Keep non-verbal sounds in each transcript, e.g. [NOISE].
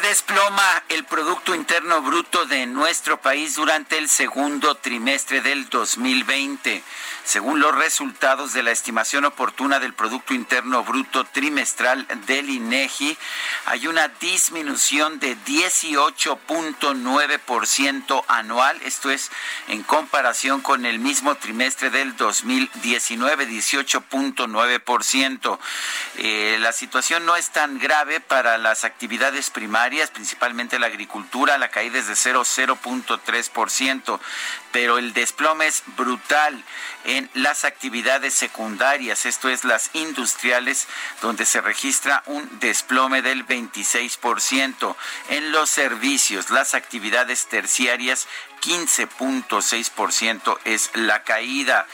Desploma el Producto Interno Bruto de nuestro país durante el segundo trimestre del 2020. Según los resultados de la estimación oportuna del Producto Interno Bruto trimestral del INEGI, hay una disminución de 18.9% anual, esto es en comparación con el mismo trimestre del 2019, 18.9%. Eh, la situación no es tan grave para las actividades primarias, principalmente la agricultura, la caída es de 0.3%, pero el desplome es brutal en las actividades secundarias, esto es las industriales, donde se registra un desplome del 26%. En los servicios, las actividades terciarias, 15.6% es la caída.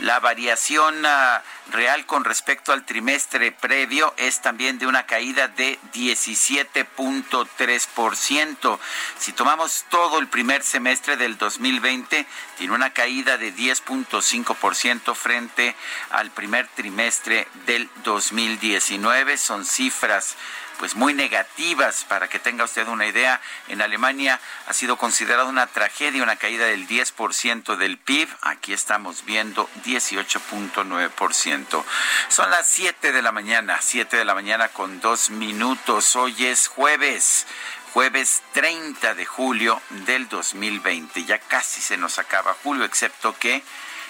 La variación uh, real con respecto al trimestre previo es también de una caída de 17.3%. Si tomamos todo el primer semestre del 2020, tiene una caída de 10.5% frente al primer trimestre del 2019. Son cifras pues muy negativas para que tenga usted una idea. En Alemania ha sido considerada una tragedia, una caída del 10% del PIB. Aquí estamos viendo 18.9%. Son las 7 de la mañana, 7 de la mañana con dos minutos. Hoy es jueves jueves 30 de julio del 2020. Ya casi se nos acaba julio, excepto que,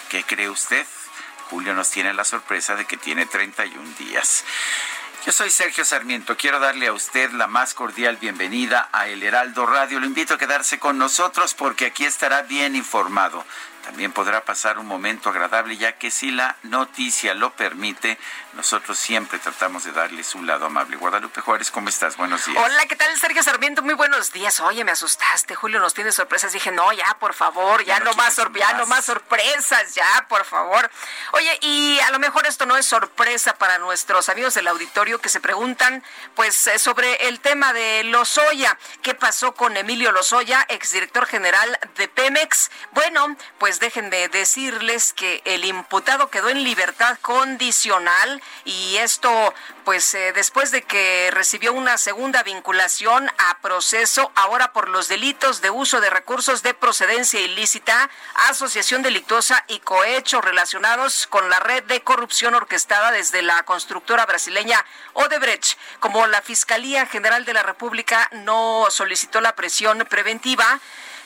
¿qué cree usted? Julio nos tiene la sorpresa de que tiene 31 días. Yo soy Sergio Sarmiento. Quiero darle a usted la más cordial bienvenida a El Heraldo Radio. Lo invito a quedarse con nosotros porque aquí estará bien informado. También podrá pasar un momento agradable ya que si la noticia lo permite, nosotros siempre tratamos de darle su lado amable. Guadalupe Juárez, ¿cómo estás? Buenos días. Hola, ¿qué tal Sergio Sarmiento? Muy buenos días. Oye, me asustaste. Julio nos tiene sorpresas. Dije, no, ya, por favor, ya, Ya no no, más, sor- ya más. no más sorpresas, ya, por favor. Oye, y a lo mejor esto no es sorpresa para nuestros amigos del auditorio que se preguntan, pues, eh, sobre el tema de Lozoya. ¿Qué pasó con Emilio Lozoya, exdirector general de Pemex? Bueno, pues déjenme decirles que el imputado quedó en libertad condicional y esto, pues, eh, después de que recibió una segunda vinculación a proceso, ahora por los delitos de uso de recursos de procedencia ilícita, asociación delictuosa y cohecho relacionados con la red de corrupción orquestada desde la constructora brasileña Odebrecht. Como la Fiscalía General de la República no solicitó la presión preventiva,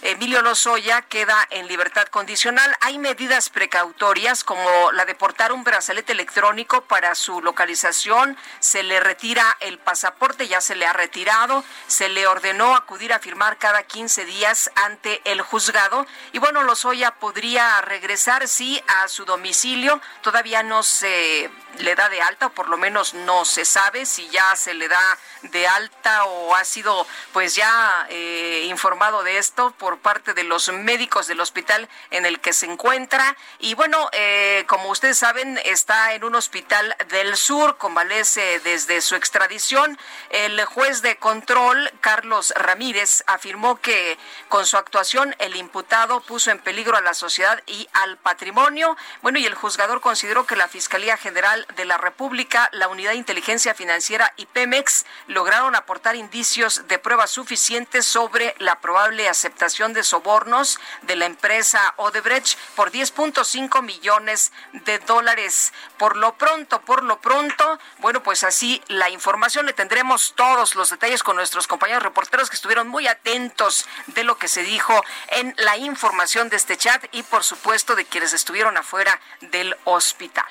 Emilio Lozoya queda en libertad condicional. Hay medidas precautorias como la de portar un brazalete electrónico para su localización. Se le retira el pasaporte, ya se le ha retirado. Se le ordenó acudir a firmar cada 15 días ante el juzgado. Y bueno, Lozoya podría regresar, sí, a su domicilio. Todavía no se le da de alta, o por lo menos no se sabe si ya se le da de alta o ha sido pues ya eh, informado de esto por parte de los médicos del hospital en el que se encuentra. Y bueno, eh, como ustedes saben, está en un hospital del sur, convalece desde su extradición. El juez de control, Carlos Ramírez, afirmó que con su actuación el imputado puso en peligro a la sociedad y al patrimonio. Bueno, y el juzgador consideró que la Fiscalía General de la República, la Unidad de Inteligencia Financiera y Pemex lograron aportar indicios de pruebas suficientes sobre la probable aceptación de sobornos de la empresa Odebrecht por 10.5 millones de dólares. Por lo pronto, por lo pronto, bueno, pues así la información le tendremos todos los detalles con nuestros compañeros reporteros que estuvieron muy atentos de lo que se dijo en la información de este chat y por supuesto de quienes estuvieron afuera del hospital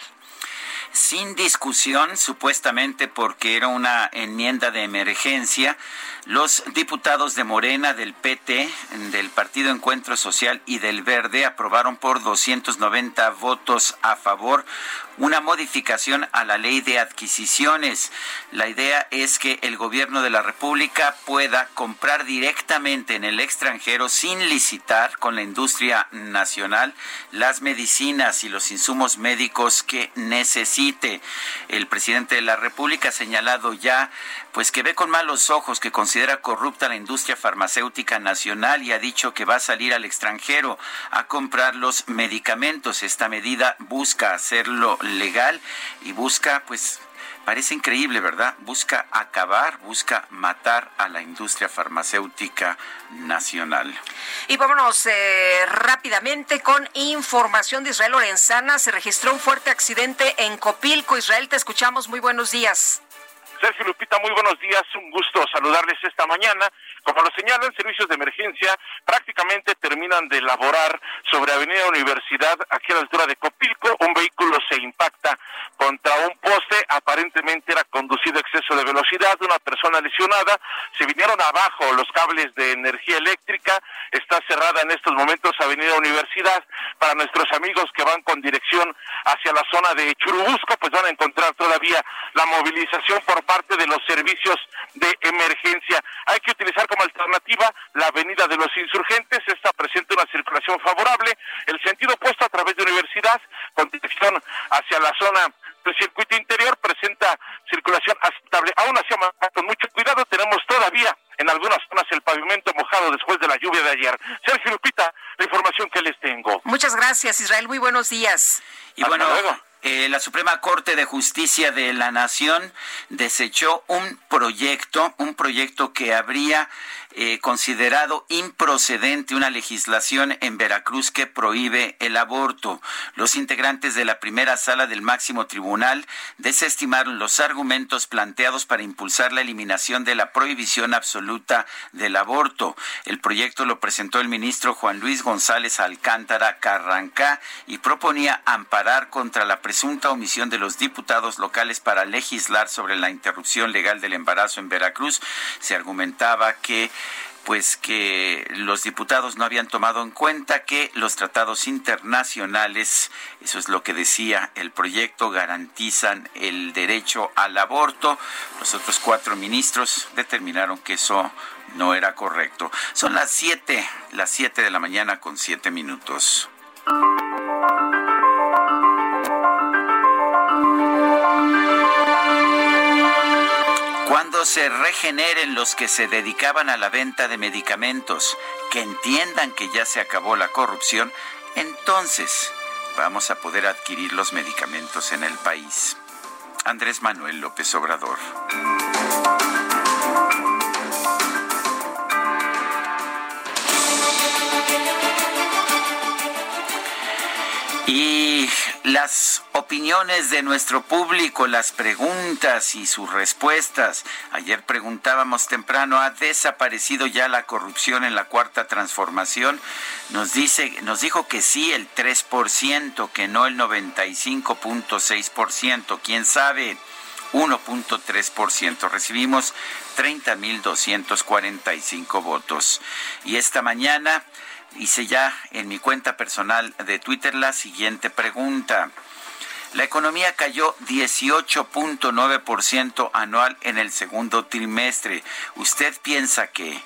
sin discusión, supuestamente porque era una enmienda de emergencia, los diputados de Morena, del PT, del Partido Encuentro Social y del Verde aprobaron por 290 votos a favor una modificación a la ley de adquisiciones. La idea es que el gobierno de la República pueda comprar directamente en el extranjero sin licitar con la industria nacional las medicinas y los insumos médicos que necesite. El presidente de la República ha señalado ya pues que ve con malos ojos que considera corrupta la industria farmacéutica nacional y ha dicho que va a salir al extranjero a comprar los medicamentos. Esta medida busca hacerlo legal y busca pues parece increíble, ¿verdad? Busca acabar, busca matar a la industria farmacéutica nacional. Y vámonos eh, rápidamente con información de Israel Lorenzana. Se registró un fuerte accidente en Copilco. Israel, te escuchamos. Muy buenos días. Sergio Lupita, muy buenos días. Un gusto saludarles esta mañana. Como lo señalan, servicios de emergencia prácticamente terminan de elaborar sobre Avenida Universidad, aquí a la altura de Copilco. Un vehículo se impacta contra un poste, aparentemente era conducido a exceso de velocidad, una persona lesionada. Se vinieron abajo los cables de energía eléctrica. Está cerrada en estos momentos Avenida Universidad. Para nuestros amigos que van con dirección hacia la zona de Churubusco, pues van a encontrar todavía la movilización por parte de los servicios de emergencia. Hay que utilizar como alternativa la avenida de los insurgentes, esta presenta una circulación favorable, el sentido opuesto a través de Universidad, con dirección hacia la zona del circuito interior, presenta circulación aceptable. Aún así, con mucho cuidado, tenemos todavía en algunas zonas el pavimento mojado después de la lluvia de ayer. Sergio Lupita, la información que les tengo. Muchas gracias, Israel. Muy buenos días. Y bueno, luego. Eh, la Suprema Corte de Justicia de la Nación desechó un proyecto, un proyecto que habría eh, considerado improcedente una legislación en Veracruz que prohíbe el aborto. Los integrantes de la primera sala del máximo tribunal desestimaron los argumentos planteados para impulsar la eliminación de la prohibición absoluta del aborto. El proyecto lo presentó el ministro Juan Luis González Alcántara Carrancá y proponía amparar contra la presunta omisión de los diputados locales para legislar sobre la interrupción legal del embarazo en Veracruz. Se argumentaba que pues que los diputados no habían tomado en cuenta que los tratados internacionales, eso es lo que decía el proyecto, garantizan el derecho al aborto. Los otros cuatro ministros determinaron que eso no era correcto. Son las siete, las siete de la mañana con siete minutos. Cuando se regeneren los que se dedicaban a la venta de medicamentos, que entiendan que ya se acabó la corrupción, entonces vamos a poder adquirir los medicamentos en el país. Andrés Manuel López Obrador. Y las opiniones de nuestro público, las preguntas y sus respuestas. Ayer preguntábamos temprano, ¿ha desaparecido ya la corrupción en la cuarta transformación? Nos dice, nos dijo que sí el 3%, que no el 95.6%, quién sabe. 1.3%. Recibimos 30.245 votos. Y esta mañana hice ya en mi cuenta personal de Twitter la siguiente pregunta. La economía cayó 18.9% anual en el segundo trimestre. ¿Usted piensa que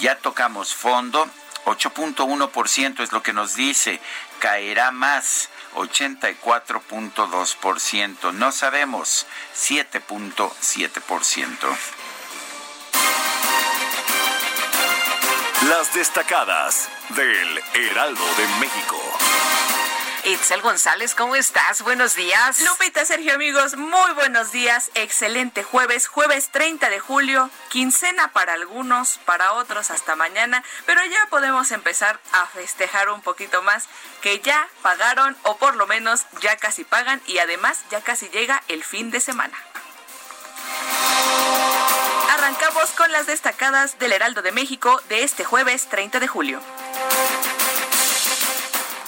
ya tocamos fondo 8.1% es lo que nos dice. Caerá más. 84.2%. No sabemos. 7.7%. Las destacadas del Heraldo de México. Itzel González, ¿cómo estás? Buenos días. Lupita, Sergio, amigos, muy buenos días. Excelente jueves, jueves 30 de julio, quincena para algunos, para otros hasta mañana, pero ya podemos empezar a festejar un poquito más que ya pagaron o por lo menos ya casi pagan y además ya casi llega el fin de semana. Arrancamos con las destacadas del Heraldo de México de este jueves 30 de julio.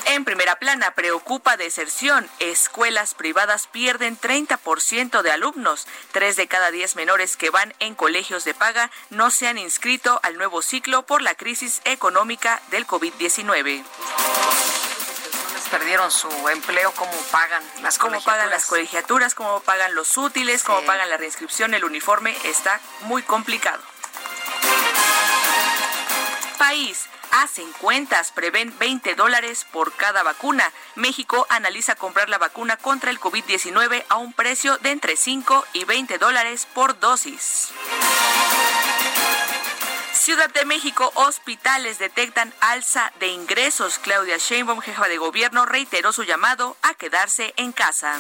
En primera plana, preocupa deserción. Escuelas privadas pierden 30% de alumnos. Tres de cada diez menores que van en colegios de paga no se han inscrito al nuevo ciclo por la crisis económica del COVID-19 perdieron su empleo, cómo pagan las cómo pagan las colegiaturas, cómo pagan los útiles, cómo pagan la reinscripción, el uniforme, está muy complicado. País. Hacen cuentas, prevén 20 dólares por cada vacuna. México analiza comprar la vacuna contra el COVID-19 a un precio de entre 5 y 20 dólares por dosis. Ciudad de México, hospitales detectan alza de ingresos. Claudia Sheinbaum, jefa de gobierno, reiteró su llamado a quedarse en casa.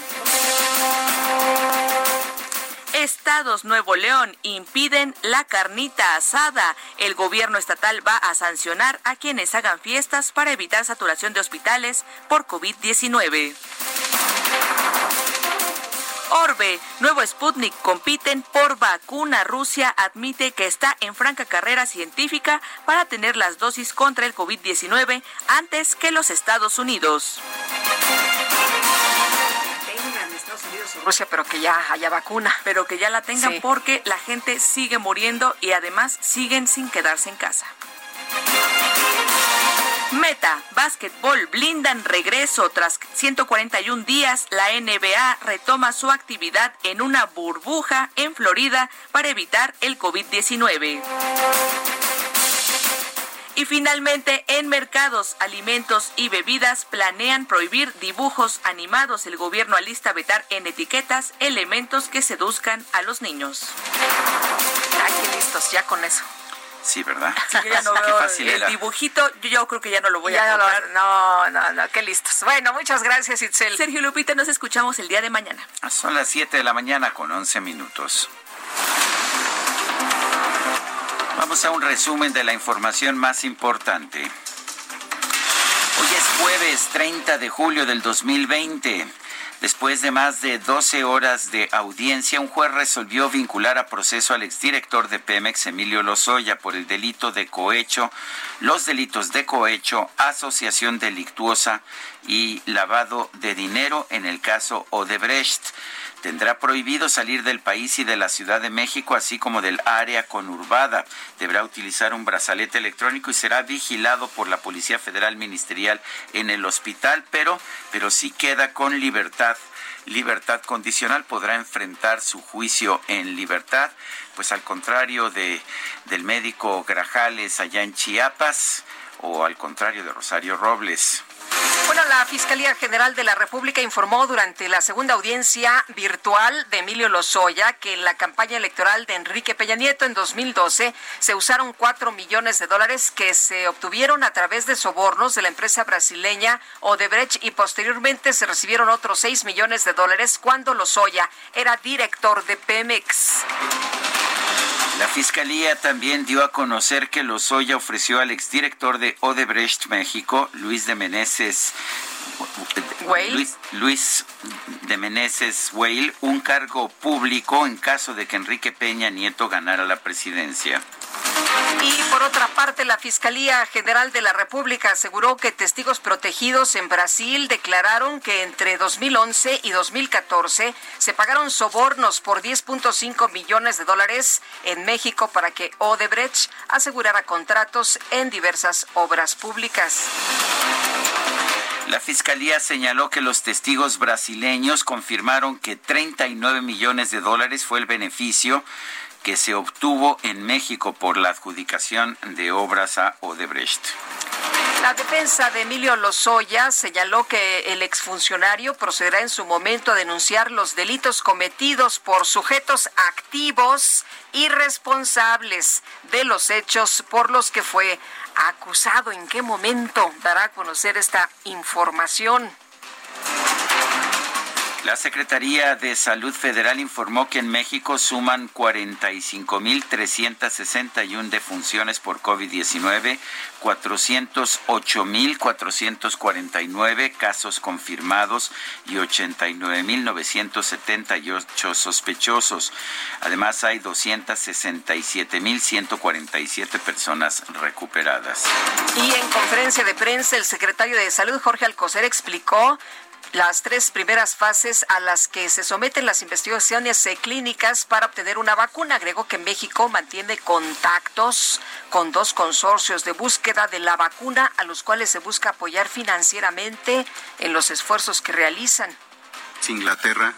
Estados Nuevo León impiden la carnita asada. El gobierno estatal va a sancionar a quienes hagan fiestas para evitar saturación de hospitales por COVID-19. Orbe, nuevo Sputnik compiten por vacuna. Rusia admite que está en franca carrera científica para tener las dosis contra el COVID-19 antes que los Estados Unidos. Rusia, pero que ya haya vacuna. Pero que ya la tengan porque la gente sigue muriendo y además siguen sin quedarse en casa. Meta, básquetbol, blindan regreso. Tras 141 días, la NBA retoma su actividad en una burbuja en Florida para evitar el COVID-19. Y finalmente, en mercados, alimentos y bebidas planean prohibir dibujos animados. El gobierno alista vetar en etiquetas elementos que seduzcan a los niños. Ay, listos, ya con eso. Sí, ¿verdad? [LAUGHS] Sí, [LAUGHS] el dibujito, yo, creo que ya no lo voy a comprar. No, no, no, qué listos. Bueno, muchas gracias, Itzel. Sergio Lupita, nos escuchamos el día de mañana. Son las 7 de la mañana con 11 minutos. Vamos a un resumen de la información más importante. Hoy es jueves 30 de julio del 2020. Después de más de 12 horas de audiencia, un juez resolvió vincular a proceso al exdirector de Pemex, Emilio Lozoya, por el delito de cohecho, los delitos de cohecho, asociación delictuosa y lavado de dinero en el caso Odebrecht tendrá prohibido salir del país y de la Ciudad de México, así como del área conurbada. Deberá utilizar un brazalete electrónico y será vigilado por la Policía Federal Ministerial en el hospital, pero, pero si queda con libertad libertad condicional, podrá enfrentar su juicio en libertad, pues al contrario de del médico Grajales allá en Chiapas o al contrario de Rosario Robles. Bueno, la Fiscalía General de la República informó durante la segunda audiencia virtual de Emilio Lozoya que en la campaña electoral de Enrique Peña Nieto en 2012 se usaron cuatro millones de dólares que se obtuvieron a través de sobornos de la empresa brasileña Odebrecht y posteriormente se recibieron otros seis millones de dólares cuando Lozoya era director de Pemex. La fiscalía también dio a conocer que Lozoya ofreció al exdirector de Odebrecht México, Luis de Meneses Luis, Luis, de Meneses Weil, un cargo público en caso de que Enrique Peña Nieto ganara la presidencia. Y por otra parte, la Fiscalía General de la República aseguró que testigos protegidos en Brasil declararon que entre 2011 y 2014 se pagaron sobornos por 10.5 millones de dólares en México para que Odebrecht asegurara contratos en diversas obras públicas. La fiscalía señaló que los testigos brasileños confirmaron que 39 millones de dólares fue el beneficio que se obtuvo en México por la adjudicación de obras a Odebrecht. La defensa de Emilio Lozoya señaló que el exfuncionario procederá en su momento a denunciar los delitos cometidos por sujetos activos y responsables de los hechos por los que fue acusado. ¿En qué momento dará a conocer esta información? La Secretaría de Salud Federal informó que en México suman 45.361 defunciones por COVID-19, 408.449 casos confirmados y 89.978 sospechosos. Además, hay 267.147 personas recuperadas. Y en conferencia de prensa, el secretario de Salud, Jorge Alcocer, explicó las tres primeras fases a las que se someten las investigaciones clínicas para obtener una vacuna. Agregó que México mantiene contactos con dos consorcios de búsqueda de la vacuna a los cuales se busca apoyar financieramente en los esfuerzos que realizan. Inglaterra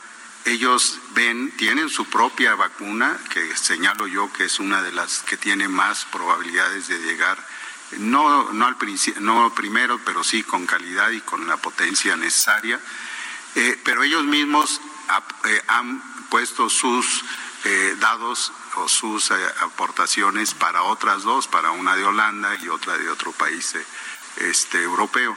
ellos ven, tienen su propia vacuna, que señalo yo que es una de las que tiene más probabilidades de llegar no, no, al no primero, pero sí con calidad y con la potencia necesaria. Eh, pero ellos mismos eh, han puesto sus eh, dados o sus aportaciones para otras dos, para una de Holanda y otra de otro país este, europeo.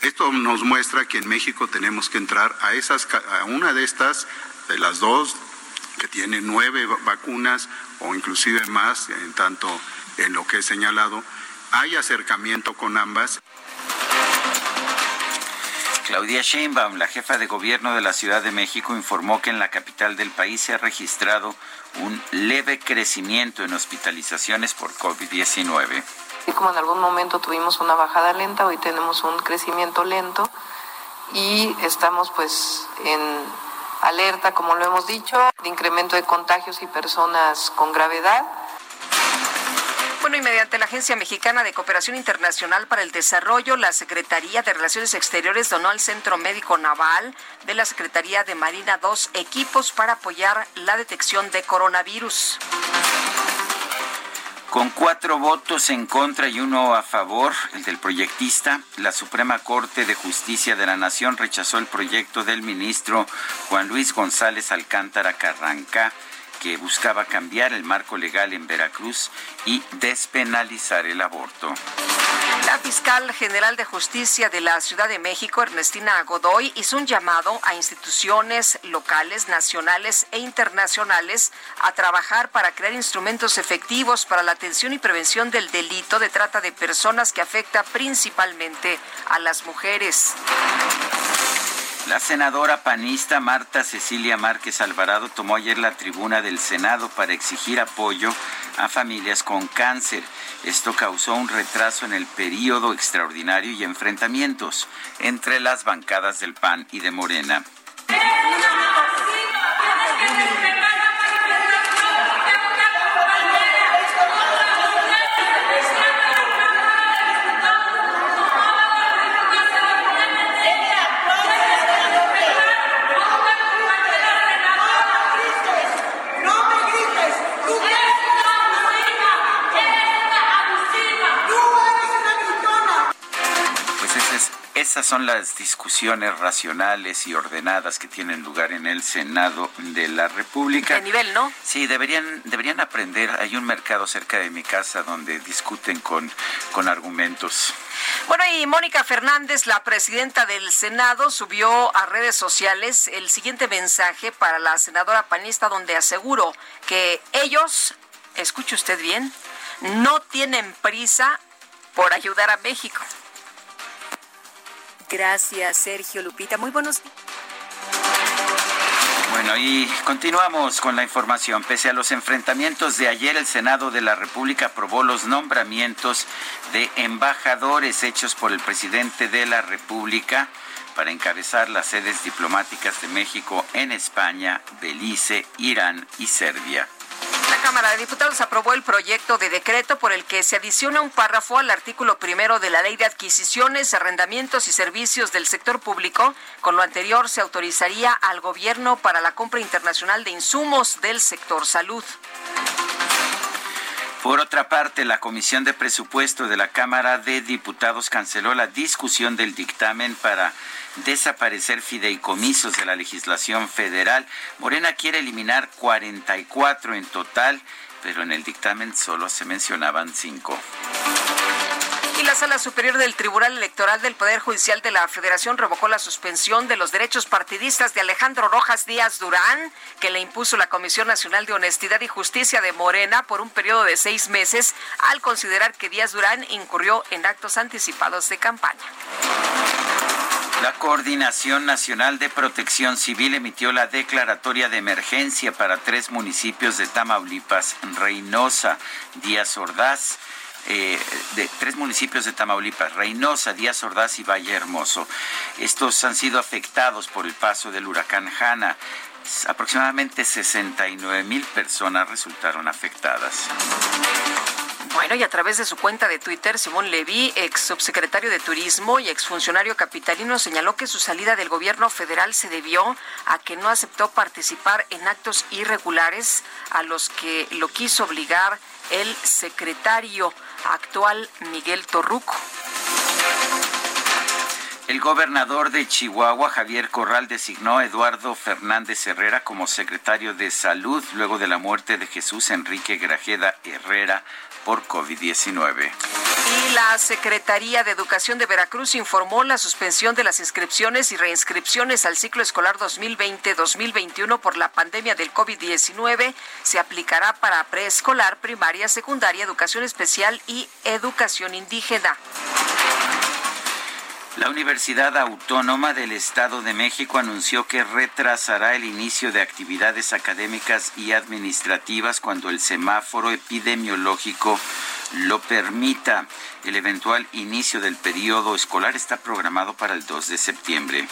Esto nos muestra que en México tenemos que entrar a, esas, a una de estas, de las dos, que tiene nueve vacunas o inclusive más, en tanto en lo que he señalado, hay acercamiento con ambas. Claudia Sheinbaum, la jefa de gobierno de la Ciudad de México, informó que en la capital del país se ha registrado un leve crecimiento en hospitalizaciones por COVID-19. Y como en algún momento tuvimos una bajada lenta, hoy tenemos un crecimiento lento y estamos pues en alerta, como lo hemos dicho, de incremento de contagios y personas con gravedad bueno, y mediante la Agencia Mexicana de Cooperación Internacional para el Desarrollo, la Secretaría de Relaciones Exteriores donó al Centro Médico Naval de la Secretaría de Marina dos equipos para apoyar la detección de coronavirus. Con cuatro votos en contra y uno a favor, el del proyectista, la Suprema Corte de Justicia de la Nación rechazó el proyecto del ministro Juan Luis González Alcántara Carranca que buscaba cambiar el marco legal en Veracruz y despenalizar el aborto. La fiscal general de justicia de la Ciudad de México, Ernestina Godoy, hizo un llamado a instituciones locales, nacionales e internacionales a trabajar para crear instrumentos efectivos para la atención y prevención del delito de trata de personas que afecta principalmente a las mujeres. La senadora panista Marta Cecilia Márquez Alvarado tomó ayer la tribuna del Senado para exigir apoyo a familias con cáncer. Esto causó un retraso en el periodo extraordinario y enfrentamientos entre las bancadas del PAN y de Morena. Esas son las discusiones racionales y ordenadas que tienen lugar en el Senado de la República. De nivel, ¿no? Sí, deberían, deberían aprender. Hay un mercado cerca de mi casa donde discuten con, con argumentos. Bueno, y Mónica Fernández, la presidenta del Senado, subió a redes sociales el siguiente mensaje para la senadora panista donde aseguró que ellos, escuche usted bien, no tienen prisa por ayudar a México. Gracias, Sergio Lupita. Muy buenos días. Bueno, y continuamos con la información. Pese a los enfrentamientos de ayer, el Senado de la República aprobó los nombramientos de embajadores hechos por el presidente de la República para encabezar las sedes diplomáticas de México en España, Belice, Irán y Serbia. La Cámara de Diputados aprobó el proyecto de decreto por el que se adiciona un párrafo al artículo primero de la Ley de Adquisiciones, Arrendamientos y Servicios del Sector Público. Con lo anterior, se autorizaría al gobierno para la compra internacional de insumos del sector salud. Por otra parte, la Comisión de Presupuesto de la Cámara de Diputados canceló la discusión del dictamen para desaparecer fideicomisos de la legislación federal. Morena quiere eliminar 44 en total, pero en el dictamen solo se mencionaban cinco. Y la Sala Superior del Tribunal Electoral del Poder Judicial de la Federación revocó la suspensión de los derechos partidistas de Alejandro Rojas Díaz Durán, que le impuso la Comisión Nacional de Honestidad y Justicia de Morena por un periodo de seis meses, al considerar que Díaz Durán incurrió en actos anticipados de campaña. La Coordinación Nacional de Protección Civil emitió la declaratoria de emergencia para tres municipios de Tamaulipas, Reynosa, Díaz Ordaz, eh, tres municipios de Tamaulipas, Reynosa, Díaz Ordaz y Valle Hermoso. Estos han sido afectados por el paso del huracán Hanna. Aproximadamente 69 mil personas resultaron afectadas. Bueno, y a través de su cuenta de Twitter, Simón Levy, ex subsecretario de Turismo y exfuncionario capitalino, señaló que su salida del gobierno federal se debió a que no aceptó participar en actos irregulares a los que lo quiso obligar el secretario actual Miguel Torruco. El gobernador de Chihuahua, Javier Corral, designó a Eduardo Fernández Herrera como secretario de Salud luego de la muerte de Jesús Enrique Grajeda Herrera por COVID-19. Y la Secretaría de Educación de Veracruz informó la suspensión de las inscripciones y reinscripciones al ciclo escolar 2020-2021 por la pandemia del COVID-19. Se aplicará para preescolar, primaria, secundaria, educación especial y educación indígena. La Universidad Autónoma del Estado de México anunció que retrasará el inicio de actividades académicas y administrativas cuando el semáforo epidemiológico lo permita. El eventual inicio del periodo escolar está programado para el 2 de septiembre.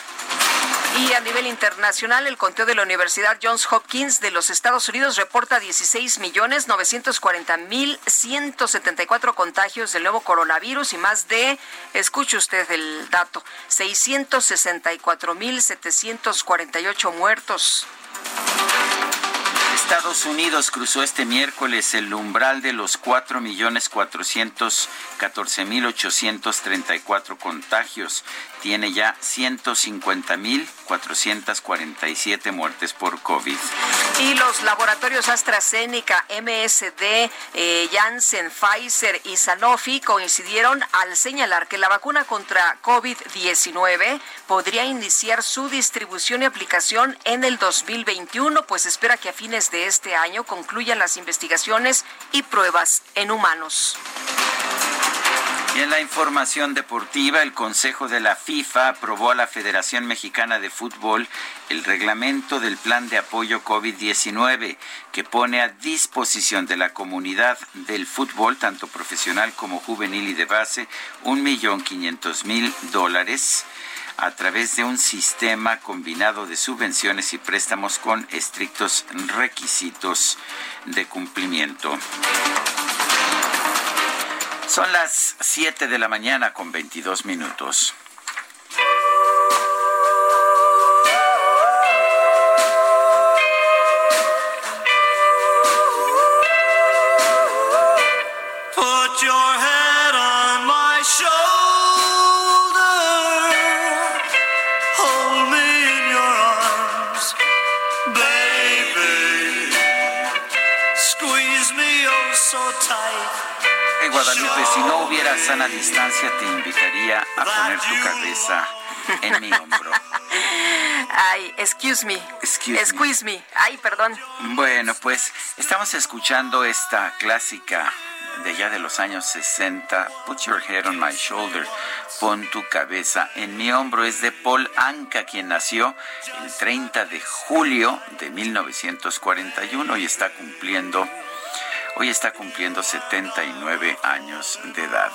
Y a nivel internacional, el conteo de la Universidad Johns Hopkins de los Estados Unidos reporta 16 millones 940 mil 174 contagios del nuevo coronavirus y más de, escuche usted el dato, 664 mil 748 muertos. Estados Unidos cruzó este miércoles el umbral de los 4.414.834 contagios. Tiene ya 150.447 muertes por COVID. Y los laboratorios AstraZeneca, MSD, eh, Janssen, Pfizer y Sanofi coincidieron al señalar que la vacuna contra COVID-19 podría iniciar su distribución y aplicación en el 2021, pues espera que a fines de este año concluyan las investigaciones y pruebas en humanos. En la información deportiva, el Consejo de la FIFA aprobó a la Federación Mexicana de Fútbol el reglamento del plan de apoyo COVID-19 que pone a disposición de la comunidad del fútbol, tanto profesional como juvenil y de base, un millón quinientos mil dólares a través de un sistema combinado de subvenciones y préstamos con estrictos requisitos de cumplimiento. Son las 7 de la mañana con 22 minutos. Guadalupe, si no hubiera sana distancia, te invitaría a poner tu cabeza en mi hombro. [LAUGHS] Ay, excuse me. Excuse me. Squeeze me. Ay, perdón. Bueno, pues estamos escuchando esta clásica de ya de los años 60, Put Your Head on My Shoulder, pon tu cabeza en mi hombro, es de Paul Anka, quien nació el 30 de julio de 1941 y está cumpliendo, hoy está cumpliendo 79 años de edad.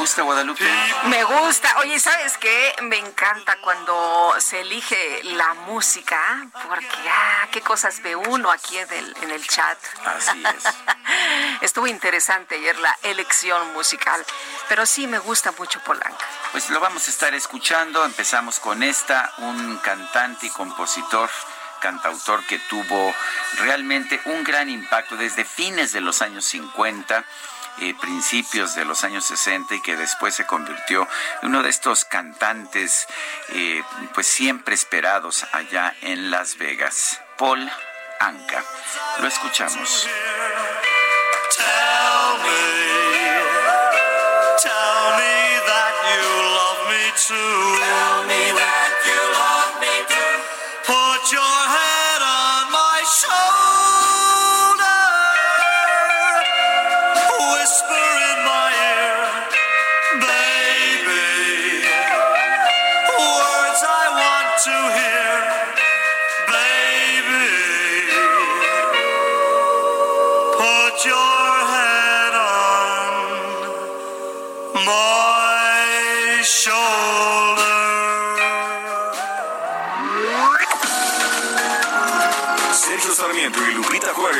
Gusta Guadalupe? Me gusta. Oye, ¿sabes qué? Me encanta cuando se elige la música, porque, ah, qué cosas ve uno aquí en el, en el chat. Así es. [LAUGHS] Estuvo interesante ayer la elección musical, pero sí me gusta mucho Polanca. Pues lo vamos a estar escuchando. Empezamos con esta, un cantante y compositor cantautor que tuvo realmente un gran impacto desde fines de los años 50 eh, principios de los años 60 y que después se convirtió en uno de estos cantantes eh, pues siempre esperados allá en Las Vegas, Paul Anka. Lo escuchamos.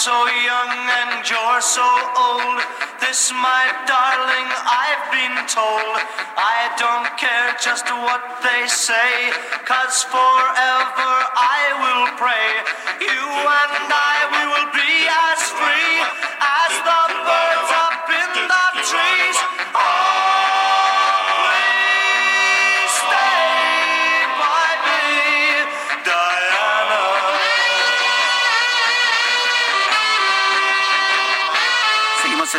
So young and you're so old. This, my darling, I've been told. I don't care just what they say, cause forever I will pray. You and I, we will be as free as the birds up in the trees.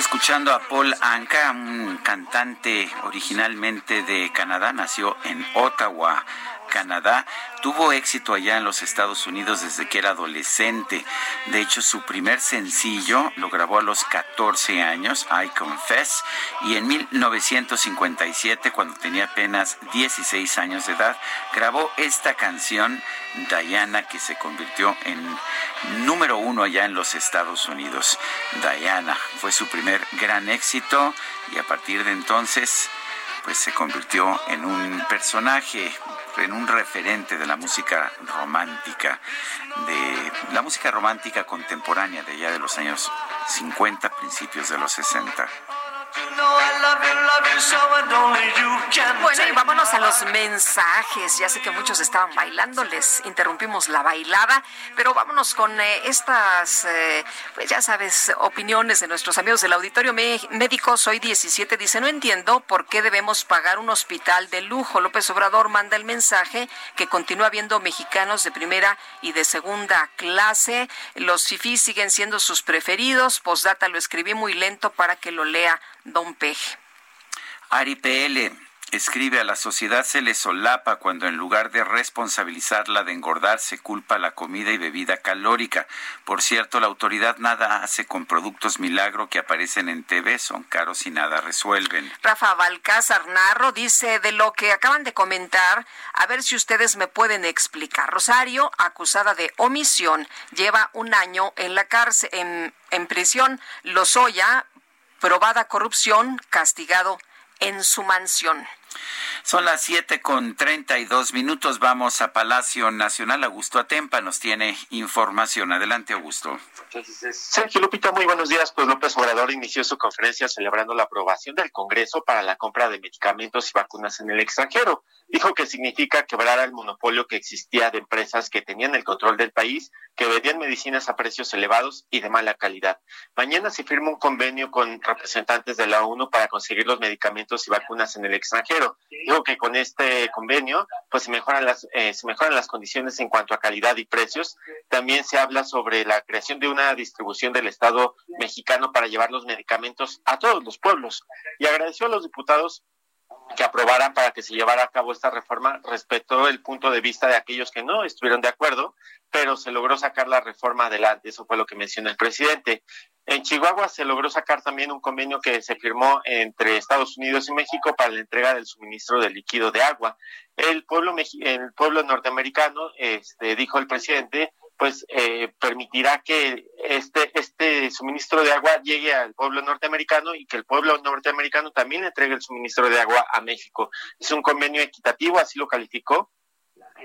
Escuchando a Paul Anka, un cantante originalmente de Canadá, nació en Ottawa, Canadá. Tuvo éxito allá en los Estados Unidos desde que era adolescente. De hecho, su primer sencillo lo grabó a los 14 años, I Confess, y en 1957, cuando tenía apenas 16 años de edad, grabó esta canción, Diana, que se convirtió en número uno allá en los Estados Unidos. Diana fue su primer gran éxito y a partir de entonces pues se convirtió en un personaje, en un referente de la música romántica, de la música romántica contemporánea de allá de los años 50, principios de los 60. Bueno, y vámonos a los mensajes. Ya sé que muchos estaban bailando, les interrumpimos la bailada, pero vámonos con eh, estas, eh, pues ya sabes, opiniones de nuestros amigos del auditorio médico. Soy 17, dice, no entiendo por qué debemos pagar un hospital de lujo. López Obrador manda el mensaje que continúa habiendo mexicanos de primera y de segunda clase. Los FIFI siguen siendo sus preferidos. Postdata lo escribí muy lento para que lo lea Don Peje. Ari PL escribe a la sociedad se le solapa cuando en lugar de responsabilizarla de engordar se culpa la comida y bebida calórica. Por cierto, la autoridad nada hace con productos milagro que aparecen en TV, son caros y nada resuelven. Rafa Balcázar Narro dice de lo que acaban de comentar, a ver si ustedes me pueden explicar. Rosario, acusada de omisión, lleva un año en la cárcel, en, en prisión. Lozoya probada corrupción, castigado en su mansión. Son las siete con treinta y dos minutos. Vamos a Palacio Nacional. Augusto Atempa nos tiene información. Adelante, Augusto. Sergio Lupita, muy buenos días. Pues López Obrador inició su conferencia celebrando la aprobación del Congreso para la compra de medicamentos y vacunas en el extranjero. Dijo que significa quebrar el monopolio que existía de empresas que tenían el control del país, que vendían medicinas a precios elevados y de mala calidad. Mañana se firma un convenio con representantes de la ONU para conseguir los medicamentos y vacunas en el extranjero. Digo que con este convenio, pues se mejoran las eh, se mejoran las condiciones en cuanto a calidad y precios. También se habla sobre la creación de una distribución del Estado mexicano para llevar los medicamentos a todos los pueblos. Y agradeció a los diputados que aprobaran para que se llevara a cabo esta reforma respetó el punto de vista de aquellos que no estuvieron de acuerdo, pero se logró sacar la reforma adelante. Eso fue lo que mencionó el presidente. En Chihuahua se logró sacar también un convenio que se firmó entre Estados Unidos y México para la entrega del suministro de líquido de agua. El pueblo, el pueblo norteamericano, este, dijo el presidente, pues eh, permitirá que este, este suministro de agua llegue al pueblo norteamericano y que el pueblo norteamericano también entregue el suministro de agua a México. Es un convenio equitativo, así lo calificó,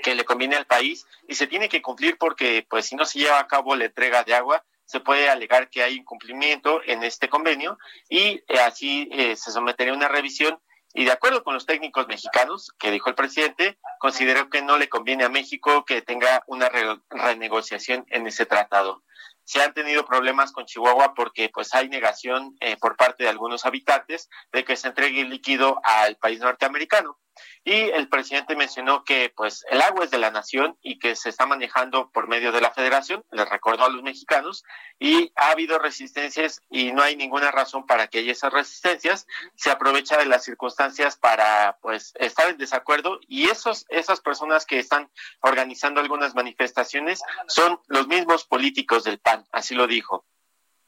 que le conviene al país y se tiene que cumplir porque pues si no se lleva a cabo la entrega de agua, se puede alegar que hay incumplimiento en este convenio y eh, así eh, se sometería a una revisión y de acuerdo con los técnicos mexicanos, que dijo el presidente, consideró que no le conviene a México que tenga una renegociación en ese tratado. Se han tenido problemas con Chihuahua porque pues hay negación eh, por parte de algunos habitantes de que se entregue el líquido al país norteamericano. Y el presidente mencionó que pues el agua es de la nación y que se está manejando por medio de la federación, le recordó a los mexicanos, y ha habido resistencias y no hay ninguna razón para que haya esas resistencias. Se aprovecha de las circunstancias para pues estar en desacuerdo y esos, esas personas que están organizando algunas manifestaciones son los mismos políticos del PAN, así lo dijo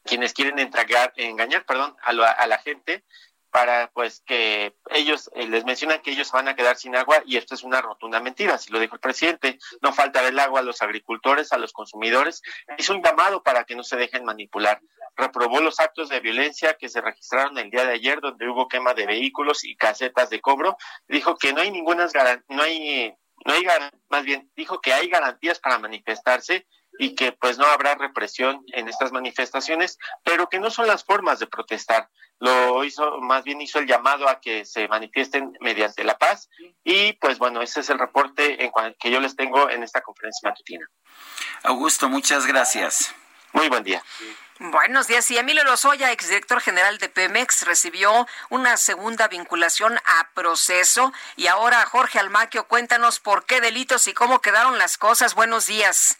quienes quieren entregar, engañar perdón, a a la gente para pues que ellos eh, les mencionan que ellos van a quedar sin agua y esto es una rotunda mentira, así lo dijo el presidente, no faltará el agua a los agricultores, a los consumidores, hizo un llamado para que no se dejen manipular, reprobó los actos de violencia que se registraron el día de ayer donde hubo quema de vehículos y casetas de cobro, dijo que no hay ninguna no hay no hay más bien dijo que hay garantías para manifestarse y que pues no habrá represión en estas manifestaciones, pero que no son las formas de protestar. Lo hizo, más bien hizo el llamado a que se manifiesten mediante la paz y pues bueno, ese es el reporte en que yo les tengo en esta conferencia matutina. Augusto, muchas gracias. Muy buen día. Buenos días. Y Emilio Lozoya, exdirector general de Pemex, recibió una segunda vinculación a proceso. Y ahora, Jorge Almaquio, cuéntanos por qué delitos y cómo quedaron las cosas. Buenos días.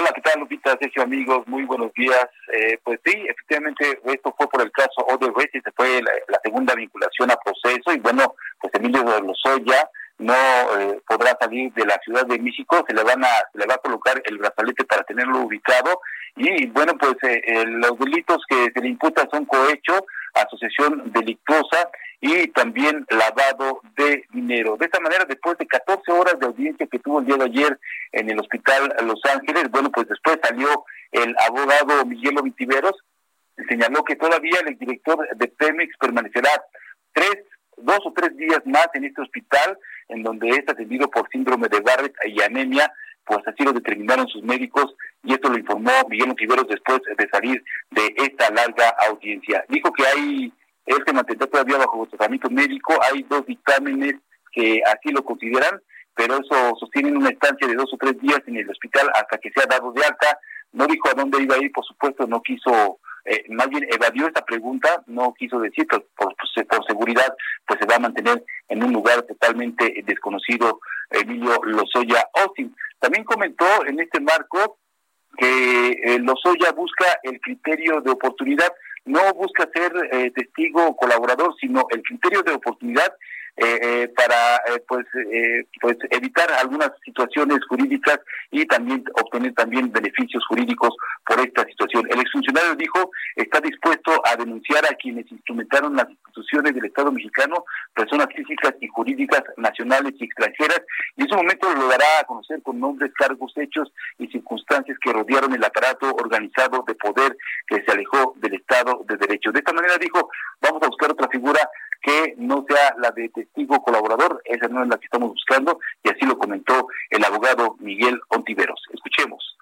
Hola, ¿qué tal, Lupita? Sergio, amigos, muy buenos días. Eh, pues sí, efectivamente, esto fue por el caso Odebrecht y se fue la, segunda vinculación a proceso. Y bueno, pues Emilio Lozoya no eh, podrá salir de la Ciudad de México, se le van a se le va a colocar el brazalete para tenerlo ubicado y bueno, pues eh, los delitos que se le imputan son cohecho, asociación delictuosa y también lavado de dinero. De esta manera, después de 14 horas de audiencia que tuvo el día de ayer en el Hospital Los Ángeles, bueno, pues después salió el abogado Miguel Ovitiveros, señaló que todavía el director de Pemex permanecerá tres, dos o tres días más en este hospital, en donde es atendido por síndrome de Barrett y anemia, pues así lo determinaron sus médicos y esto lo informó Miguel Ontiveros después de salir de esta larga audiencia. Dijo que hay él se mantendrá todavía bajo tratamiento médico. Hay dos dictámenes que así lo consideran, pero eso sostienen una estancia de dos o tres días en el hospital hasta que sea dado de alta. No dijo a dónde iba a ir, por supuesto, no quiso, eh, más bien evadió esta pregunta, no quiso decir, por, por, por, seguridad, pues se va a mantener en un lugar totalmente desconocido, Emilio Lozoya Austin. También comentó en este marco que eh, Lozoya busca el criterio de oportunidad no busca ser eh, testigo o colaborador, sino el criterio de oportunidad eh, eh, para eh, pues pues evitar algunas situaciones jurídicas y también obtener también beneficios jurídicos por esta situación. El exfuncionario dijo está dispuesto a denunciar a quienes instrumentaron las instituciones del Estado mexicano, personas físicas y jurídicas nacionales y extranjeras, y en su momento lo dará a conocer con nombres, cargos, hechos y circunstancias que rodearon el aparato organizado de poder que se alejó del Estado de Derecho. De esta manera dijo, vamos a buscar otra figura que no sea la de testigo colaborador, esa no es la que estamos buscando, y así lo comentó el abogado Miguel Ontiveros. Escuchemos.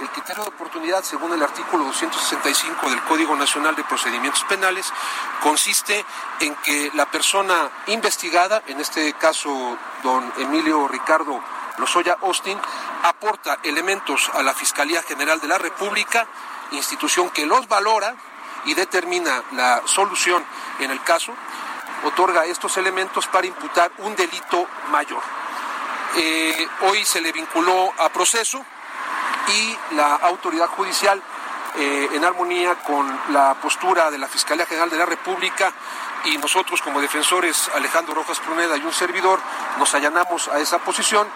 El criterio de oportunidad, según el artículo 265 del Código Nacional de Procedimientos Penales, consiste en que la persona investigada, en este caso don Emilio Ricardo Lozoya Austin, aporta elementos a la Fiscalía General de la República, institución que los valora y determina la solución en el caso, otorga estos elementos para imputar un delito mayor. Eh, hoy se le vinculó a proceso y la autoridad judicial eh, en armonía con la postura de la Fiscalía General de la República y nosotros como defensores, Alejandro Rojas Pruneda y un servidor, nos allanamos a esa posición.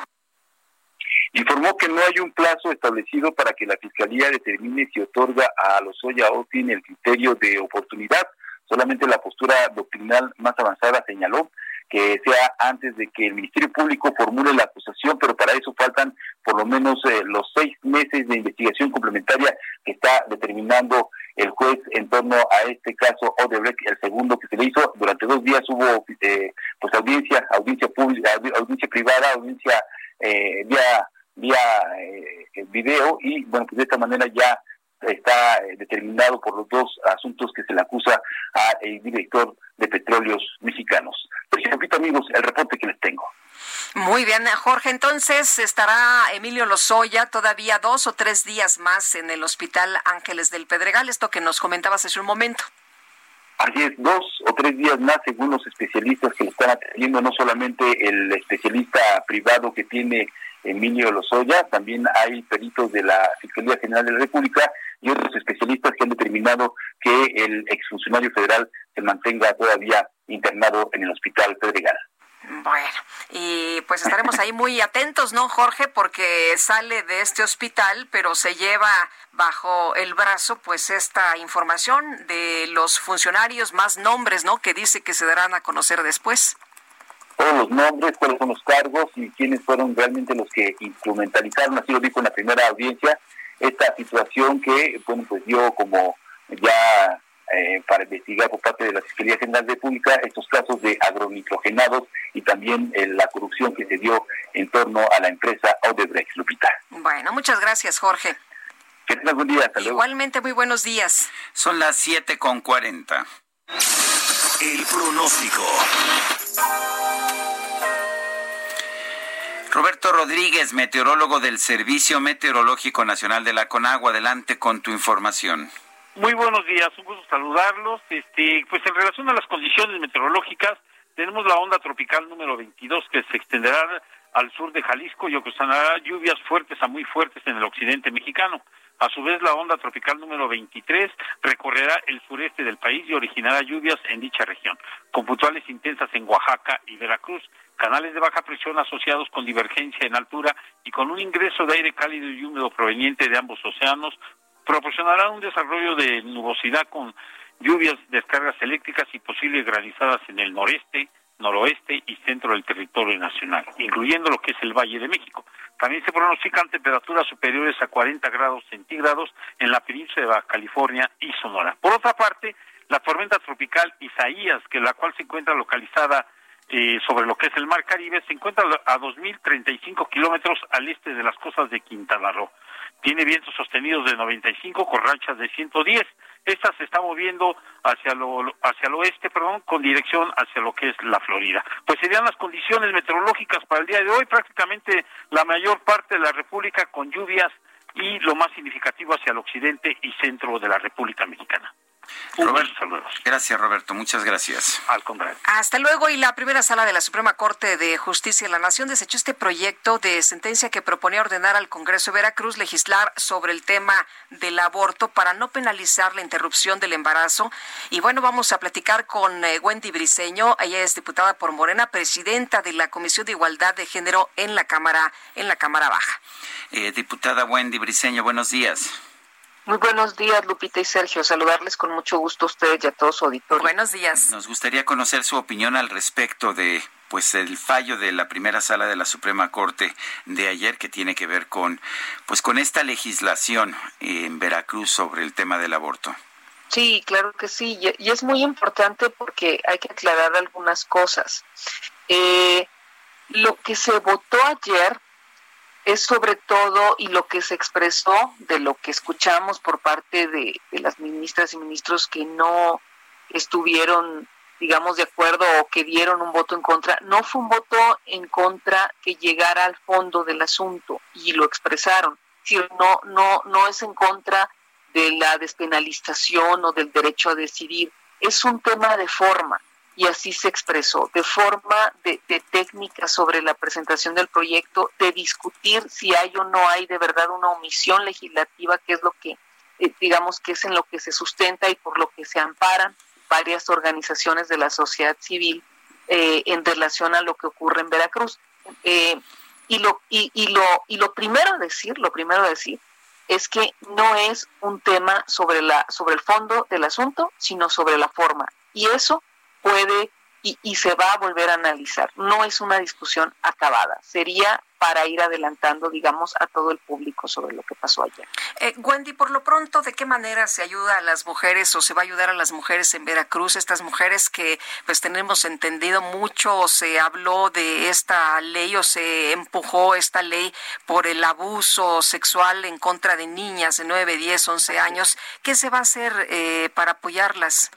Informó que no hay un plazo establecido para que la Fiscalía determine si otorga a Lozoya Austin el criterio de oportunidad. Solamente la postura doctrinal más avanzada señaló que sea antes de que el Ministerio Público formule la acusación, pero para eso faltan por lo menos eh, los seis meses de investigación complementaria que está determinando el juez en torno a este caso Odebrecht, el segundo que se le hizo. Durante dos días hubo eh, pues audiencia, audiencia pública, audiencia privada, audiencia eh, vía vía eh, video y bueno pues de esta manera ya está eh, determinado por los dos asuntos que se le acusa al director de petróleos mexicanos. Pues repito amigos, el reporte que les tengo. Muy bien, Jorge. Entonces estará Emilio Lozoya todavía dos o tres días más en el Hospital Ángeles del Pedregal, esto que nos comentabas hace un momento. Así es, dos o tres días más según los especialistas que lo están atendiendo, no solamente el especialista privado que tiene Emilio Lozoya, también hay peritos de la Fiscalía General de la República y otros especialistas que han determinado que el exfuncionario federal se mantenga todavía internado en el Hospital Pedregal. Bueno, y pues estaremos ahí muy atentos, ¿no, Jorge? Porque sale de este hospital, pero se lleva bajo el brazo pues esta información de los funcionarios, más nombres, ¿no? Que dice que se darán a conocer después. Todos los nombres, cuáles son los cargos y quiénes fueron realmente los que instrumentalizaron, así lo dijo en la primera audiencia, esta situación que, bueno, pues dio como ya eh, para investigar por parte de la Fiscalía General de República estos casos de agronitrogenados y también eh, la corrupción que se dio en torno a la empresa Odebrecht, Lupita. Bueno, muchas gracias, Jorge. Que tengas buen día, Igualmente, muy buenos días. Son las siete con cuarenta. El pronóstico. Roberto Rodríguez, meteorólogo del Servicio Meteorológico Nacional de la CONAGUA, adelante con tu información. Muy buenos días, un gusto saludarlos. Este, pues en relación a las condiciones meteorológicas, tenemos la onda tropical número 22 que se extenderá al sur de Jalisco y ocasionará lluvias fuertes a muy fuertes en el occidente mexicano. A su vez, la onda tropical número 23 recorrerá el sureste del país y originará lluvias en dicha región, con puntuales intensas en Oaxaca y Veracruz, canales de baja presión asociados con divergencia en altura y con un ingreso de aire cálido y húmedo proveniente de ambos océanos proporcionará un desarrollo de nubosidad con lluvias, descargas eléctricas y posibles granizadas en el noreste, noroeste y centro del territorio nacional, incluyendo lo que es el Valle de México. También se pronostican temperaturas superiores a 40 grados centígrados en la península de Baja California y Sonora. Por otra parte, la tormenta tropical Isaías, que la cual se encuentra localizada eh, sobre lo que es el Mar Caribe, se encuentra a 2.035 kilómetros al este de las costas de Quintana Roo. Tiene vientos sostenidos de 95 con rachas de 110. Esta se está moviendo hacia lo hacia el oeste, perdón, con dirección hacia lo que es la Florida. Pues serían las condiciones meteorológicas para el día de hoy, prácticamente la mayor parte de la República con lluvias y lo más significativo hacia el occidente y centro de la República Mexicana. Roberto, gracias Roberto, muchas gracias. Al contrario. Hasta luego y la primera sala de la Suprema Corte de Justicia de la Nación desechó este proyecto de sentencia que proponía ordenar al Congreso de Veracruz legislar sobre el tema del aborto para no penalizar la interrupción del embarazo. Y bueno, vamos a platicar con eh, Wendy Briseño, ella es diputada por Morena, presidenta de la Comisión de Igualdad de Género en la Cámara en la Cámara Baja. Eh, diputada Wendy Briseño, buenos días. Muy buenos días, Lupita y Sergio. Saludarles con mucho gusto a ustedes y a todos su auditorio. Buenos días. Nos gustaría conocer su opinión al respecto de pues el fallo de la primera sala de la Suprema Corte de ayer que tiene que ver con pues con esta legislación en Veracruz sobre el tema del aborto. Sí, claro que sí, y es muy importante porque hay que aclarar algunas cosas. Eh, lo que se votó ayer es sobre todo y lo que se expresó de lo que escuchamos por parte de, las ministras y ministros que no estuvieron digamos de acuerdo o que dieron un voto en contra, no fue un voto en contra que llegara al fondo del asunto y lo expresaron. no, no, no es en contra de la despenalización o del derecho a decidir, es un tema de forma y así se expresó, de forma de, técnica sobre la presentación del proyecto, de discutir si hay o no hay de verdad una omisión legislativa, que es lo que eh, digamos que es en lo que se sustenta y por lo que se amparan varias organizaciones de la sociedad civil eh, en relación a lo que ocurre en Veracruz. Eh, y lo, y, y, lo, y lo primero a decir, lo primero a decir, es que no es un tema sobre, la, sobre el fondo del asunto, sino sobre la forma. Y eso puede y, y, se va a volver a analizar. No es una discusión acabada. Sería para ir adelantando, digamos, a todo el público sobre lo que pasó ayer. Eh, Wendy, por lo pronto, ¿de qué manera se ayuda a las mujeres o se va a ayudar a las mujeres en Veracruz? Estas mujeres que, pues, tenemos entendido mucho, se habló de esta ley o se empujó esta ley por el abuso sexual en contra de niñas de 9, 10, 11 años. ¿Qué se va a hacer eh, para apoyarlas?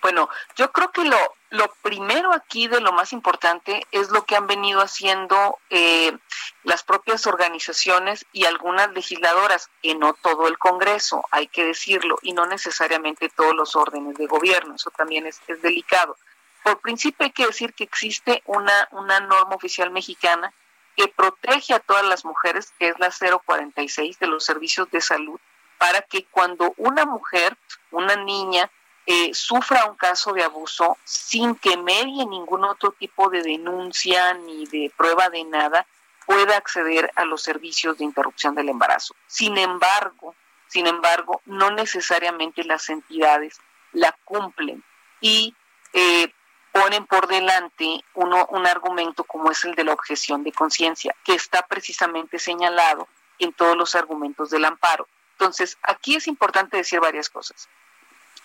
Bueno, yo creo que lo, lo primero aquí de lo más importante es lo que han venido haciendo eh, las propias organizaciones y algunas legisladoras, que no todo el Congreso, hay que decirlo, y no necesariamente todos los órdenes de gobierno, eso también es, es delicado. Por principio hay que decir que existe una, una norma oficial mexicana que protege a todas las mujeres, que es la 046 de los servicios de salud, para que cuando una mujer, una niña, eh, sufra un caso de abuso sin que medie ningún otro tipo de denuncia ni de prueba de nada, pueda acceder a los servicios de interrupción del embarazo. Sin embargo, sin embargo, no necesariamente las entidades la cumplen y eh, ponen por delante uno, un argumento como es el de la objeción de conciencia, que está precisamente señalado en todos los argumentos del amparo. Entonces, aquí es importante decir varias cosas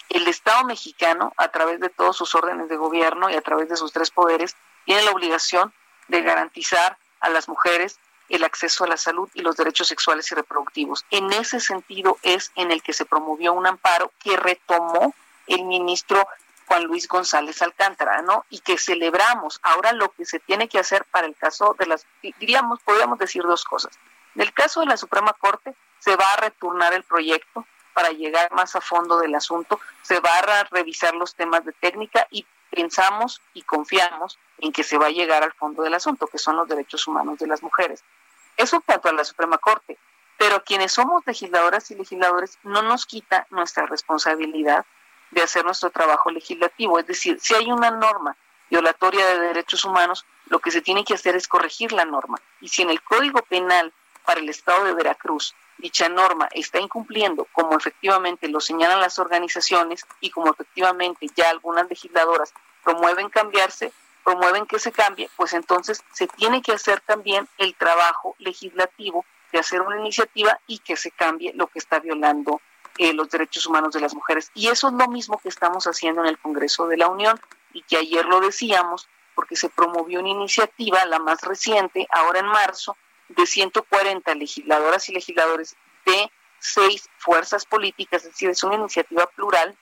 el Estado mexicano, a través de todos sus órdenes de gobierno y a través de sus tres poderes, tiene la obligación de garantizar a las mujeres el acceso a la salud y los derechos sexuales y reproductivos. En ese sentido es en el que se promovió un amparo que retomó el ministro Juan Luis González Alcántara, ¿no? Y que celebramos. Ahora lo que se tiene que hacer para el caso de las, diríamos, podríamos decir dos cosas. En el caso de la Suprema Corte, se va a retornar el proyecto para llegar más a fondo del asunto, se va a revisar los temas de técnica y pensamos y confiamos en que se va a llegar al fondo del asunto, que son los derechos humanos de las mujeres. Eso cuanto a la Suprema Corte. Pero quienes somos legisladoras y legisladores no nos quita nuestra responsabilidad de hacer nuestro trabajo legislativo. Es decir, si hay una norma violatoria de derechos humanos, lo que se tiene que hacer es corregir la norma. Y si en el Código Penal para el Estado de Veracruz dicha norma está incumpliendo, como efectivamente lo señalan las organizaciones y como efectivamente ya algunas legisladoras promueven cambiarse, promueven que se cambie, pues entonces se tiene que hacer también el trabajo legislativo de hacer una iniciativa y que se cambie lo que está violando eh, los derechos humanos de las mujeres. Y eso es lo mismo que estamos haciendo en el Congreso de la Unión y que ayer lo decíamos porque se promovió una iniciativa, la más reciente, ahora en marzo, de 140 legisladoras y legisladores de seis fuerzas políticas, es decir, es una iniciativa plural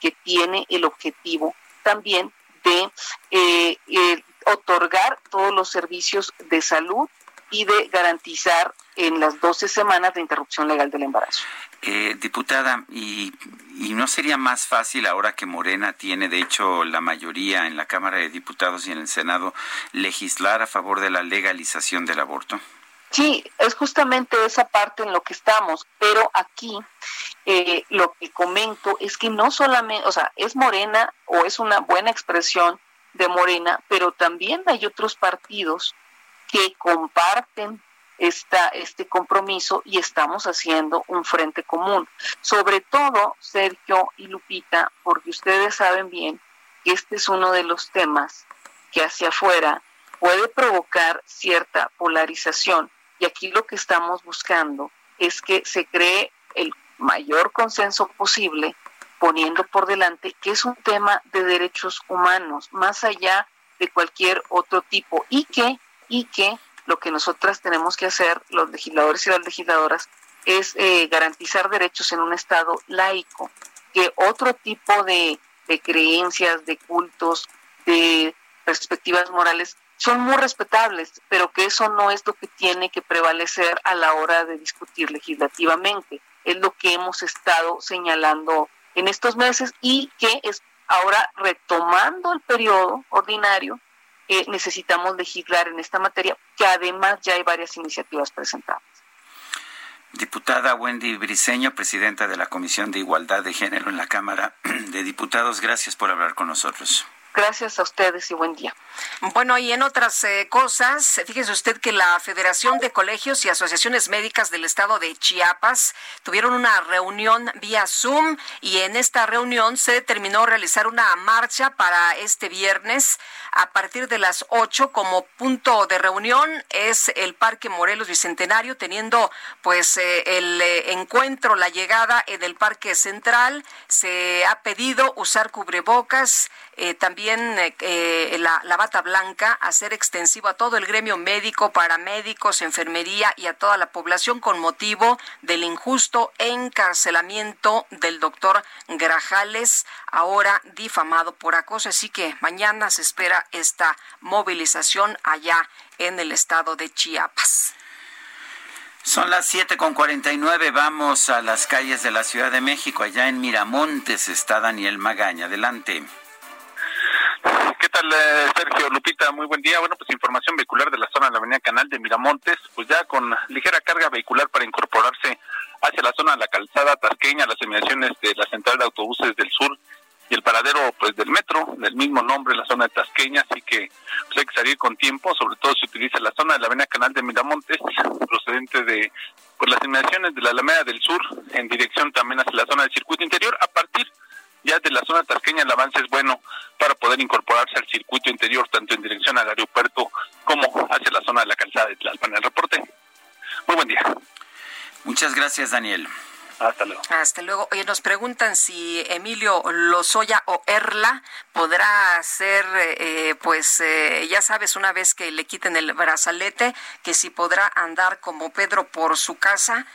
que tiene el objetivo también de eh, eh, otorgar todos los servicios de salud y de garantizar en las 12 semanas de interrupción legal del embarazo. Eh, diputada, ¿y, ¿y no sería más fácil ahora que Morena tiene, de hecho, la mayoría en la Cámara de Diputados y en el Senado, legislar a favor de la legalización del aborto? Sí, es justamente esa parte en lo que estamos, pero aquí eh, lo que comento es que no solamente, o sea, es Morena o es una buena expresión de Morena, pero también hay otros partidos que comparten esta, este compromiso y estamos haciendo un frente común. Sobre todo, Sergio y Lupita, porque ustedes saben bien que este es uno de los temas que hacia afuera puede provocar cierta polarización y aquí lo que estamos buscando es que se cree el mayor consenso posible, poniendo por delante que es un tema de derechos humanos, más allá de cualquier otro tipo, y que, y que lo que nosotras tenemos que hacer, los legisladores y las legisladoras, es eh, garantizar derechos en un Estado laico, que otro tipo de, de creencias, de cultos, de perspectivas morales son muy respetables, pero que eso no es lo que tiene que prevalecer a la hora de discutir legislativamente. Es lo que hemos estado señalando en estos meses y que es ahora retomando el periodo ordinario, eh, necesitamos legislar en esta materia, que además ya hay varias iniciativas presentadas. Diputada Wendy Briceño, presidenta de la Comisión de Igualdad de Género en la Cámara de Diputados, gracias por hablar con nosotros. Gracias a ustedes y buen día. Bueno, y en otras eh, cosas, fíjese usted que la Federación de Colegios y Asociaciones Médicas del Estado de Chiapas tuvieron una reunión vía Zoom y en esta reunión se determinó realizar una marcha para este viernes a partir de las 8 como punto de reunión es el Parque Morelos Bicentenario teniendo pues eh, el eh, encuentro, la llegada en el Parque Central. Se ha pedido usar cubrebocas, también la, la bata blanca a ser extensivo a todo el gremio médico, paramédicos, enfermería y a toda la población con motivo del injusto encarcelamiento del doctor Grajales, ahora difamado por acoso. Así que mañana se espera esta movilización allá en el estado de Chiapas. Son las siete con nueve. Vamos a las calles de la Ciudad de México. Allá en Miramontes está Daniel Magaña. Adelante. ¿Qué tal, eh, Sergio Lupita? Muy buen día. Bueno, pues información vehicular de la zona de la avenida Canal de Miramontes, pues ya con ligera carga vehicular para incorporarse hacia la zona de la calzada tasqueña, las emigraciones de la central de autobuses del sur y el paradero pues del metro, del mismo nombre, la zona de Tasqueña, así que pues, hay que salir con tiempo, sobre todo si utiliza la zona de la avenida Canal de Miramontes, procedente de pues, las inmediaciones de la Alameda del Sur, en dirección también hacia la zona del circuito interior, a partir ya de la zona tasqueña el avance es bueno para poder incorporarse al circuito interior, tanto en dirección al aeropuerto como hacia la zona de la calzada de Tlalpan. El reporte. Muy buen día. Muchas gracias, Daniel. Hasta luego. Hasta luego. Oye, nos preguntan si Emilio Lozoya o Erla podrá ser, eh, pues, eh, ya sabes, una vez que le quiten el brazalete, que si podrá andar como Pedro por su casa.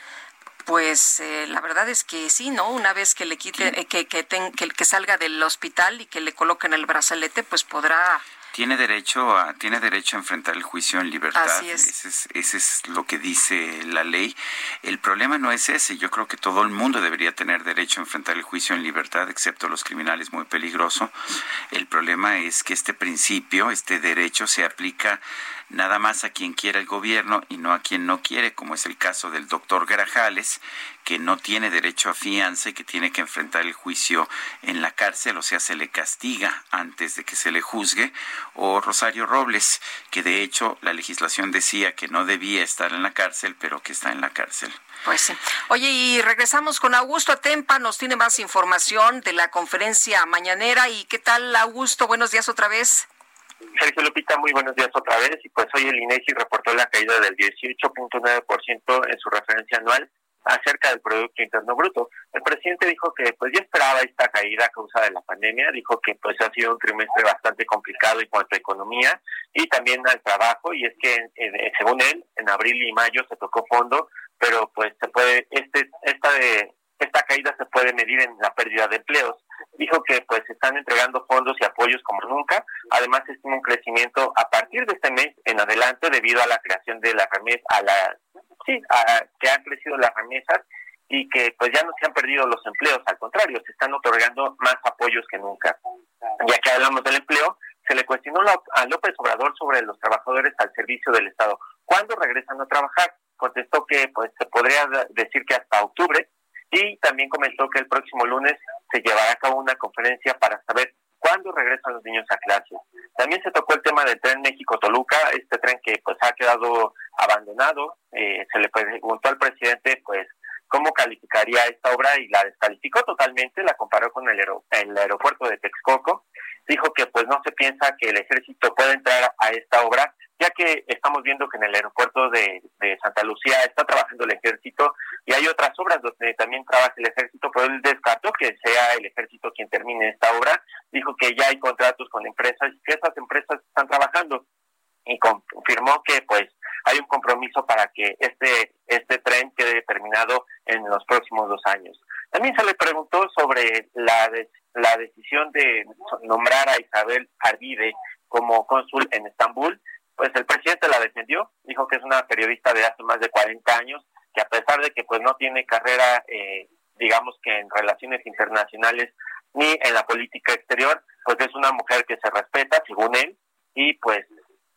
Pues eh, la verdad es que sí, ¿no? Una vez que le quite, eh, que, que, que, que salga del hospital y que le coloquen el brazalete, pues podrá tiene derecho a tiene derecho a enfrentar el juicio en libertad. Así es. Ese, es, ese es lo que dice la ley. El problema no es ese. Yo creo que todo el mundo debería tener derecho a enfrentar el juicio en libertad, excepto los criminales muy peligroso. El problema es que este principio, este derecho, se aplica nada más a quien quiera el gobierno y no a quien no quiere, como es el caso del doctor Grajales, que no tiene derecho a fianza y que tiene que enfrentar el juicio en la cárcel, o sea, se le castiga antes de que se le juzgue, o Rosario Robles, que de hecho la legislación decía que no debía estar en la cárcel, pero que está en la cárcel. Pues sí. Oye, y regresamos con Augusto Atempa, nos tiene más información de la conferencia mañanera. ¿Y qué tal, Augusto? Buenos días otra vez. Sergio Lupita, muy buenos días otra vez. Y pues hoy el INEGI reportó la caída del 18.9% en su referencia anual acerca del Producto Interno Bruto. El presidente dijo que pues ya esperaba esta caída a causa de la pandemia, dijo que pues ha sido un trimestre bastante complicado en cuanto a economía y también al trabajo y es que según él en abril y mayo se tocó fondo, pero pues se puede este esta de esta caída se puede medir en la pérdida de empleos. Dijo que pues están entregando fondos y apoyos como nunca. Además estima un crecimiento a partir de este mes en adelante debido a la creación de la remesa, a la sí, a, que han crecido las remesas y que pues ya no se han perdido los empleos, al contrario, se están otorgando más apoyos que nunca. Ya que hablamos del empleo, se le cuestionó a López Obrador sobre los trabajadores al servicio del Estado. ¿Cuándo regresan a trabajar? Contestó que pues se podría decir que hasta octubre y también comentó que el próximo lunes se llevará a cabo una conferencia para saber cuándo regresan los niños a clase. También se tocó el tema del tren México-Toluca, este tren que pues ha quedado abandonado. Eh, se le preguntó al presidente pues cómo calificaría esta obra y la descalificó totalmente, la comparó con el, el aeropuerto de Texcoco. Dijo que pues no se piensa que el ejército pueda entrar a esta obra ya que estamos viendo que en el aeropuerto de, Santa Lucía está trabajando el ejército y hay otras obras donde también trabaja el ejército, pero él descartó que sea el ejército quien termine esta obra. Dijo que ya hay contratos con empresas y que esas empresas están trabajando y confirmó que pues hay un compromiso para que este este tren quede terminado en los próximos dos años. También se le preguntó sobre la la decisión de nombrar a Isabel Arvide como cónsul en Estambul pues el presidente la defendió, dijo que es una periodista de hace más de 40 años, que a pesar de que pues no tiene carrera, eh, digamos que en relaciones internacionales ni en la política exterior, pues es una mujer que se respeta, según él, y pues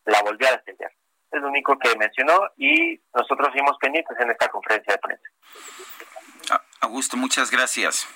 la volvió a defender. Es lo único que mencionó y nosotros seguimos pendientes en esta conferencia de prensa. Augusto, muchas gracias.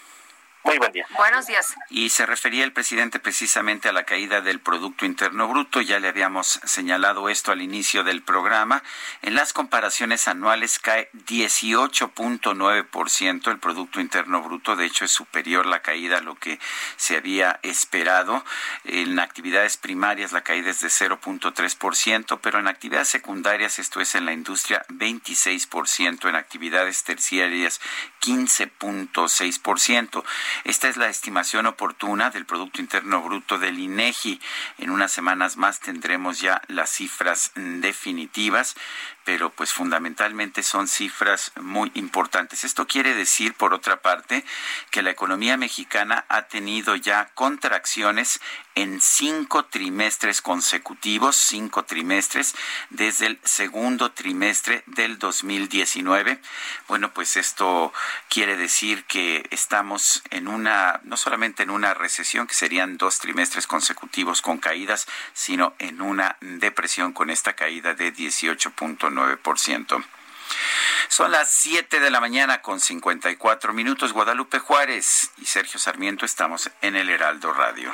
Muy buen día. Buenos días. Y se refería el presidente precisamente a la caída del Producto Interno Bruto. Ya le habíamos señalado esto al inicio del programa. En las comparaciones anuales cae 18.9% el Producto Interno Bruto. De hecho, es superior la caída a lo que se había esperado. En actividades primarias la caída es de 0.3%, pero en actividades secundarias, esto es en la industria, 26%. En actividades terciarias, 15.6%. Esta es la estimación oportuna del Producto Interno Bruto del INEGI. En unas semanas más tendremos ya las cifras definitivas pero pues fundamentalmente son cifras muy importantes. Esto quiere decir, por otra parte, que la economía mexicana ha tenido ya contracciones en cinco trimestres consecutivos, cinco trimestres desde el segundo trimestre del 2019. Bueno, pues esto quiere decir que estamos en una, no solamente en una recesión, que serían dos trimestres consecutivos con caídas, sino en una depresión con esta caída de 18.9%. Son las 7 de la mañana con 54 minutos. Guadalupe Juárez y Sergio Sarmiento estamos en el Heraldo Radio.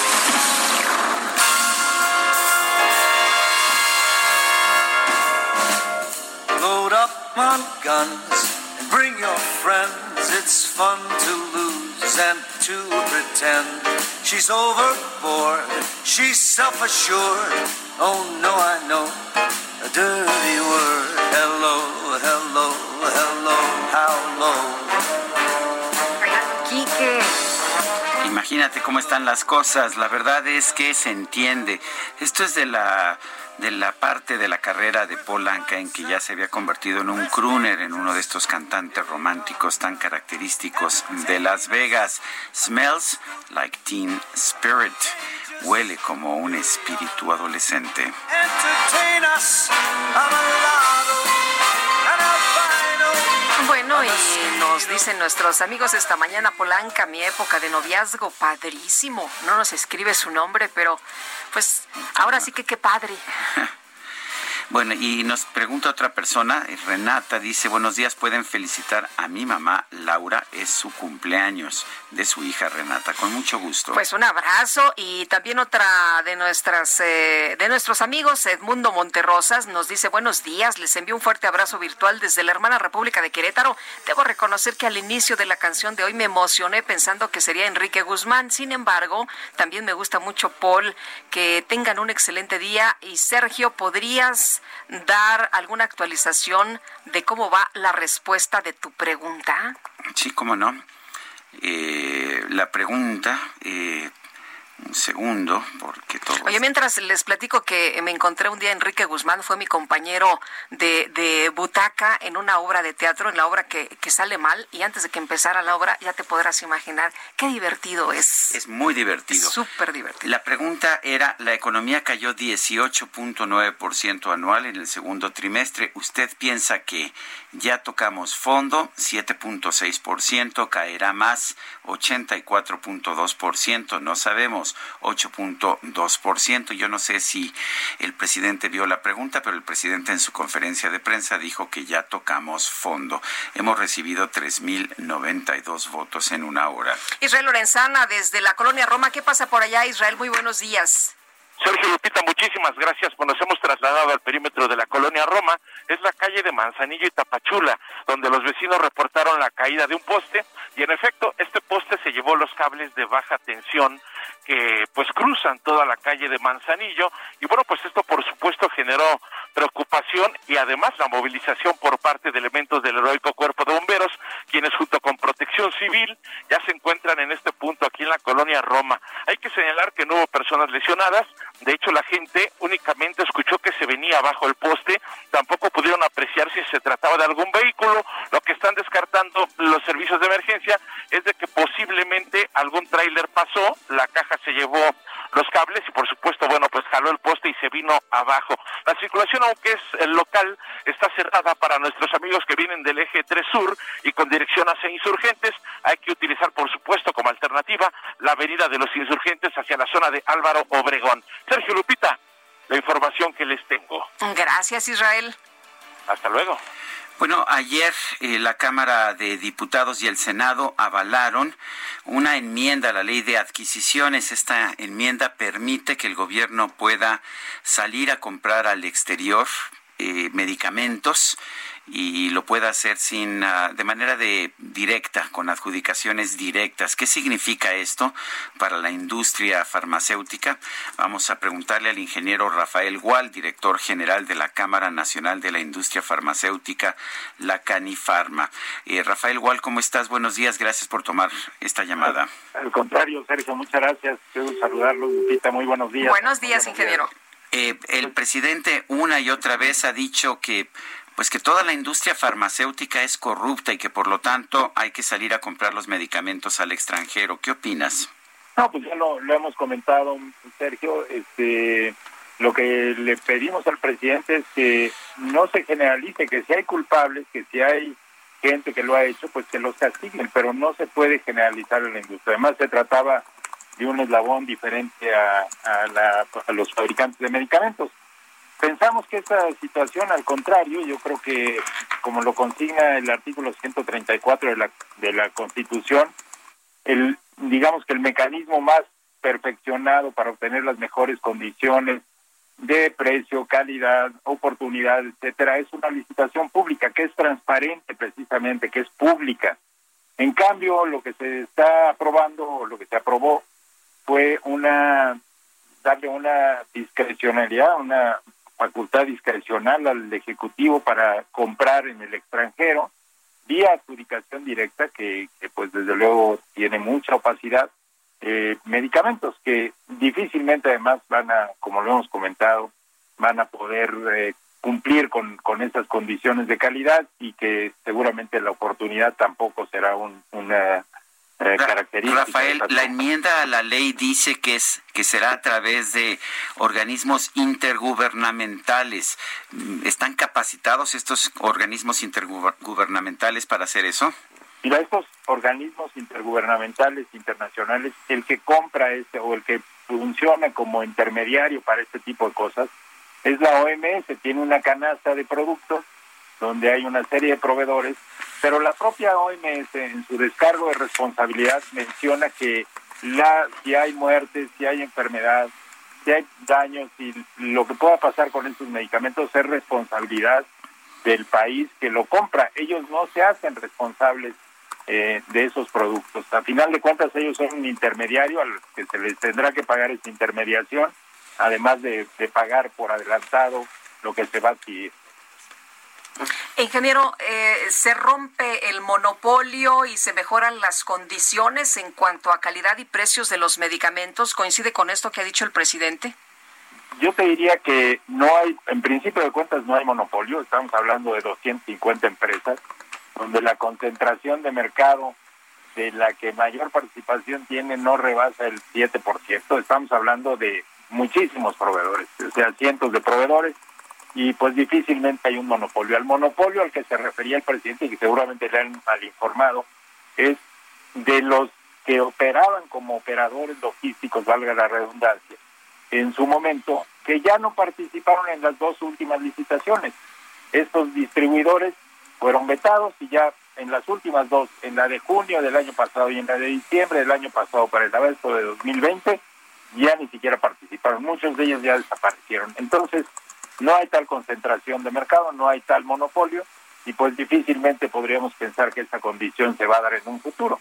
On guns and bring your friends. It's fun to lose and to pretend. She's overboard, she's self assured. Oh no, I know a dirty word. Hello, hello, hello, how low. Quique. Imagínate cómo están las cosas. La verdad es que se entiende. Esto es de la de la parte de la carrera de Paul Anka en que ya se había convertido en un crooner, en uno de estos cantantes románticos tan característicos de Las Vegas. Smells like teen spirit. Huele como un espíritu adolescente. Entertain us. [LAUGHS] Bueno, y nos dicen nuestros amigos esta mañana, Polanca, mi época de noviazgo, padrísimo. No nos escribe su nombre, pero pues ahora sí que qué padre. [LAUGHS] Bueno, y nos pregunta otra persona, Renata, dice, buenos días, pueden felicitar a mi mamá, Laura, es su cumpleaños de su hija Renata, con mucho gusto. Pues un abrazo y también otra de nuestras eh, de nuestros amigos Edmundo Monterrosas nos dice buenos días, les envío un fuerte abrazo virtual desde la hermana República de Querétaro. Debo reconocer que al inicio de la canción de hoy me emocioné pensando que sería Enrique Guzmán. Sin embargo, también me gusta mucho Paul. Que tengan un excelente día y Sergio, ¿podrías dar alguna actualización de cómo va la respuesta de tu pregunta? Sí, cómo no. Eh, la pregunta, eh, un segundo, porque todo... Oye, mientras les platico que me encontré un día Enrique Guzmán, fue mi compañero de, de butaca en una obra de teatro, en la obra que, que sale mal, y antes de que empezara la obra ya te podrás imaginar qué divertido es. Es muy divertido. Súper divertido. La pregunta era, la economía cayó 18.9% anual en el segundo trimestre. ¿Usted piensa que ya tocamos fondo? 7.6%, caerá más, 84.2%, no sabemos, 8.2%. Yo no sé si el presidente vio la pregunta, pero el presidente en su conferencia de prensa dijo que ya tocamos fondo. Hemos recibido 3.092 votos en una hora. Israel Lorenzana, desde la colonia Roma, ¿qué pasa por allá, Israel? Muy buenos días. Sergio Lupita, muchísimas gracias. Pues nos hemos trasladado al perímetro de la colonia Roma. Es la calle de Manzanillo y Tapachula, donde los vecinos reportaron la caída de un poste. Y en efecto, este poste se llevó los cables de baja tensión que pues cruzan toda la calle de Manzanillo. Y bueno, pues esto por supuesto generó preocupación y además la movilización por parte de elementos del heroico cuerpo de bomberos, quienes junto con protección civil ya se encuentran en este punto aquí en la colonia Roma. Hay que señalar que no hubo personas lesionadas, de hecho la gente únicamente escuchó que se venía bajo el poste, tampoco pudieron apreciar si se trataba de algún vehículo, lo que están descartando los servicios de emergencia es de que posiblemente algún tráiler pasó, la caja se llevó los cables y por supuesto, bueno, pues jaló el poste y se vino abajo. La circulación, aunque es el local, está cerrada para nuestros amigos que vienen del eje 3 Sur y con dirección hacia Insurgentes. Hay que utilizar, por supuesto, como alternativa la avenida de los Insurgentes hacia la zona de Álvaro Obregón. Sergio Lupita, la información que les tengo. Gracias, Israel. Hasta luego. Bueno, ayer eh, la Cámara de Diputados y el Senado avalaron una enmienda a la ley de adquisiciones. Esta enmienda permite que el gobierno pueda salir a comprar al exterior eh, medicamentos y lo pueda hacer sin ah, de manera de directa con adjudicaciones directas. ¿Qué significa esto para la industria farmacéutica? Vamos a preguntarle al ingeniero Rafael Gual, director general de la Cámara Nacional de la Industria Farmacéutica, la Canifarma. Eh, Rafael Gual, ¿cómo estás? Buenos días, gracias por tomar esta llamada. Al, contrario, Sergio, muchas gracias. Quiero saludarlo, Lupita, muy buenos días. Buenos días, ingeniero. Eh, el presidente una y otra vez ha dicho que pues que toda la industria farmacéutica es corrupta y que por lo tanto hay que salir a comprar los medicamentos al extranjero. ¿Qué opinas? No, pues ya lo, hemos comentado, Sergio. Este, lo que le pedimos al presidente es que no se generalice, que si hay culpables, que si hay gente que lo ha hecho, pues que los castiguen, pero no se puede generalizar en la industria. Además, se trataba de un eslabón diferente a, a los fabricantes de medicamentos. Pensamos que esta situación, al contrario, yo creo que como lo consigna el artículo 134 de la, de la Constitución, el, digamos que el mecanismo más perfeccionado para obtener las mejores condiciones de precio, calidad, oportunidad, etcétera, es una licitación pública que es transparente precisamente, que es pública. En cambio, lo que se está aprobando, lo que se aprobó, fue una darle una discrecionalidad, una facultad discrecional al Ejecutivo para comprar en el extranjero vía adjudicación directa que, pues desde luego tiene mucha opacidad eh, medicamentos que difícilmente además van a como lo hemos comentado van a poder eh, cumplir con, con esas condiciones de calidad y que seguramente la oportunidad tampoco será un, una eh, Rafael, la enmienda a la ley dice que es que será a través de organismos intergubernamentales. ¿Están capacitados estos organismos intergubernamentales para hacer eso? Mira, estos organismos intergubernamentales internacionales, el que compra este o el que funciona como intermediario para este tipo de cosas es la OMS, tiene una canasta de productos donde hay una serie de proveedores pero la propia OMS en su descargo de responsabilidad menciona que la, si hay muertes, si hay enfermedad, si hay daños y lo que pueda pasar con estos medicamentos es responsabilidad del país que lo compra. Ellos no se hacen responsables eh, de esos productos. A final de cuentas ellos son un intermediario al que se les tendrá que pagar esa intermediación, además de, de pagar por adelantado lo que se va a adquirir. Ingeniero, eh, ¿se rompe el monopolio y se mejoran las condiciones en cuanto a calidad y precios de los medicamentos? ¿Coincide con esto que ha dicho el presidente? Yo te diría que no hay, en principio de cuentas no hay monopolio, estamos hablando de 250 empresas, donde la concentración de mercado de la que mayor participación tiene no rebasa el 7%, estamos hablando de muchísimos proveedores, o sea, cientos de proveedores y pues difícilmente hay un monopolio. Al monopolio al que se refería el presidente y que seguramente le han mal informado es de los que operaban como operadores logísticos, valga la redundancia, en su momento, que ya no participaron en las dos últimas licitaciones. Estos distribuidores fueron vetados y ya en las últimas dos, en la de junio del año pasado y en la de diciembre del año pasado para el agosto de 2020, ya ni siquiera participaron. Muchos de ellos ya desaparecieron. Entonces, no hay tal concentración de mercado, no hay tal monopolio y pues difícilmente podríamos pensar que esa condición se va a dar en un futuro.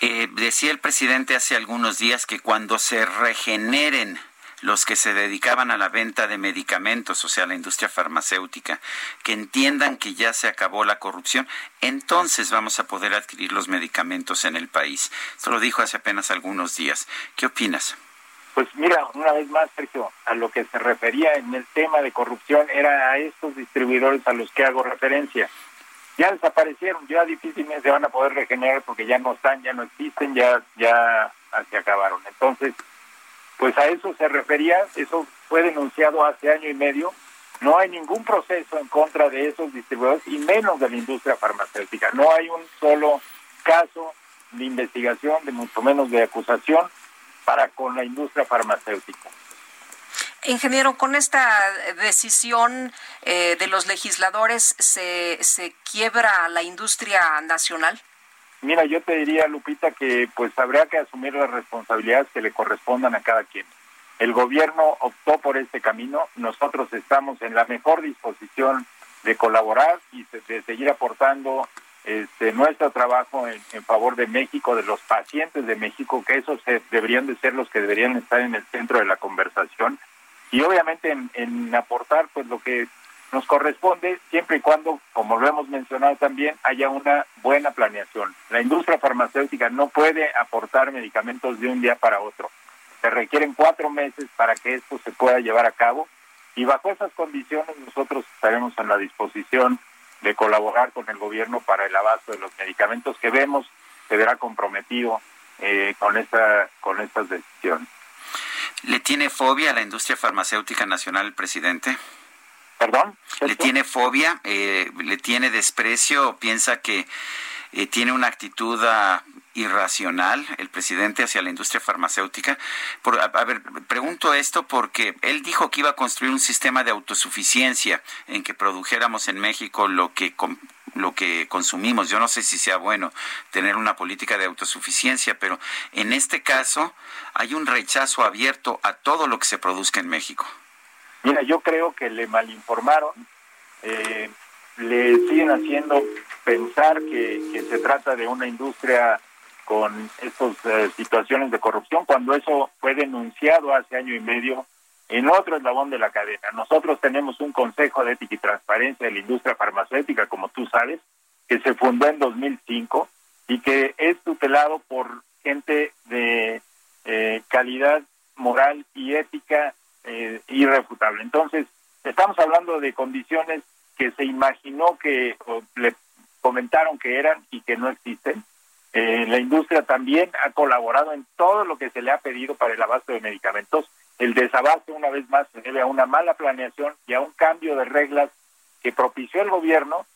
Eh, decía el presidente hace algunos días que cuando se regeneren los que se dedicaban a la venta de medicamentos, o sea, la industria farmacéutica, que entiendan que ya se acabó la corrupción, entonces vamos a poder adquirir los medicamentos en el país. Esto lo dijo hace apenas algunos días. ¿Qué opinas? Pues mira, una vez más, Sergio, a lo que se refería en el tema de corrupción era a estos distribuidores a los que hago referencia. Ya desaparecieron, ya difícilmente se van a poder regenerar porque ya no están, ya no existen, ya, ya se acabaron. Entonces, pues a eso se refería, eso fue denunciado hace año y medio. No hay ningún proceso en contra de esos distribuidores y menos de la industria farmacéutica. No hay un solo caso de investigación, de mucho menos de acusación para con la industria farmacéutica. Ingeniero, con esta decisión eh, de los legisladores, ¿se, ¿se quiebra la industria nacional? Mira, yo te diría, Lupita, que pues habría que asumir las responsabilidades que le correspondan a cada quien. El gobierno optó por este camino, nosotros estamos en la mejor disposición de colaborar y de seguir aportando este, nuestro trabajo en, favor de México, de los pacientes de México, que esos deberían de ser los que deberían estar en el centro de la conversación y obviamente en, aportar pues lo que nos corresponde siempre y cuando, como lo hemos mencionado también, haya una buena planeación. La industria farmacéutica no puede aportar medicamentos de un día para otro. Se requieren cuatro meses para que esto se pueda llevar a cabo y bajo esas condiciones nosotros estaremos en la disposición de colaborar con el gobierno para el abasto de los medicamentos que vemos se verá comprometido eh, con esta con estas decisiones. ¿Le tiene fobia a la industria farmacéutica nacional el presidente? ¿Perdón? ¿Le tiene fobia? Eh, ¿Le tiene desprecio? ¿Piensa que eh, tiene una actitud ah, irracional el presidente hacia la industria farmacéutica. Por, a, ver, pregunto esto porque él dijo que iba a construir un sistema de autosuficiencia en que produjéramos en México lo que lo que consumimos. Yo no sé si sea bueno tener una política de autosuficiencia, pero en este caso hay un rechazo abierto a todo lo que se produzca en México. Mira, yo creo que le malinformaron. Eh, le siguen haciendo pensar que, se trata de una industria con estas eh, situaciones de corrupción, cuando eso fue denunciado hace año y medio en otro eslabón de la cadena. Nosotros tenemos un Consejo de Ética y Transparencia de la Industria Farmacéutica, como tú sabes, que se fundó en 2005 y que es tutelado por gente de eh, calidad moral y ética eh, irrefutable. Entonces, estamos hablando de condiciones que se imaginó que le comentaron que eran y que no existen. Eh, la industria también ha colaborado en todo lo que se le ha pedido para el abasto de medicamentos. El desabasto, una vez más, se debe a una mala planeación y a un cambio de reglas que propició el gobierno,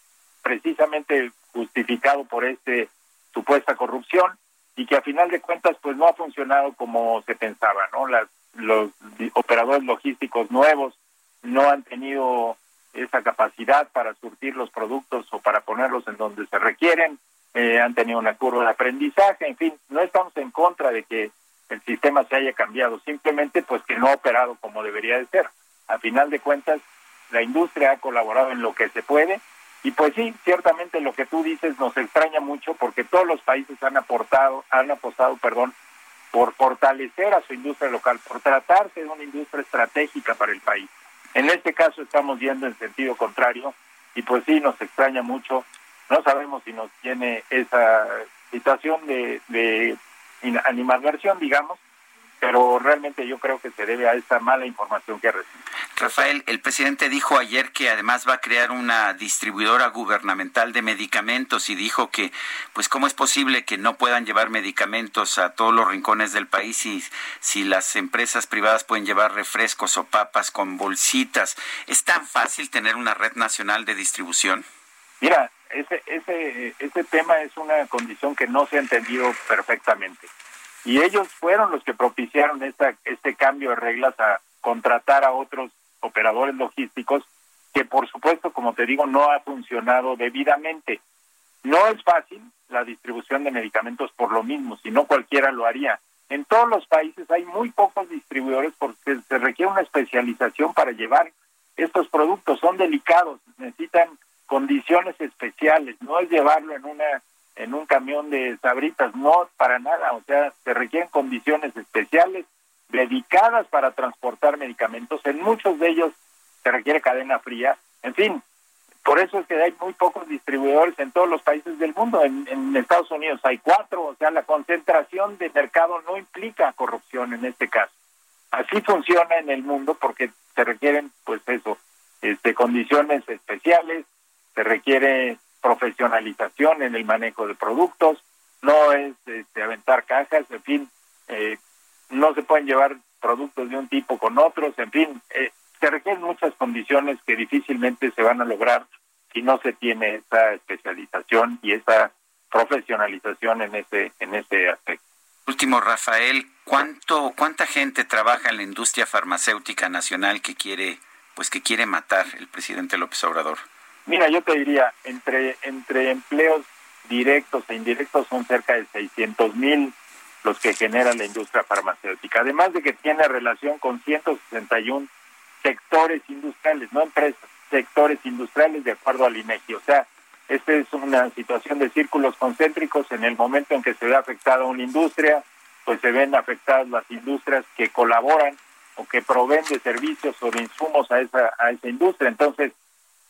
precisamente justificado por este supuesta corrupción y que a final de cuentas pues no ha funcionado como se pensaba, ¿no? Las, los operadores logísticos nuevos no han tenido esa capacidad para surtir los productos o para ponerlos en donde se requieren, eh, han tenido una curva de aprendizaje, en fin, no estamos en contra de que el sistema se haya cambiado, simplemente pues que no ha operado como debería de ser. A final de cuentas, la industria ha colaborado en lo que se puede y pues sí, ciertamente lo que tú dices nos extraña mucho porque todos los países han aportado, han apostado, perdón, por fortalecer a su industria local, por tratarse de una industria estratégica para el país. En este caso estamos yendo en sentido contrario y pues sí nos extraña mucho. No sabemos si nos tiene esa situación de, de animadversión, digamos, pero realmente yo creo que se debe a esa mala información que recibido. Rafael, el presidente dijo ayer que además va a crear una distribuidora gubernamental de medicamentos y dijo que, pues, ¿cómo es posible que no puedan llevar medicamentos a todos los rincones del país si, si las empresas privadas pueden llevar refrescos o papas con bolsitas? ¿Es tan fácil tener una red nacional de distribución? Mira, ese, ese, ese tema es una condición que no se ha entendido perfectamente y ellos fueron los que propiciaron esta, este cambio de reglas a contratar a otros operadores logísticos que por supuesto, como te digo, no ha funcionado debidamente. No es fácil la distribución de medicamentos por lo mismo, si no cualquiera lo haría. En todos los países hay muy pocos distribuidores porque se requiere una especialización para llevar estos productos, son delicados, necesitan condiciones especiales, no es llevarlo en una en un camión de sabritas, no para nada, o sea, se requieren condiciones especiales dedicadas para transportar medicamentos. En muchos de ellos se requiere cadena fría. En fin, por eso es que hay muy pocos distribuidores en todos los países del mundo. En, en, Estados Unidos hay cuatro, o sea, la concentración de mercado no implica corrupción en este caso. Así funciona en el mundo porque se requieren, pues eso, este, condiciones especiales, se requiere profesionalización en el manejo de productos, no es este, aventar cajas, en fin, eh, no se pueden llevar productos de un tipo con otros, en fin, eh, se requieren muchas condiciones que difícilmente se van a lograr si no se tiene esa especialización y esa profesionalización en ese en ese aspecto. Último, Rafael, ¿cuánto cuánta gente trabaja en la industria farmacéutica nacional que quiere pues que quiere matar el presidente López Obrador? Mira, yo te diría, entre entre empleos directos e indirectos son cerca de 600 mil los que genera la industria farmacéutica. Además de que tiene relación con 161 sectores industriales, no empresas, sectores industriales de acuerdo al INEGI. O sea, esta es una situación de círculos concéntricos. En el momento en que se ve afectada una industria, pues se ven afectadas las industrias que colaboran o que proveen de servicios o de insumos a esa, a esa industria. Entonces,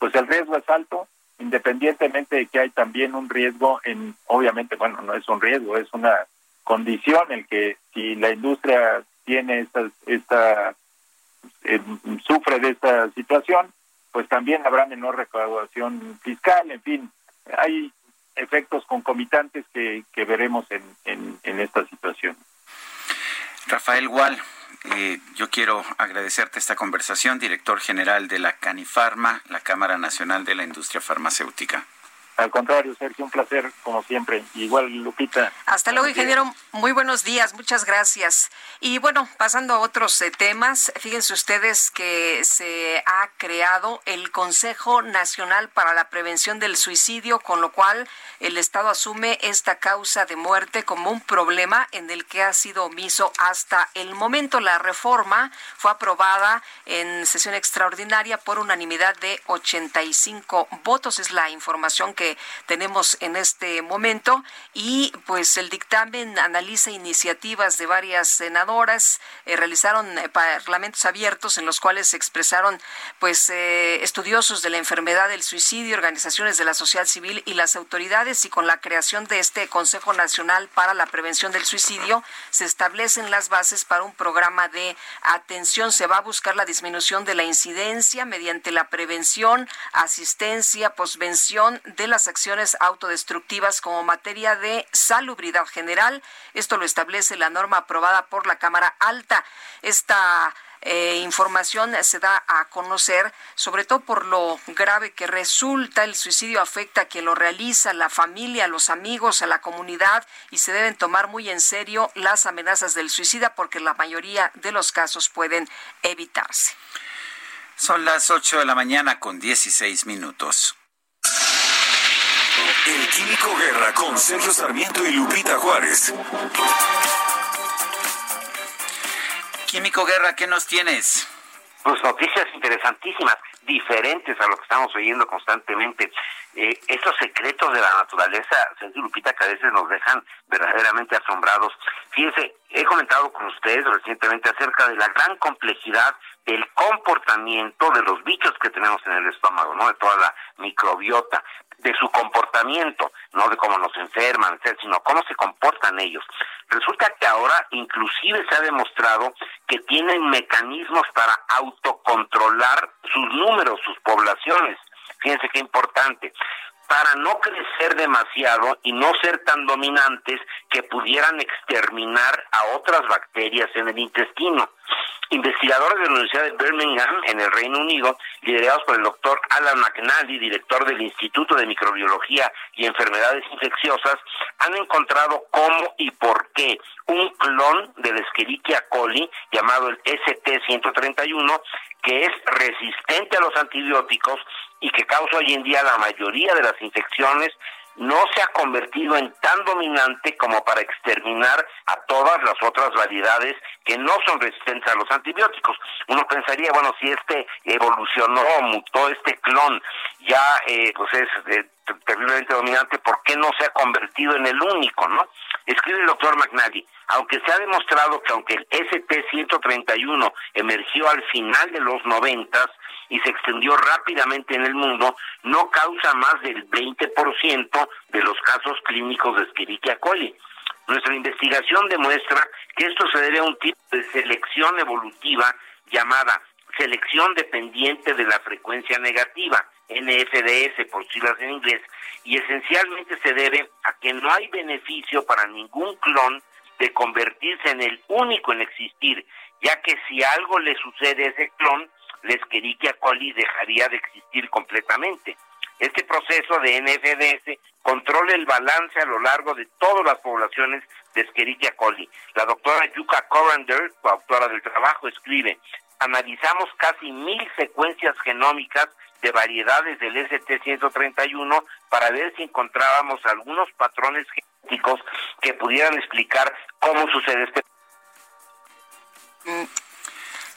pues el riesgo es alto, independientemente de que hay también un riesgo en, obviamente, bueno, no es un riesgo, es una condición el que si la industria tiene esta, esta eh, sufre de esta situación, pues también habrá menor recaudación fiscal, en fin, hay efectos concomitantes que, que veremos en, en, en esta situación. Rafael Gual, eh, yo quiero agradecerte esta conversación, director general de la Canifarma, la Cámara Nacional de la Industria Farmacéutica. Al contrario, Sergio, un placer como siempre. Igual, Lupita. Hasta luego, ingeniero. Muy buenos días, muchas gracias. Y bueno, pasando a otros eh, temas, fíjense ustedes que se ha creado el Consejo Nacional para la Prevención del Suicidio, con lo cual el Estado asume esta causa de muerte como un problema en el que ha sido omiso hasta el momento. La reforma fue aprobada en sesión extraordinaria por unanimidad de 85 votos. Es la información que tenemos en este momento y pues el dictamen analiza iniciativas de varias senadoras, eh, realizaron eh, parlamentos abiertos en los cuales se expresaron pues eh, estudiosos de la enfermedad del suicidio, organizaciones de la sociedad civil y las autoridades y con la creación de este Consejo Nacional para la Prevención del Suicidio se establecen las bases para un programa de atención. Se va a buscar la disminución de la incidencia mediante la prevención, asistencia, posvención de las acciones autodestructivas como materia de salubridad general. Esto lo establece la norma aprobada por la Cámara Alta. Esta eh, información se da a conocer, sobre todo por lo grave que resulta. El suicidio afecta a quien lo realiza, la familia, a los amigos, a la comunidad y se deben tomar muy en serio las amenazas del suicida porque la mayoría de los casos pueden evitarse. Son las 8 de la mañana con 16 minutos. El Químico Guerra con Sergio Sarmiento y Lupita Juárez. Químico Guerra, ¿qué nos tienes? Pues noticias interesantísimas, diferentes a lo que estamos oyendo constantemente. Eh, estos secretos de la naturaleza, Sergio Lupita, que a veces nos dejan verdaderamente asombrados. Fíjense, he comentado con ustedes recientemente acerca de la gran complejidad del comportamiento de los bichos que tenemos en el estómago, ¿no? De toda la microbiota de su comportamiento, no de cómo nos enferman, sino cómo se comportan ellos. Resulta que ahora inclusive se ha demostrado que tienen mecanismos para autocontrolar sus números, sus poblaciones. Fíjense qué importante para no crecer demasiado y no ser tan dominantes que pudieran exterminar a otras bacterias en el intestino. Investigadores de la Universidad de Birmingham, en el Reino Unido, liderados por el doctor Alan McNally, director del Instituto de Microbiología y Enfermedades Infecciosas, han encontrado cómo y por qué un clon del Escherichia coli, llamado el ST-131, que es resistente a los antibióticos y que causa hoy en día la mayoría de las infecciones, no se ha convertido en tan dominante como para exterminar a todas las otras variedades que no son resistentes a los antibióticos. Uno pensaría, bueno, si este evolucionó, mutó este clon, ya eh, pues es eh, terriblemente dominante, ¿por qué no se ha convertido en el único, no? Escribe el doctor McNally, aunque se ha demostrado que aunque el ST-131 emergió al final de los noventas y se extendió rápidamente en el mundo, no causa más del 20% de los casos clínicos de Escherichia coli. Nuestra investigación demuestra que esto se debe a un tipo de selección evolutiva llamada selección dependiente de la frecuencia negativa, NFDS por siglas en inglés, y esencialmente se debe a que no hay beneficio para ningún clon de convertirse en el único en existir, ya que si algo le sucede a ese clon, la Escherichia coli dejaría de existir completamente. Este proceso de NFDS controla el balance a lo largo de todas las poblaciones de Escherichia coli. La doctora Yuka Corander, coautora del trabajo, escribe, analizamos casi mil secuencias genómicas de variedades del ST-131 para ver si encontrábamos algunos patrones genéticos que pudieran explicar cómo sucede este. Mm,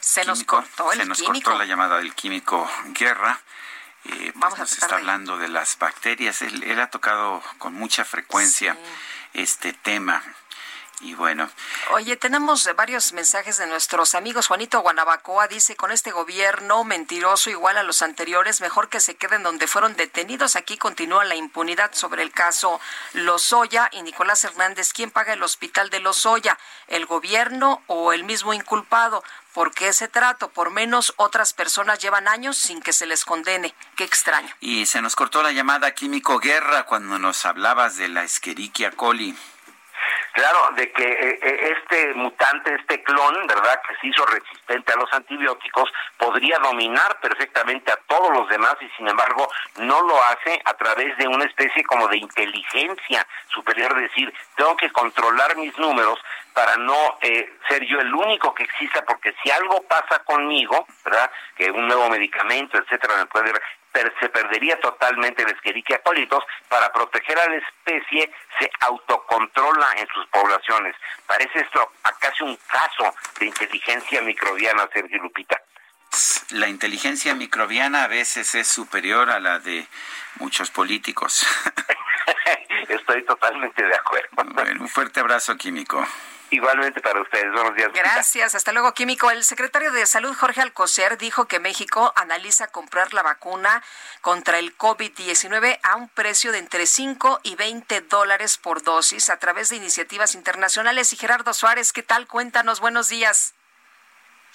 se nos cortó el Se nos químico. cortó la llamada del químico Guerra. Eh, pues Vamos a nos está de- hablando de las bacterias. Él, él ha tocado con mucha frecuencia este tema. Y bueno, Oye, tenemos varios mensajes de nuestros amigos. Juanito Guanabacoa dice, con este gobierno mentiroso igual a los anteriores, mejor que se queden donde fueron detenidos. Aquí continúa la impunidad sobre el caso Lozoya y Nicolás Hernández. ¿Quién paga el hospital de Lozoya? ¿El gobierno o el mismo inculpado? ¿Por qué ese trato? Por menos otras personas llevan años sin que se les condene. Qué extraño. y se nos cortó la llamada químico Guerra cuando nos hablabas de la Escherichia coli. Claro, de que eh, eh, este mutante, este clon, ¿verdad?, que se hizo resistente a los antibióticos, podría dominar perfectamente a todos los demás y sin embargo no lo hace a través de una especie como de inteligencia superior, decir, tengo que controlar mis números para no eh, ser yo el único que exista, porque si algo pasa conmigo, ¿verdad?, que un nuevo medicamento, etcétera, me puede per- se perdería totalmente el Escherichia coli. Entonces, para proteger a la especie, se autocontrola en sus poblaciones. Parece esto a casi un caso de inteligencia microbiana, Sergio Lupita. La inteligencia microbiana a veces es superior a la de muchos políticos. [LAUGHS] Estoy totalmente de acuerdo. Bueno, un fuerte abrazo químico. Igualmente para ustedes. Buenos días. Gracias, hasta luego, Químico. El secretario de Salud, Jorge Alcocer, dijo que México analiza comprar la vacuna contra el COVID-19 a un precio de entre 5 y 20 dólares por dosis a través de iniciativas internacionales. Y Gerardo Suárez, ¿qué tal? Cuéntanos, buenos días.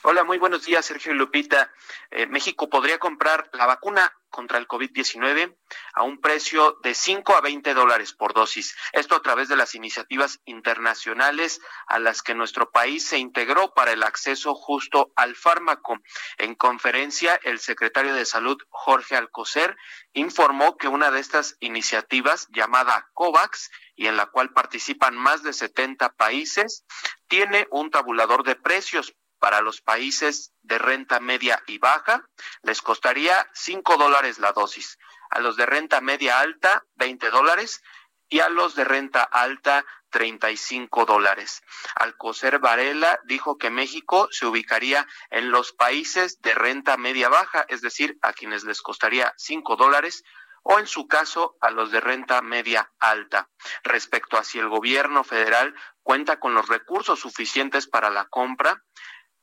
Hola, muy buenos días, Sergio y Lupita. Eh, México podría comprar la vacuna contra el COVID-19 a un precio de 5 a 20 dólares por dosis. Esto a través de las iniciativas internacionales a las que nuestro país se integró para el acceso justo al fármaco. En conferencia, el secretario de Salud, Jorge Alcocer, informó que una de estas iniciativas, llamada COVAX, y en la cual participan más de 70 países, tiene un tabulador de precios para los países de renta media y baja, les costaría 5 dólares la dosis. A los de renta media alta, 20 dólares. Y a los de renta alta, 35 dólares. Alcocer Varela dijo que México se ubicaría en los países de renta media baja, es decir, a quienes les costaría 5 dólares o en su caso a los de renta media alta. Respecto a si el gobierno federal cuenta con los recursos suficientes para la compra,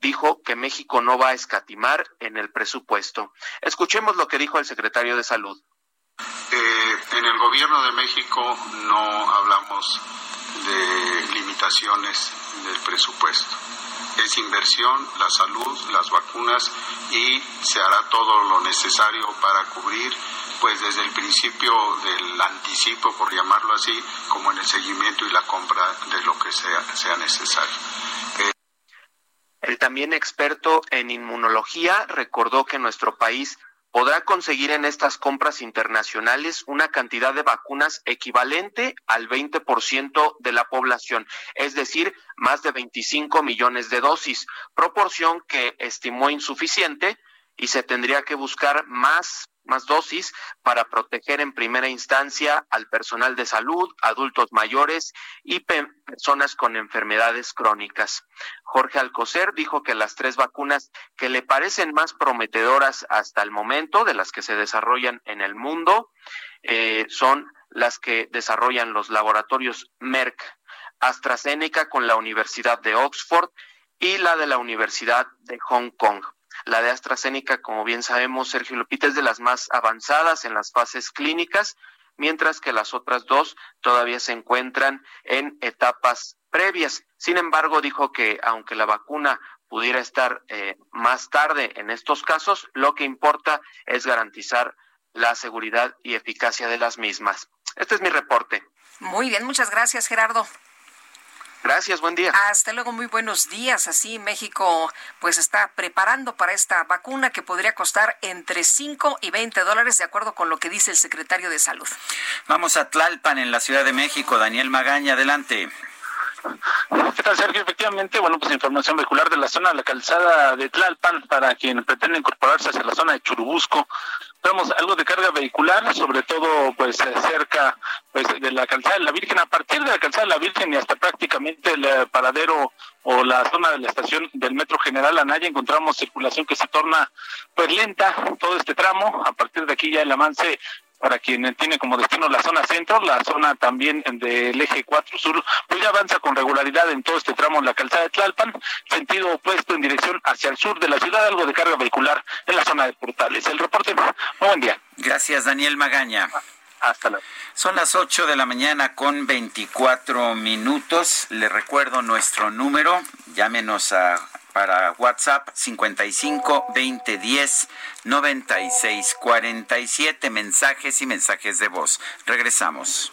dijo que México no va a escatimar en el presupuesto. Escuchemos lo que dijo el secretario de Salud. Eh, en el gobierno de México no hablamos de limitaciones del presupuesto. Es inversión, la salud, las vacunas y se hará todo lo necesario para cubrir, pues desde el principio del anticipo, por llamarlo así, como en el seguimiento y la compra de lo que sea, sea necesario. El también experto en inmunología recordó que nuestro país podrá conseguir en estas compras internacionales una cantidad de vacunas equivalente al 20% de la población, es decir, más de 25 millones de dosis, proporción que estimó insuficiente y se tendría que buscar más más dosis para proteger en primera instancia al personal de salud, adultos mayores y personas con enfermedades crónicas. Jorge Alcocer dijo que las tres vacunas que le parecen más prometedoras hasta el momento de las que se desarrollan en el mundo eh, son las que desarrollan los laboratorios Merck, AstraZeneca con la Universidad de Oxford y la de la Universidad de Hong Kong. La de AstraZeneca, como bien sabemos, Sergio Lupita, es de las más avanzadas en las fases clínicas, mientras que las otras dos todavía se encuentran en etapas previas. Sin embargo, dijo que aunque la vacuna pudiera estar eh, más tarde en estos casos, lo que importa es garantizar la seguridad y eficacia de las mismas. Este es mi reporte. Muy bien, muchas gracias, Gerardo. Gracias, buen día. Hasta luego, muy buenos días. Así México pues está preparando para esta vacuna que podría costar entre 5 y 20 dólares, de acuerdo con lo que dice el secretario de Salud. Vamos a Tlalpan, en la Ciudad de México. Daniel Magaña, adelante. ¿Qué tal, Sergio? Efectivamente, bueno, pues información vehicular de la zona de la calzada de Tlalpan para quien pretende incorporarse hacia la zona de Churubusco. Vemos algo de carga vehicular, sobre todo pues cerca pues de la calzada de la Virgen, a partir de la calzada de la Virgen y hasta prácticamente el eh, paradero o la zona de la estación del Metro General Anaya encontramos circulación que se torna pues lenta todo este tramo, a partir de aquí ya el avance para quien tiene como destino la zona centro, la zona también del eje 4 sur, pues ya avanza con regularidad en todo este tramo en la calzada de Tlalpan, sentido opuesto en dirección hacia el sur de la ciudad, algo de carga vehicular en la zona de Portales. El reporte, muy buen día. Gracias, Daniel Magaña. Hasta luego. Son las 8 de la mañana con 24 minutos. Le recuerdo nuestro número. Llámenos a para WhatsApp 55 20 10 96 47 mensajes y mensajes de voz. Regresamos.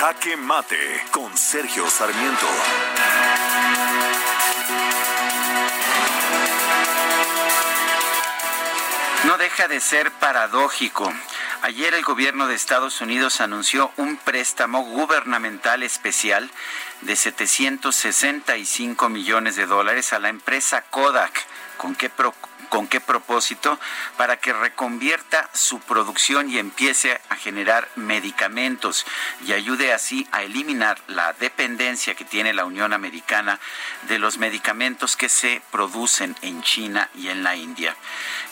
Jaque Mate con Sergio Sarmiento. No deja de ser paradójico. Ayer el gobierno de Estados Unidos anunció un préstamo gubernamental especial de 765 millones de dólares a la empresa Kodak. ¿Con qué, ¿Con qué propósito? Para que reconvierta su producción y empiece a generar medicamentos y ayude así a eliminar la dependencia que tiene la Unión Americana de los medicamentos que se producen en China y en la India.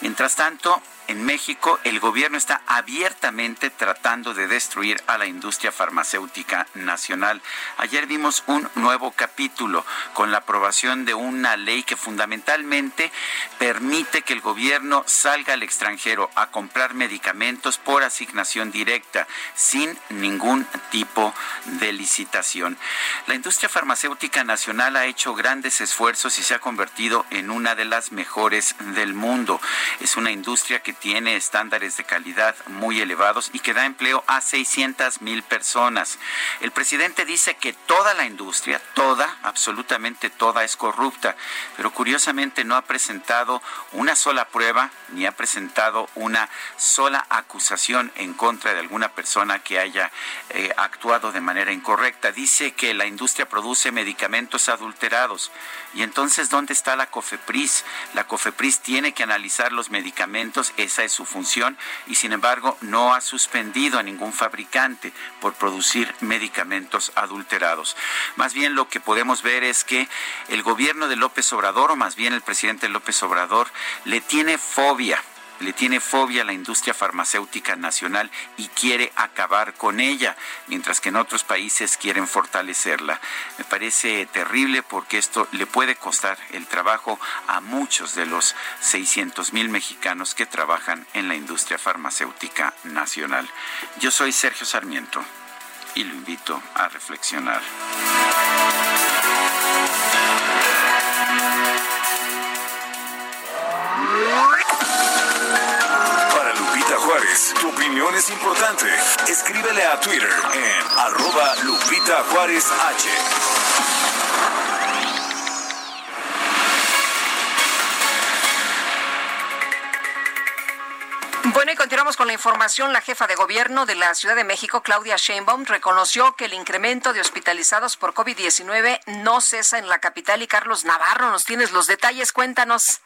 Mientras tanto, en México el gobierno está abiertamente tratando de destruir a la industria farmacéutica nacional. Ayer vimos un nuevo capítulo con la aprobación de una ley que fundamentalmente permite que el gobierno salga al extranjero a comprar medicamentos por asignación directa sin ningún tipo de licitación. La industria farmacéutica nacional ha hecho grandes esfuerzos y se ha convertido en una de las mejores del mundo. Es una industria que tiene estándares de calidad muy elevados y que da empleo a 600 mil personas. El presidente dice que toda la industria, toda, absolutamente toda es corrupta, pero curiosamente no ha presentado una sola prueba ni ha presentado una sola acusación en contra de alguna persona que haya eh, actuado de manera incorrecta. Dice que la industria produce medicamentos adulterados. Y entonces, ¿dónde está la COFEPRIS? La COFEPRIS tiene que analizar los medicamentos, esa es su función, y sin embargo no ha suspendido a ningún fabricante por producir medicamentos adulterados. Más bien lo que podemos ver es que el gobierno de López Obrador, o más bien el presidente López Obrador, le tiene fobia le tiene fobia a la industria farmacéutica nacional y quiere acabar con ella, mientras que en otros países quieren fortalecerla. Me parece terrible porque esto le puede costar el trabajo a muchos de los 600 mil mexicanos que trabajan en la industria farmacéutica nacional. Yo soy Sergio Sarmiento y lo invito a reflexionar. Juárez, tu opinión es importante. Escríbele a Twitter en arroba Juárez H. Bueno, y continuamos con la información. La jefa de gobierno de la Ciudad de México, Claudia Sheinbaum, reconoció que el incremento de hospitalizados por COVID-19 no cesa en la capital. Y Carlos Navarro, nos tienes los detalles. Cuéntanos.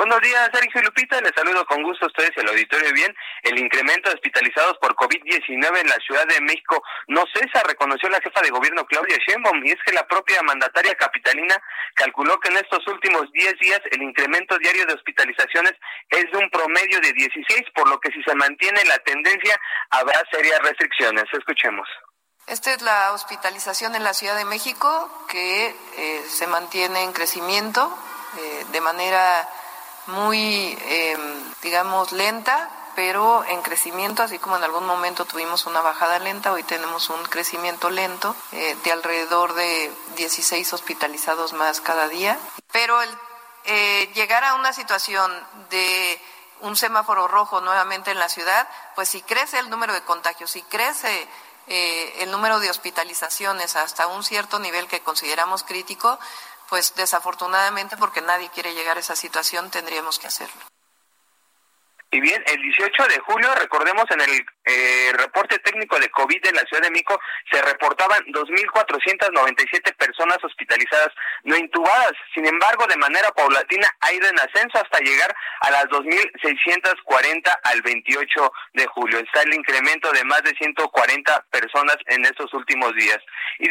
Buenos días, Sergio y Lupita. Les saludo con gusto a ustedes al auditorio. Bien, el incremento de hospitalizados por COVID-19 en la Ciudad de México no cesa, reconoció la jefa de gobierno Claudia Sheinbaum, y es que la propia mandataria capitalina calculó que en estos últimos 10 días el incremento diario de hospitalizaciones es de un promedio de 16, por lo que si se mantiene la tendencia habrá serias restricciones. Escuchemos. Esta es la hospitalización en la Ciudad de México que eh, se mantiene en crecimiento eh, de manera muy, eh, digamos, lenta, pero en crecimiento, así como en algún momento tuvimos una bajada lenta, hoy tenemos un crecimiento lento eh, de alrededor de 16 hospitalizados más cada día. Pero el eh, llegar a una situación de un semáforo rojo nuevamente en la ciudad, pues si crece el número de contagios, si crece el número de hospitalizaciones hasta un cierto nivel que consideramos crítico, pues desafortunadamente, porque nadie quiere llegar a esa situación, tendríamos que hacerlo. Y bien, el 18 de julio, recordemos en el eh, reporte técnico de COVID en la Ciudad de México, se reportaban 2.497 personas hospitalizadas no intubadas. Sin embargo, de manera paulatina ha ido en ascenso hasta llegar a las 2.640 al 28 de julio. Está el incremento de más de 140 personas en estos últimos días. Y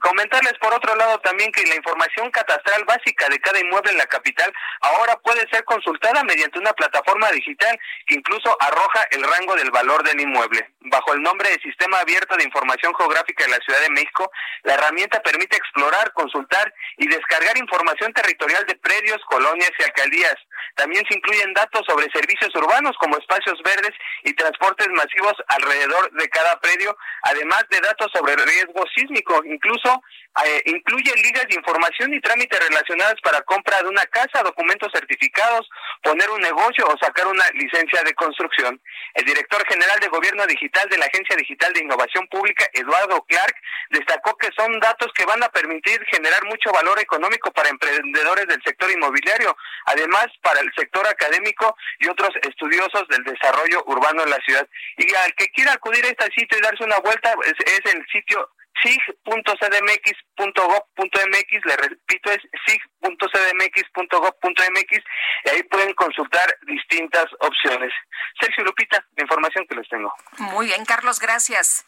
comentarles por otro lado también que la información catastral básica de cada inmueble en la capital ahora puede ser consultada mediante una plataforma digital que incluso arroja el rango del valor del inmueble. Bajo el nombre de Sistema Abierto de Información Geográfica de la Ciudad de México, la herramienta permite explorar, consultar y descargar información territorial de predios, colonias y alcaldías. También se incluyen datos sobre servicios urbanos como espacios verdes y transportes masivos alrededor de cada predio, además de datos sobre riesgo sísmico. Incluso eh, incluye ligas de información y trámites relacionados para compra de una casa, documentos certificados, poner un negocio o sacar una licencia de construcción. El director general de Gobierno Digital de la Agencia Digital de Innovación Pública, Eduardo Clark, destacó que son datos que van a permitir generar mucho valor económico para emprendedores del sector inmobiliario, además para el sector académico y otros estudiosos del desarrollo urbano en la ciudad. Y al que quiera acudir a este sitio y darse una vuelta, es, es el sitio sig.cdmx.gov.mx, le repito, es sig.cdmx.gov.mx, y ahí pueden consultar distintas opciones. Sergio Lupita, la información que les tengo. Muy bien, Carlos, gracias.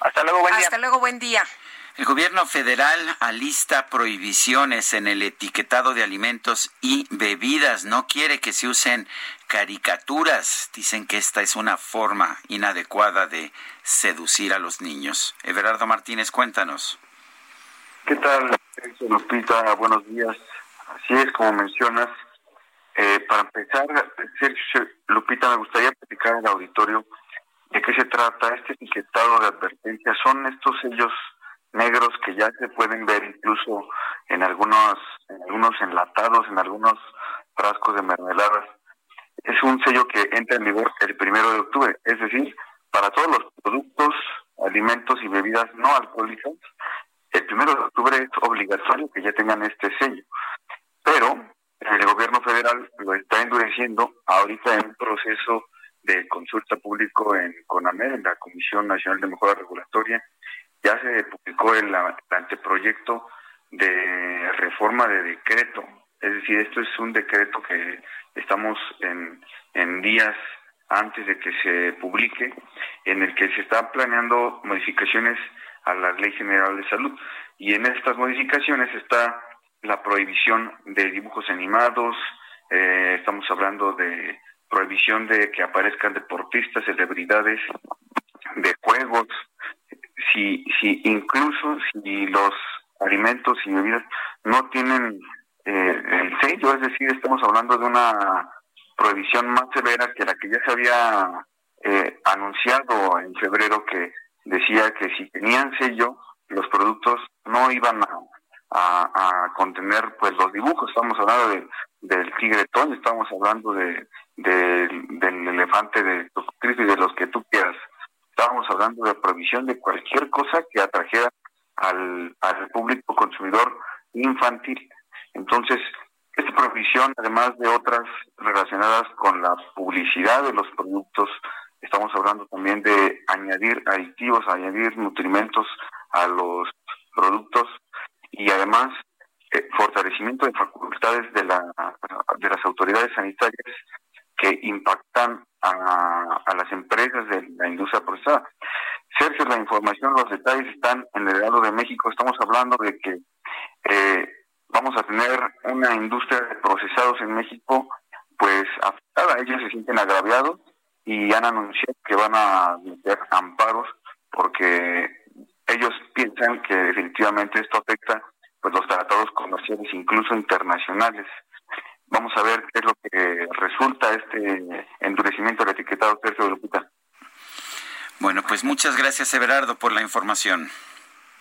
Hasta luego, buen día. Hasta luego, buen día. El gobierno federal alista prohibiciones en el etiquetado de alimentos y bebidas. No quiere que se usen caricaturas. Dicen que esta es una forma inadecuada de seducir a los niños. Everardo Martínez, cuéntanos. ¿Qué tal, Lupita? Buenos días. Así es, como mencionas. Eh, para empezar, Sergio Lupita, me gustaría platicar al auditorio de qué se trata. Este etiquetado de advertencia son estos sellos negros que ya se pueden ver incluso en algunos, en algunos enlatados, en algunos frascos de mermeladas. Es un sello que entra en vigor el primero de octubre, es decir, para todos los productos, alimentos y bebidas no alcohólicas, el primero de octubre es obligatorio que ya tengan este sello. Pero el gobierno federal lo está endureciendo ahorita en un proceso de consulta público en CONAMER, en la Comisión Nacional de Mejora Regulatoria, ya se publicó el, anteproyecto de reforma de decreto. Es decir, esto es un decreto que estamos en, en días antes de que se publique, en el que se están planeando modificaciones a la Ley General de Salud. Y en estas modificaciones está la prohibición de dibujos animados, eh, estamos hablando de prohibición de que aparezcan deportistas, celebridades, de juegos, si, si incluso si los alimentos y bebidas no tienen eh, el sello, es decir, estamos hablando de una prohibición más severa que la que ya se había eh, anunciado en febrero que decía que si tenían sello, los productos no iban a, contener pues los dibujos. Estamos hablando de, del tigre Toño, estamos hablando de, del elefante de y de los que tú quieras. Estábamos hablando de provisión de cualquier cosa que atrajera al, al público consumidor infantil. Entonces, esta provisión, además de otras relacionadas con la publicidad de los productos, estamos hablando también de añadir aditivos, añadir nutrimentos a los productos y además eh, fortalecimiento de facultades de, la, de las autoridades sanitarias que impactan a, a las empresas de la industria procesada. Sergio, la información, los detalles están en el lado de México. Estamos hablando de que eh, vamos a tener una industria de procesados en México, pues afectada. Ellos se sienten agraviados y han anunciado que van a meter amparos porque ellos piensan que definitivamente esto afecta pues los tratados comerciales, incluso internacionales. Vamos a ver qué es lo que resulta este endurecimiento del etiquetado Sergio Lupita. Bueno, pues muchas gracias, Everardo, por la información.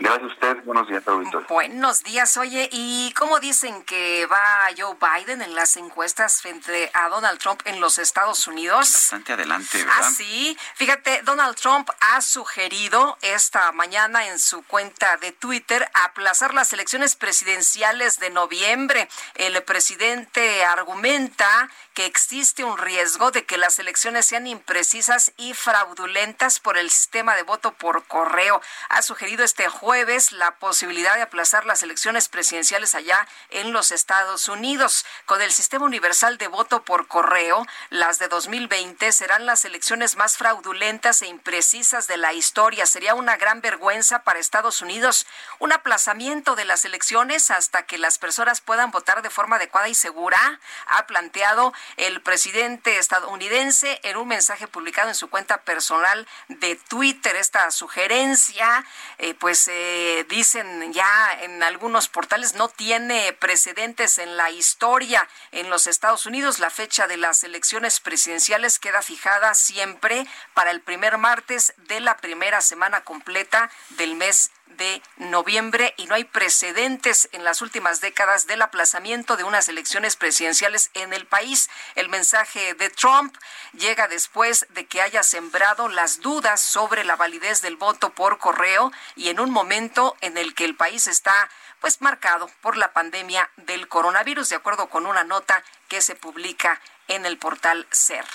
Gracias a usted. Buenos días, auditorio. Buenos días. Oye, ¿y cómo dicen que va Joe Biden en las encuestas frente a Donald Trump en los Estados Unidos? Bastante adelante, ¿verdad? Ah, sí. Fíjate, Donald Trump ha sugerido esta mañana en su cuenta de Twitter aplazar las elecciones presidenciales de noviembre. El presidente argumenta que existe un riesgo de que las elecciones sean imprecisas y fraudulentas por el sistema de voto por correo. Ha sugerido este jueves la posibilidad de aplazar las elecciones presidenciales allá en los Estados Unidos. Con el sistema universal de voto por correo, las de 2020 serán las elecciones más fraudulentas e imprecisas de la historia. Sería una gran vergüenza para Estados Unidos. Un aplazamiento de las elecciones hasta que las personas puedan votar de forma adecuada y segura, ha planteado el presidente estadounidense en un mensaje publicado en su cuenta personal de Twitter. Esta sugerencia, eh, pues eh, dicen ya en algunos portales, no tiene precedentes en la historia en los Estados Unidos. La fecha de las elecciones presidenciales queda fijada siempre para el primer martes de la primera semana completa del mes de noviembre y no hay precedentes en las últimas décadas del aplazamiento de unas elecciones presidenciales en el país. El mensaje de Trump llega después de que haya sembrado las dudas sobre la validez del voto por correo y en un momento en el que el país está pues marcado por la pandemia del coronavirus, de acuerdo con una nota que se publica en el portal CER.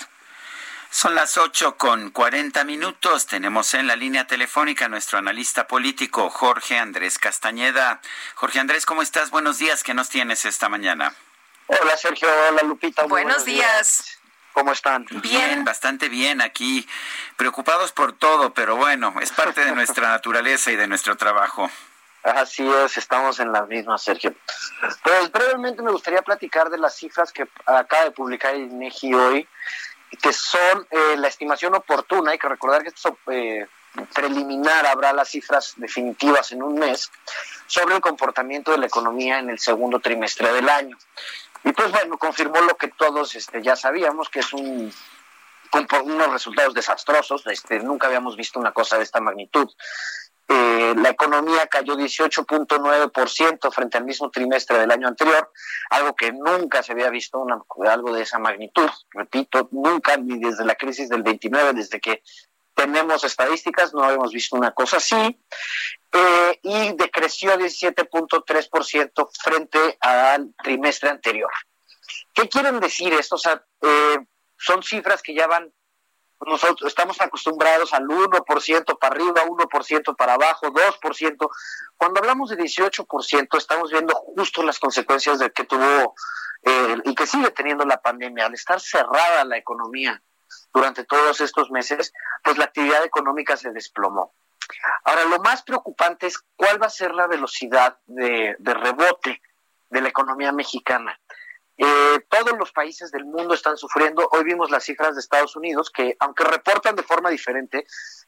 Son las ocho con cuarenta minutos. Tenemos en la línea telefónica a nuestro analista político, Jorge Andrés Castañeda. Jorge Andrés, ¿cómo estás? Buenos días. ¿Qué nos tienes esta mañana? Hola, Sergio. Hola, Lupita. buenos, días. ¿Cómo están? Bien, bastante bien aquí. Preocupados por todo, pero bueno, es parte de nuestra [LAUGHS] naturaleza y de nuestro trabajo. Así es, estamos en las mismas, Sergio. Pues brevemente me gustaría platicar de las cifras que acaba de publicar INEGI hoy que son eh, la estimación oportuna. Hay que recordar que esto eh, preliminar habrá las cifras definitivas en un mes sobre el comportamiento de la economía en el segundo trimestre del año. Y pues bueno, confirmó lo que todos este, ya sabíamos, que es un unos resultados desastrosos. Este, nunca habíamos visto una cosa de esta magnitud. Eh, la economía cayó 18.9% frente al mismo trimestre del año anterior, algo que nunca se había visto algo de esa magnitud. Repito, nunca, ni desde la crisis del 29, desde que tenemos estadísticas, no habíamos visto una cosa así. Eh, y decreció 17.3% frente al trimestre anterior. ¿Qué quieren decir esto? O sea, eh, son cifras que ya van nosotros estamos acostumbrados al 1% para arriba, 1% para abajo, 2%. Cuando hablamos de 18%, estamos viendo justo las consecuencias de que tuvo eh, y que sigue teniendo la pandemia. Al estar cerrada la economía durante todos estos meses, pues la actividad económica se desplomó. Ahora, lo más preocupante es cuál va a ser la velocidad de rebote de la economía mexicana. Eh, todos los países del mundo están sufriendo. Hoy vimos las cifras de Estados Unidos que, aunque reportan de forma diferente,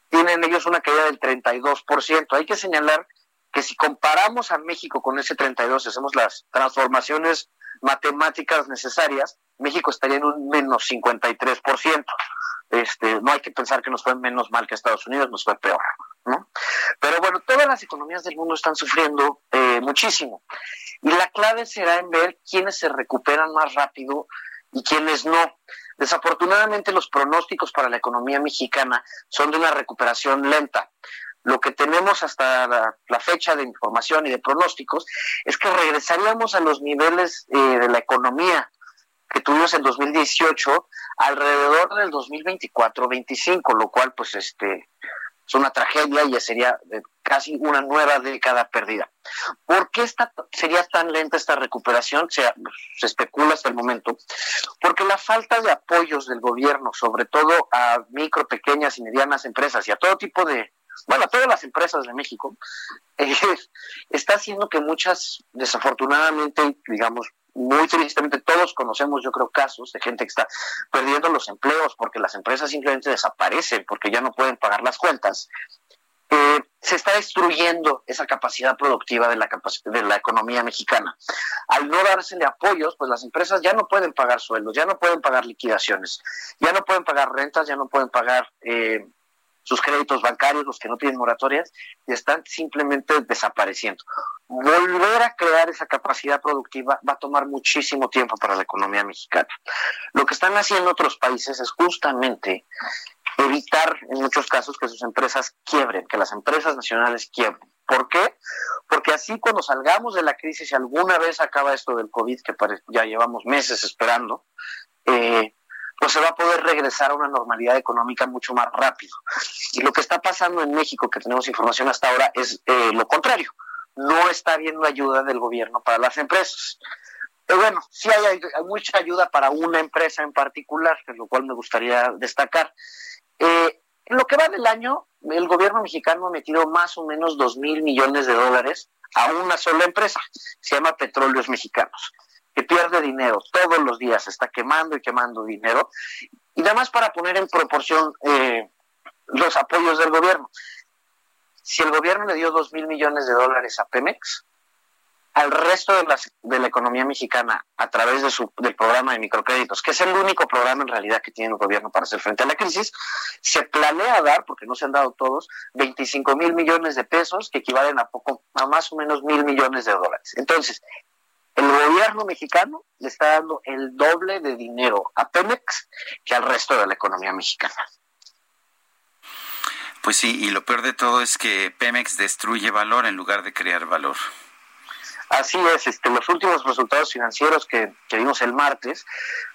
tienen ellos una caída del 32%. Hay que señalar que si comparamos a México con ese 32, hacemos las transformaciones matemáticas necesarias, México estaría en un menos 53%. Este, no hay que pensar que nos fue menos mal que Estados Unidos, nos fue peor. ¿no? Pero bueno, todas las economías del mundo están sufriendo eh, muchísimo. Y la clave será en ver quiénes se recuperan más rápido y quiénes no. Desafortunadamente los pronósticos para la economía mexicana son de una recuperación lenta. Lo que tenemos hasta la, fecha de información y de pronósticos es que regresaríamos a los niveles eh, de la economía que tuvimos en 2018 alrededor del 2024-25, lo cual pues este es una tragedia y sería casi una nueva década perdida. ¿Por qué esta, sería tan lenta esta recuperación? Se, se especula hasta el momento. Porque la falta de apoyos del gobierno, sobre todo a micro, pequeñas y medianas empresas y a todo tipo de, bueno, todas las empresas de México, eh, [LAUGHS] está haciendo que muchas, desafortunadamente, digamos, muy tristemente todos conocemos, yo creo, casos de gente que está perdiendo los empleos porque las empresas simplemente desaparecen, porque ya no pueden pagar las cuentas. Eh, se está destruyendo esa capacidad productiva de la, de la economía mexicana. Al no dársele apoyos, pues las empresas ya no pueden pagar sueldos, ya no pueden pagar liquidaciones, ya no pueden pagar rentas, ya no pueden pagar eh, sus créditos bancarios, los que no tienen moratorias, y están simplemente desapareciendo. Volver a crear esa capacidad productiva va a tomar muchísimo tiempo para la economía mexicana. Lo que están haciendo otros países es justamente evitar en muchos casos que sus empresas quiebren, que las empresas nacionales quiebren. ¿Por qué? Porque así cuando salgamos de la crisis, y alguna vez acaba esto del COVID, que ya llevamos meses esperando, eh, pues se va a poder regresar a una normalidad económica mucho más rápido. Y lo que está pasando en México, que tenemos información hasta ahora, es eh, lo contrario. No está habiendo ayuda del gobierno para las empresas. Pero bueno, sí hay, mucha ayuda para una empresa en particular, lo cual me gustaría destacar. Eh, en lo que va del año, el gobierno mexicano ha metido más o menos dos mil millones de dólares a una sola empresa, se llama Petróleos Mexicanos que pierde dinero todos los días, está quemando y quemando dinero. Y nada más para poner en proporción eh, los apoyos del gobierno. Si el gobierno le dio dos mil millones de dólares a Pemex, al resto de, de la economía mexicana a través de su, del programa de microcréditos, que es el único programa en realidad que tiene el gobierno para hacer frente a la crisis, se planea dar, porque no se han dado todos, 25 mil millones de pesos, que equivalen a poco, a más o menos mil millones de dólares. Entonces, el gobierno mexicano le está dando el doble de dinero a Pemex que al resto de la economía mexicana. Pues sí, y lo peor de todo es que Pemex destruye valor en lugar de crear valor. Así es, este, los últimos resultados financieros que, vimos el martes,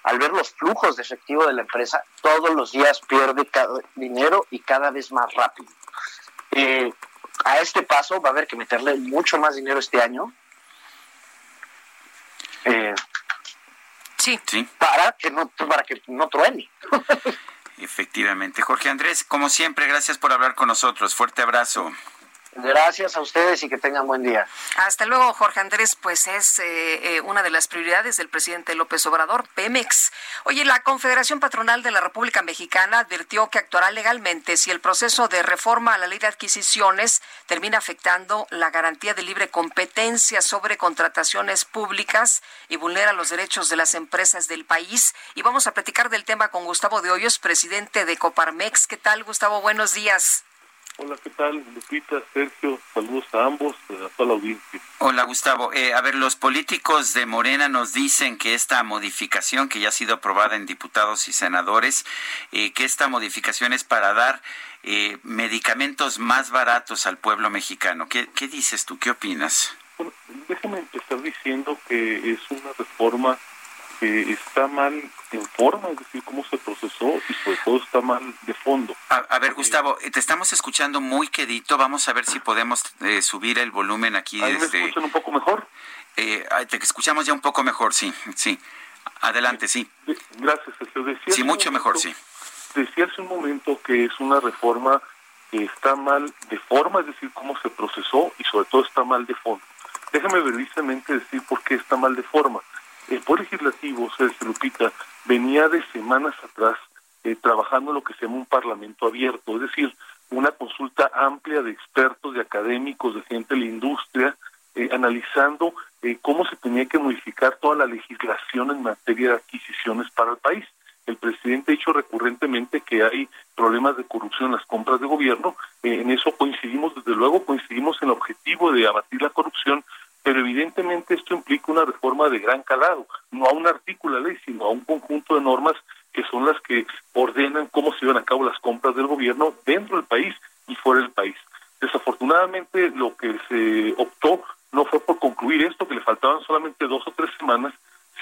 al ver los flujos de efectivo de la empresa, todos los días pierde dinero y cada vez más rápido. Eh, a este paso va a haber que meterle mucho más dinero este año eh, sí. Para que no, para que no truene. Efectivamente. Jorge Andrés, como siempre, gracias por hablar con nosotros. Fuerte abrazo. Gracias a ustedes y que tengan buen día. Hasta luego, Jorge Andrés. Pues es eh, eh, una de las prioridades del presidente López Obrador, Pemex. Oye, la Confederación Patronal de la República Mexicana advirtió que actuará legalmente si el proceso de reforma a la ley de adquisiciones termina afectando la garantía de libre competencia sobre contrataciones públicas y vulnera los derechos de las empresas del país. Y vamos a platicar del tema con Gustavo de Hoyos, presidente de Coparmex. ¿Qué tal, Gustavo? Buenos días. Hola, ¿qué tal? Lupita, Sergio, saludos a ambos, a toda la audiencia. Hola, Gustavo. Eh, a ver, los políticos de Morena nos dicen que esta modificación, que ya ha sido aprobada en diputados y senadores, eh, que esta modificación es para dar eh, medicamentos más baratos al pueblo mexicano. ¿Qué, ¿Qué dices tú? ¿Qué opinas? Bueno, déjame empezar diciendo que es una reforma está mal en forma, es decir, cómo se procesó y sobre todo está mal de fondo. A, ver, Gustavo, eh, te estamos escuchando muy quedito. Vamos a ver si podemos eh, subir el volumen aquí. ¿Ahí desde... me escuchan un poco mejor? Eh, te escuchamos ya un poco mejor, sí, sí. Adelante, sí. Gracias, Sergio. Decía sí, mucho mejor, sí. Decía hace un momento que es una reforma que está mal de forma, es decir, cómo se procesó y sobre todo está mal de fondo. Déjame brevísimamente decir por qué está mal de forma el Poder Legislativo, Sergio Lupita, venía de semanas atrás eh, trabajando en lo que se llama un parlamento abierto, es decir, una consulta amplia de expertos, de académicos, de gente de la industria, eh, analizando eh, cómo se tenía que modificar toda la legislación en materia de adquisiciones para el país. El presidente ha dicho recurrentemente que hay problemas de corrupción en las compras de gobierno. Eh, en eso coincidimos, desde luego, coincidimos en el objetivo de abatir la corrupción, pero evidentemente esto implica una reforma de gran calado, no a un artículo de ley, sino a un conjunto de normas que son las que ordenan cómo se llevan a cabo las compras del gobierno dentro del país y fuera del país. Desafortunadamente, lo que se optó no fue por concluir esto, que le faltaban solamente dos o tres semanas,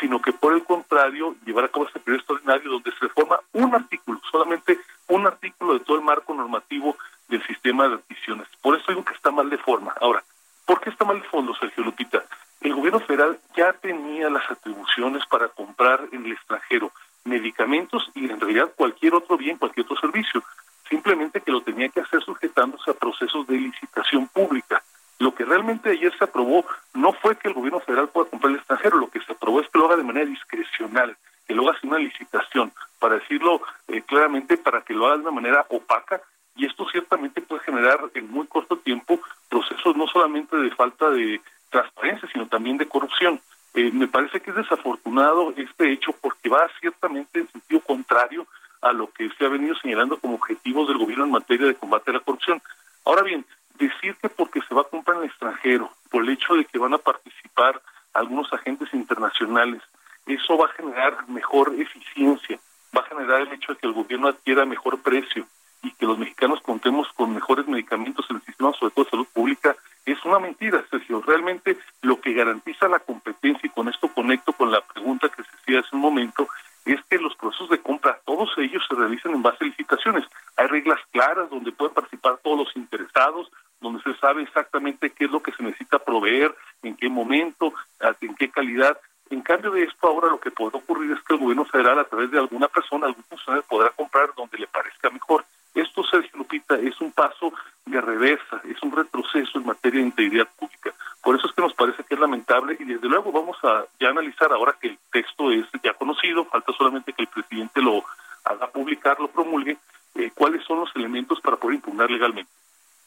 sino que por el contrario, llevar a cabo este periodo extraordinario donde se reforma un artículo, solamente un artículo de todo el marco normativo del sistema de adquisiciones. Por eso digo que está mal de forma. Ahora, ¿por qué está mal de fondo, Sergio Lupita? El gobierno federal ya tenía las atribuciones para comprar en el extranjero medicamentos y en realidad cualquier otro bien, cualquier otro servicio. Simplemente que lo tenía que hacer sujetándose a procesos de licitación pública. Lo que realmente ayer se aprobó no fue que el gobierno federal pueda comprar el extranjero, lo que se aprobó es que lo haga de manera discrecional, que lo haga sin una licitación, para decirlo eh, claramente, para que lo haga de una manera opaca, y esto ciertamente puede generar en muy corto tiempo procesos no solamente de falta de transparencia, sino también de corrupción. Eh, me parece que es desafortunado este hecho porque va ciertamente en sentido contrario a lo que se ha venido señalando como objetivos del gobierno en materia de combate a la corrupción. Ahora bien, decir que porque se va a comprar en el extranjero, por el hecho de que van a participar algunos agentes internacionales, eso va a generar mejor eficiencia, va a generar el hecho de que el gobierno adquiera mejor precio y que los mexicanos contemos con mejores medicamentos en el sistema, sobre todo de salud pública, es una mentira, Sergio. Realmente lo que garantiza la competencia, y con esto conecto con la pregunta que se hacía hace un momento, es que los procesos de compra, todos ellos se realizan en base a licitaciones. Hay reglas claras donde pueden participar todos los interesados, donde se sabe exactamente qué es lo que se necesita proveer, en qué momento, en qué calidad. En cambio de esto, ahora lo que puede ocurrir es que el gobierno federal, a través de alguna persona, algún funcionario, podrá comprar donde le parezca mejor. Esto, Sergio Lupita, es un paso de reversa, es un retroceso en materia de integridad pública. Por eso es que nos parece que es lamentable y desde luego vamos a ya analizar ahora que el texto es ya conocido, falta solamente que el presidente lo haga publicar, lo promulgue, eh, cuáles son los elementos para poder impugnar legalmente.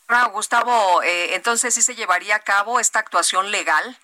Ah, Gustavo, eh, entonces sí se llevaría a cabo esta actuación legal.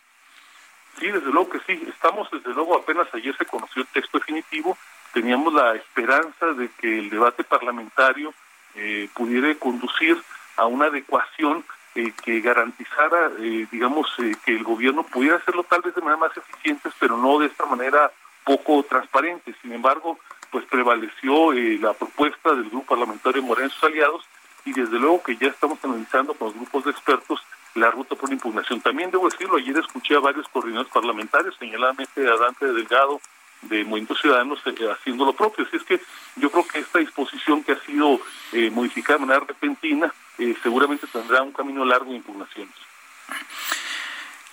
Sí, desde luego que sí. Estamos, desde luego, apenas ayer se conoció el texto definitivo. Teníamos la esperanza de que el debate parlamentario eh, pudiera conducir a una adecuación eh, que garantizara, eh, digamos, que el gobierno pudiera hacerlo tal vez de manera más eficiente, pero no de esta manera poco transparente. Sin embargo, pues prevaleció la propuesta del grupo parlamentario Moreno y sus aliados y desde luego que ya estamos analizando con los grupos de expertos la ruta por impugnación. También debo decirlo, ayer escuché a varios coordinadores parlamentarios, señaladamente a Dante Delgado de Movimiento Ciudadanos eh, haciendo lo propio. Así es que yo creo que esta disposición que ha sido eh, modificada de manera repentina eh, seguramente tendrá un camino largo de impugnaciones.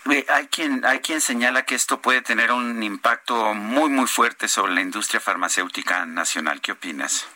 Hay quien, hay quien señala que esto puede tener un impacto muy, muy fuerte sobre la industria farmacéutica nacional. ¿Qué opinas?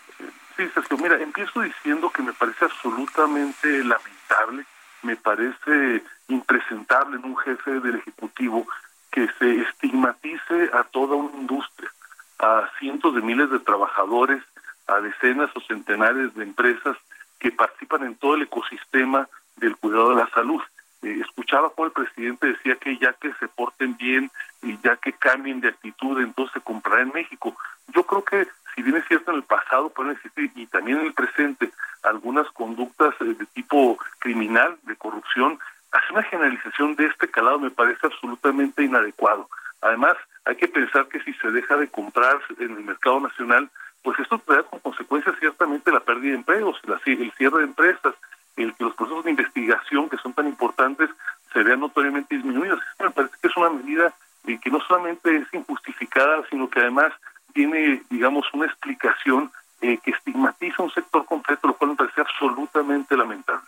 Sí, Sergio, mira, empiezo diciendo que me parece absolutamente lamentable, me parece impresentable en un jefe del Ejecutivo que se estigmatice a toda una industria, a cientos de miles de trabajadores, a decenas o centenares de empresas que participan en todo el ecosistema del cuidado de la salud. Eh, escuchaba como el presidente decía que ya que se porten bien y ya que cambien de actitud, entonces se en México. Yo creo que si bien es cierto en el pasado pueden existir y también en el presente algunas conductas eh, de tipo criminal, de corrupción, hacer una generalización de este calado me parece absolutamente inadecuado. Además, hay que pensar que si se deja de comprar en el mercado nacional, pues esto traerá como consecuencia ciertamente la pérdida de empleos, el cierre de empresas, el que los procesos de investigación que son tan importantes se vean notoriamente disminuidos. Me parece que es una medida que no solamente es injustificada, sino que además tiene, digamos, una explicación eh, que estigmatiza un sector completo, lo cual me parece absolutamente lamentable.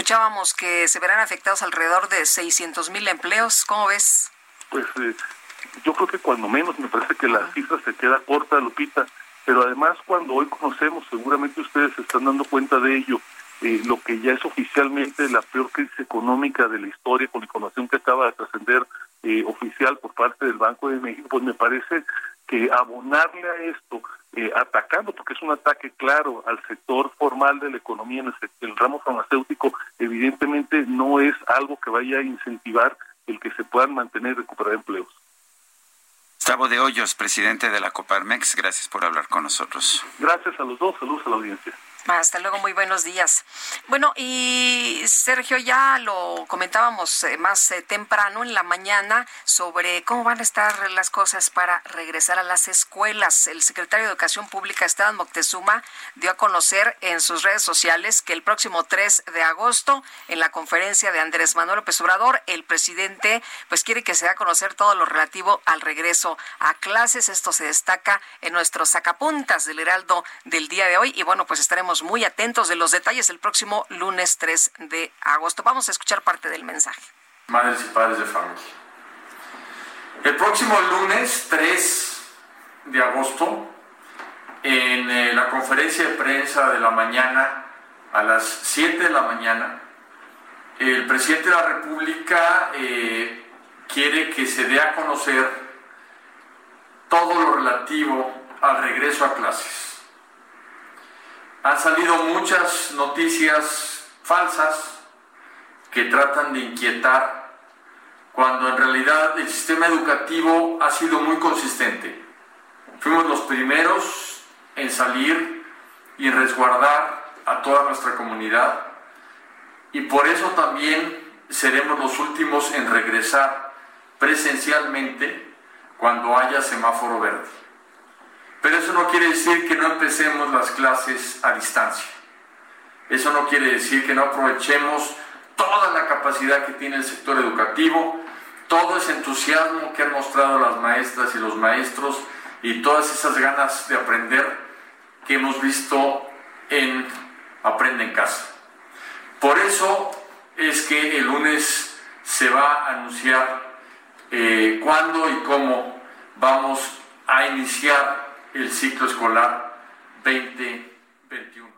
Escuchábamos que se verán afectados alrededor de 600 mil empleos. ¿Cómo ves? Pues eh, yo creo que cuando menos me parece que la cifra se queda corta, Lupita. Pero además cuando hoy conocemos, seguramente ustedes se están dando cuenta de ello, eh, lo que ya es oficialmente la peor crisis económica de la historia, con la información que acaba de trascender oficial por parte del Banco de México, pues me parece que abonarle a esto, eh, atacando, porque es un ataque claro al sector formal de la economía en el, ramo farmacéutico, evidentemente no es algo que vaya a incentivar el que se puedan mantener y recuperar empleos. Gustavo de Hoyos, presidente de la Coparmex, gracias por hablar con nosotros. Gracias a los dos, saludos a la audiencia. Hasta luego, muy buenos días. Bueno, y Sergio, ya lo comentábamos eh, más eh, temprano en la mañana sobre cómo van a estar las cosas para regresar a las escuelas. El secretario de Educación Pública, Esteban Moctezuma, dio a conocer en sus redes sociales que el próximo 3 de agosto, en la conferencia de Andrés Manuel López Obrador, el presidente pues quiere que se dé a conocer todo lo relativo al regreso a clases. Esto se destaca en nuestros sacapuntas del Heraldo del día de hoy. Y bueno, pues estaremos muy atentos de los detalles el próximo lunes 3 de agosto. Vamos a escuchar parte del mensaje. Madres y padres de familia. El próximo lunes 3 de agosto, en eh, la conferencia de prensa de la mañana, a las 7 de la mañana, el presidente de la República eh, quiere que se dé a conocer todo lo relativo al regreso a clases han salido muchas noticias falsas que tratan de inquietar cuando en realidad el sistema educativo ha sido muy consistente. Fuimos los primeros en salir y resguardar a toda nuestra comunidad y por eso también seremos los últimos en regresar presencialmente cuando haya semáforo verde. Pero eso no quiere decir que no empecemos las clases a distancia. Eso no quiere decir que no aprovechemos toda la capacidad que tiene el sector educativo, todo ese entusiasmo que han mostrado las maestras y los maestros y todas esas ganas de aprender que hemos visto en Aprende en Casa. Por eso es que el lunes se va a anunciar eh, cuándo y cómo vamos a iniciar el ciclo escolar 2021.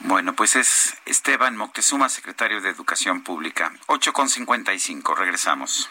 Bueno, pues es Esteban Moctezuma, secretario de Educación Pública. 8.55, regresamos.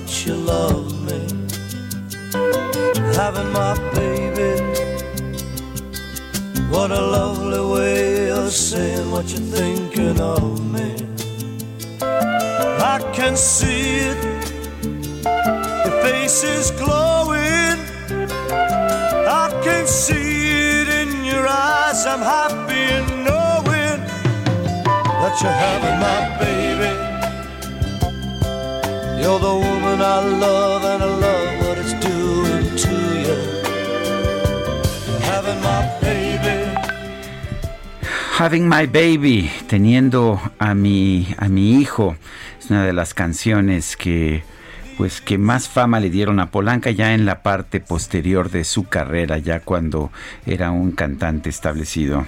Much you love me. Having my baby. What a lovely way of saying what you're thinking of me. I can see it. Your face is glowing. I can see it in your eyes. I'm happy in knowing that you're having my baby. You're the woman I love and I love what it's doing to you. Having my baby. Having My Baby, teniendo a mi, a mi hijo, es una de las canciones que pues que más fama le dieron a Polanca ya en la parte posterior de su carrera, ya cuando era un cantante establecido.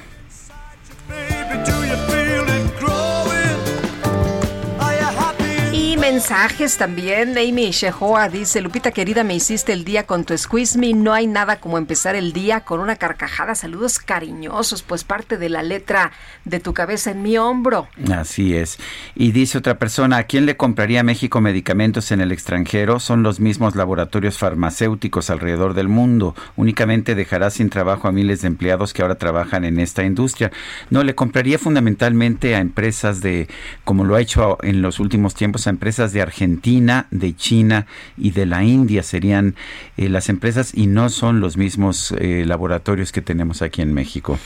Mensajes también. Amy Shehoa dice, Lupita querida, me hiciste el día con tu squeeze me. No hay nada como empezar el día con una carcajada. Saludos cariñosos, pues parte de la letra de tu cabeza en mi hombro. Así es. Y dice otra persona, ¿a quién le compraría México medicamentos en el extranjero? Son los mismos laboratorios farmacéuticos alrededor del mundo. Únicamente dejará sin trabajo a miles de empleados que ahora trabajan en esta industria. No, le compraría fundamentalmente a empresas de, como lo ha hecho en los últimos tiempos, a empresas de Argentina, de China y de la India serían eh, las empresas y no son los mismos eh, laboratorios que tenemos aquí en México.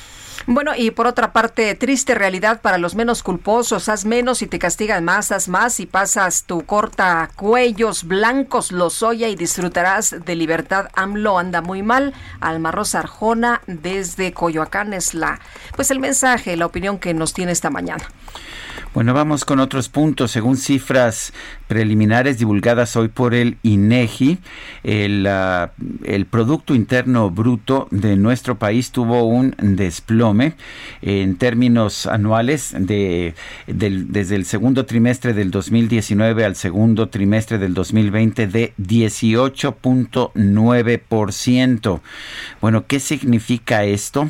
Bueno, y por otra parte, triste realidad para los menos culposos. Haz menos y te castigan más, haz más y pasas tu corta cuellos blancos, los oya y disfrutarás de libertad. AMLO anda muy mal. Alma Rosa Arjona desde Coyoacán es la, pues el mensaje, la opinión que nos tiene esta mañana. Bueno, vamos con otros puntos. Según cifras preliminares divulgadas hoy por el INEGI, el, uh, Producto Interno Bruto de nuestro país tuvo un desplome en términos anuales de, desde el segundo trimestre del 2019 al segundo trimestre del 2020 de 18.9%. Bueno, ¿qué significa esto?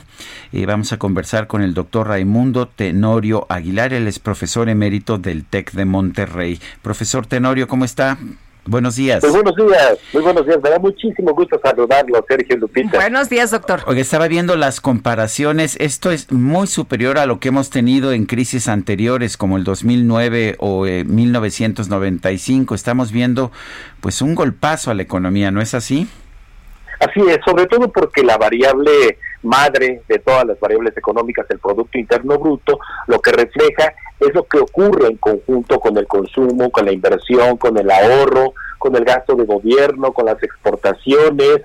Eh, vamos a conversar con el doctor Raimundo Tenorio Aguilar, él es profesor emérito del TEC de Monterrey. Profesor Tenorio, ¿cómo está? Buenos días. Muy buenos días, muy buenos días. Me da muchísimo gusto saludarlo, Sergio Lupita. Buenos días, doctor. Oye, estaba viendo las comparaciones. Esto es muy superior a lo que hemos tenido en crisis anteriores, como el 2009 o eh, 1995. Estamos viendo, pues, un golpazo a la economía, ¿no es así? Así es, sobre todo porque la variable madre de todas las variables económicas, el Producto Interno Bruto, lo que refleja es lo que ocurre en conjunto con el consumo, con la inversión, con el ahorro, con el gasto de gobierno, con las exportaciones,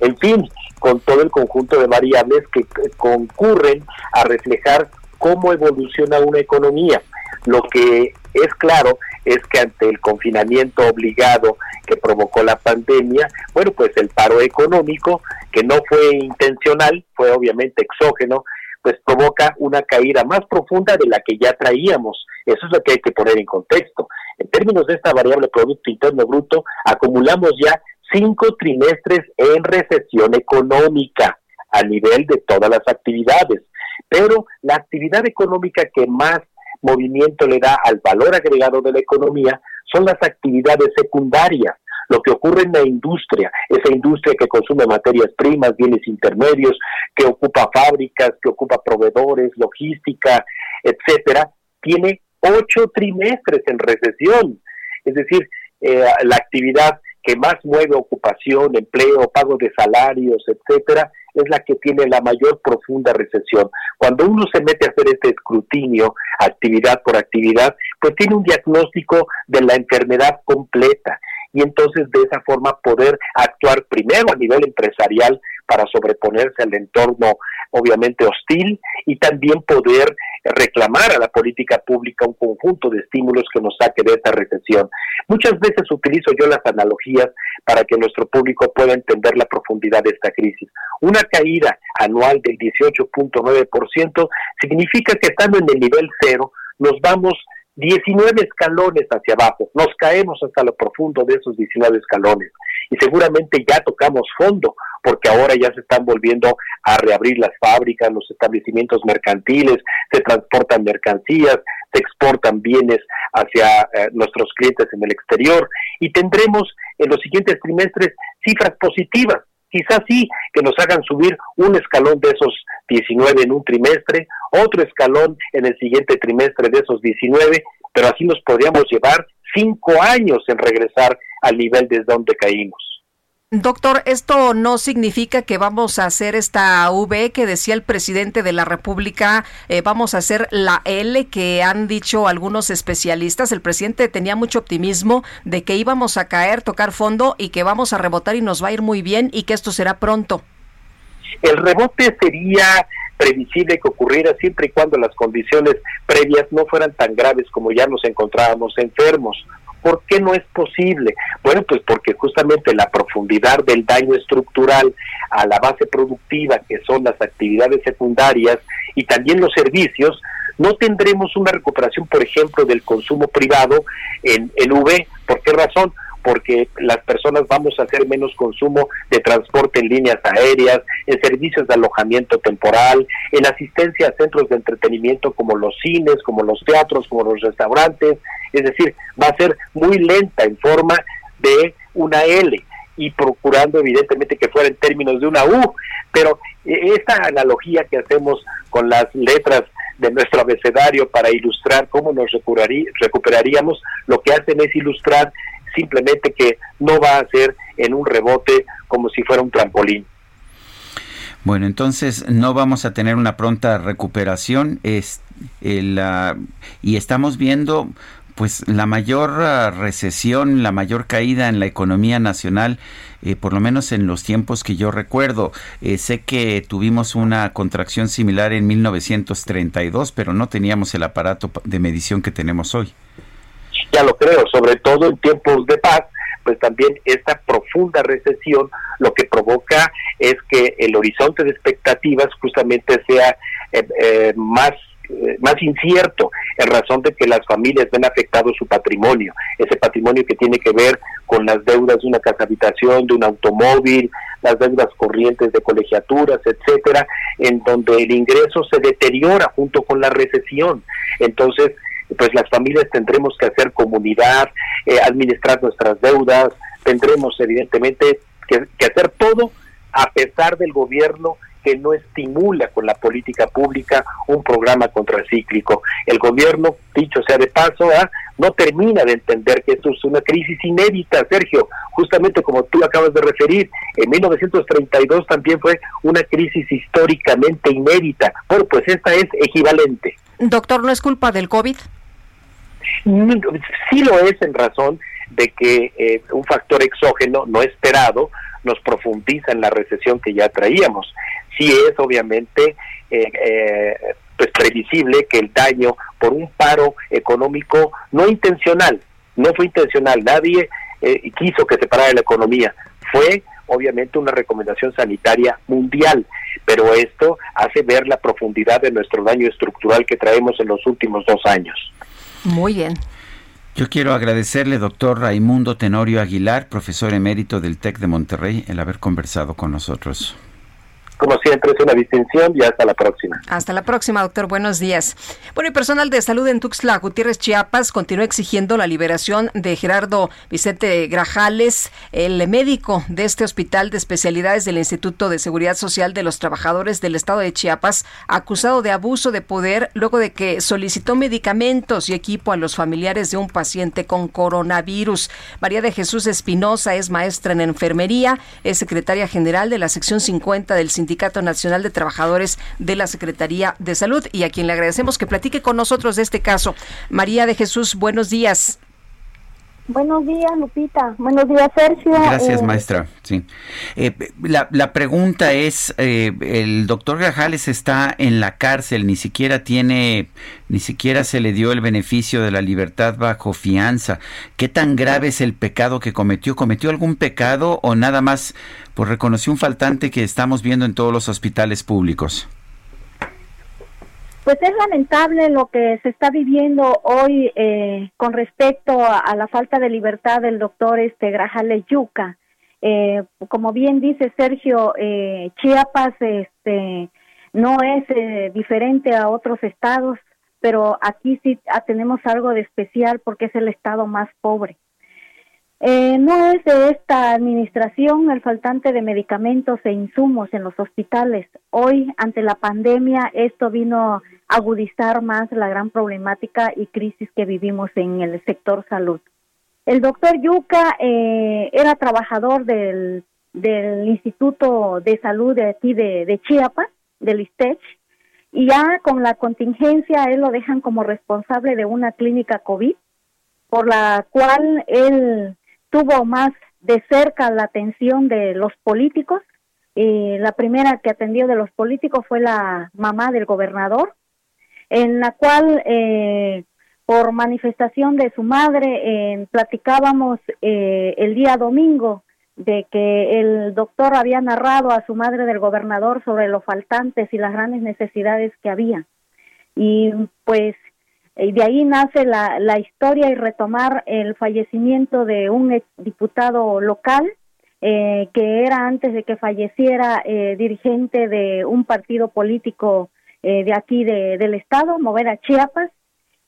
en fin, con todo el conjunto de variables que concurren a reflejar cómo evoluciona una economía. Lo que es claro es que ante el confinamiento obligado que provocó la pandemia, bueno, pues el paro económico, que no fue intencional, fue obviamente exógeno, pues provoca una caída más profunda de la que ya traíamos. Eso es lo que hay que poner en contexto. En términos de esta variable Producto Interno Bruto, acumulamos ya cinco trimestres en recesión económica a nivel de todas las actividades. Pero la actividad económica que más movimiento le da al valor agregado de la economía son las actividades secundarias, lo que ocurre en la industria, esa industria que consume materias primas, bienes intermedios, que ocupa fábricas, que ocupa proveedores, logística, etcétera, tiene ocho trimestres en recesión. Es decir, eh, la actividad que más mueve ocupación, empleo, pago de salarios, etcétera, es la que tiene la mayor profunda recesión. Cuando uno se mete a hacer este escrutinio, actividad por actividad, pues tiene un diagnóstico de la enfermedad completa y entonces de esa forma poder actuar primero a nivel empresarial para sobreponerse al entorno obviamente hostil y también poder reclamar a la política pública un conjunto de estímulos que nos saque de esta recesión. Muchas veces utilizo yo las analogías para que nuestro público pueda entender la profundidad de esta crisis. Una caída anual del 18.9% significa que estando en el nivel cero nos vamos 19 escalones hacia abajo, nos caemos hasta lo profundo de esos 19 escalones. Y seguramente ya tocamos fondo porque ahora ya se están volviendo a reabrir las fábricas, los establecimientos mercantiles, se transportan mercancías, se exportan bienes hacia eh, nuestros clientes en el exterior. Y tendremos en los siguientes trimestres cifras positivas quizás sí que nos hagan subir un escalón de esos 19 en un trimestre, otro escalón en el siguiente trimestre de esos 19, pero así nos podríamos llevar cinco años en regresar al nivel desde donde caímos. Doctor, esto no significa que vamos a hacer esta V que decía el presidente de la República, eh, vamos a hacer la L que han dicho algunos especialistas. El presidente tenía mucho optimismo de que íbamos a caer, tocar fondo y que vamos a rebotar y nos va a ir muy bien y que esto será pronto. El rebote sería previsible que ocurriera siempre y cuando las condiciones previas no fueran tan graves como ya nos encontrábamos enfermos. ¿Por qué no es posible? Bueno, pues porque justamente la profundidad del daño estructural a la base productiva, que son las actividades secundarias y también los servicios, no tendremos una recuperación, por ejemplo, del consumo privado en, en V. ¿Por qué razón? Porque las personas vamos a hacer menos consumo de transporte en líneas aéreas, en servicios de alojamiento temporal, en asistencia a centros de entretenimiento como los cines, como los teatros, como los restaurantes, es decir, va a ser muy lenta en forma de una L y procurando evidentemente que fuera en términos de una U, pero eh, esta analogía que hacemos con las letras de nuestro abecedario para ilustrar cómo nos recuperaríamos, lo que hacen es ilustrar simplemente que no va a ser en un rebote como si fuera un trampolín. Bueno, entonces no vamos a tener una pronta recuperación es, el, y estamos viendo pues la mayor ah, recesión, la mayor caída en la economía nacional, eh, por lo menos en los tiempos que yo recuerdo. Eh, sé que tuvimos una contracción similar en 1932, pero no teníamos el aparato de medición que tenemos hoy. Ya lo creo, sobre todo en tiempos de paz, pues también esta profunda recesión lo que provoca es que el horizonte de expectativas justamente sea eh, más eh, más incierto en razón de que las familias ven afectado su patrimonio, ese patrimonio que tiene que ver con las deudas de una casa habitación, de un automóvil, las deudas corrientes de colegiaturas, etcétera, en donde el ingreso se deteriora junto con la recesión. Entonces, pues las familias tendremos que hacer comunidad, eh, administrar nuestras deudas, tendremos evidentemente que hacer todo a pesar del gobierno que no estimula con la política pública un programa contracíclico. El gobierno, dicho sea de paso, ¿ah? No termina de entender que esto es una crisis inédita, Sergio, justamente como tú acabas de referir, en 1932 también fue una crisis históricamente inédita. Bueno, pues esta es equivalente. Doctor, ¿no es culpa del COVID? Sí lo es en razón de que eh, un factor exógeno no esperado nos profundiza en la recesión que ya traíamos sí es obviamente eh, eh, pues previsible que el daño por un paro económico no intencional, no fue intencional, nadie eh, quiso que se parara la economía, fue obviamente una recomendación sanitaria mundial, pero esto hace ver la profundidad de nuestro daño estructural que traemos en los últimos dos años. Muy bien. Yo quiero agradecerle, doctor Raimundo Tenorio Aguilar, profesor emérito del TEC de Monterrey, el haber conversado con nosotros. Como siempre, es una distinción y hasta la próxima. Hasta la próxima, doctor. Buenos días. Bueno, y personal de salud en Tuxtla Gutiérrez, Chiapas, continúa exigiendo la liberación de Gerardo Vicente Grajales, el médico de este hospital de especialidades del Instituto de Seguridad Social de los Trabajadores del Estado de Chiapas, acusado de abuso de poder luego de que solicitó medicamentos y equipo a los familiares de un paciente con coronavirus. María de Jesús Espinosa es maestra en enfermería, es secretaria general de la sección 50 del Sindicato Sindicato Nacional de Trabajadores de la Secretaría de Salud y a quien le agradecemos que platique con nosotros de este caso. María de Jesús, buenos días. Buenos días, Lupita. Buenos días, Sergio. Gracias, eh, maestra. Sí. Eh, la, la, pregunta es, eh, el doctor Grajales está en la cárcel, ni siquiera tiene, ni siquiera se le dio el beneficio de la libertad bajo fianza. ¿Qué tan grave es el pecado que cometió? ¿Cometió algún pecado o nada más pues reconoció un faltante que estamos viendo en todos los hospitales públicos? Pues es lamentable lo que se está viviendo hoy eh, con respecto a, la falta de libertad del doctor este Grajales Yuca. Eh, como bien dice Sergio, eh, Chiapas este, no es diferente a otros estados, pero aquí sí tenemos algo de especial porque es el estado más pobre. Eh, no es de esta administración el faltante de medicamentos e insumos en los hospitales. Hoy, ante la pandemia, esto vino a agudizar más la gran problemática y crisis que vivimos en el sector salud. El doctor Yuca eh, era trabajador del, Instituto de Salud de aquí de, de Chiapas, del ISTECH, y ya con la contingencia él lo dejan como responsable de una clínica COVID, por la cual él tuvo más de cerca la atención de los políticos. y la primera que atendió de los políticos fue la mamá del gobernador, en la cual eh, por manifestación de su madre platicábamos eh, el día domingo de que el doctor había narrado a su madre del gobernador sobre los faltantes y las grandes necesidades que había. Y pues y de ahí nace la, la historia y retomar el fallecimiento de un diputado local eh, que era antes de que falleciera eh, dirigente de un partido político eh, de aquí de, del estado, mover a Chiapas,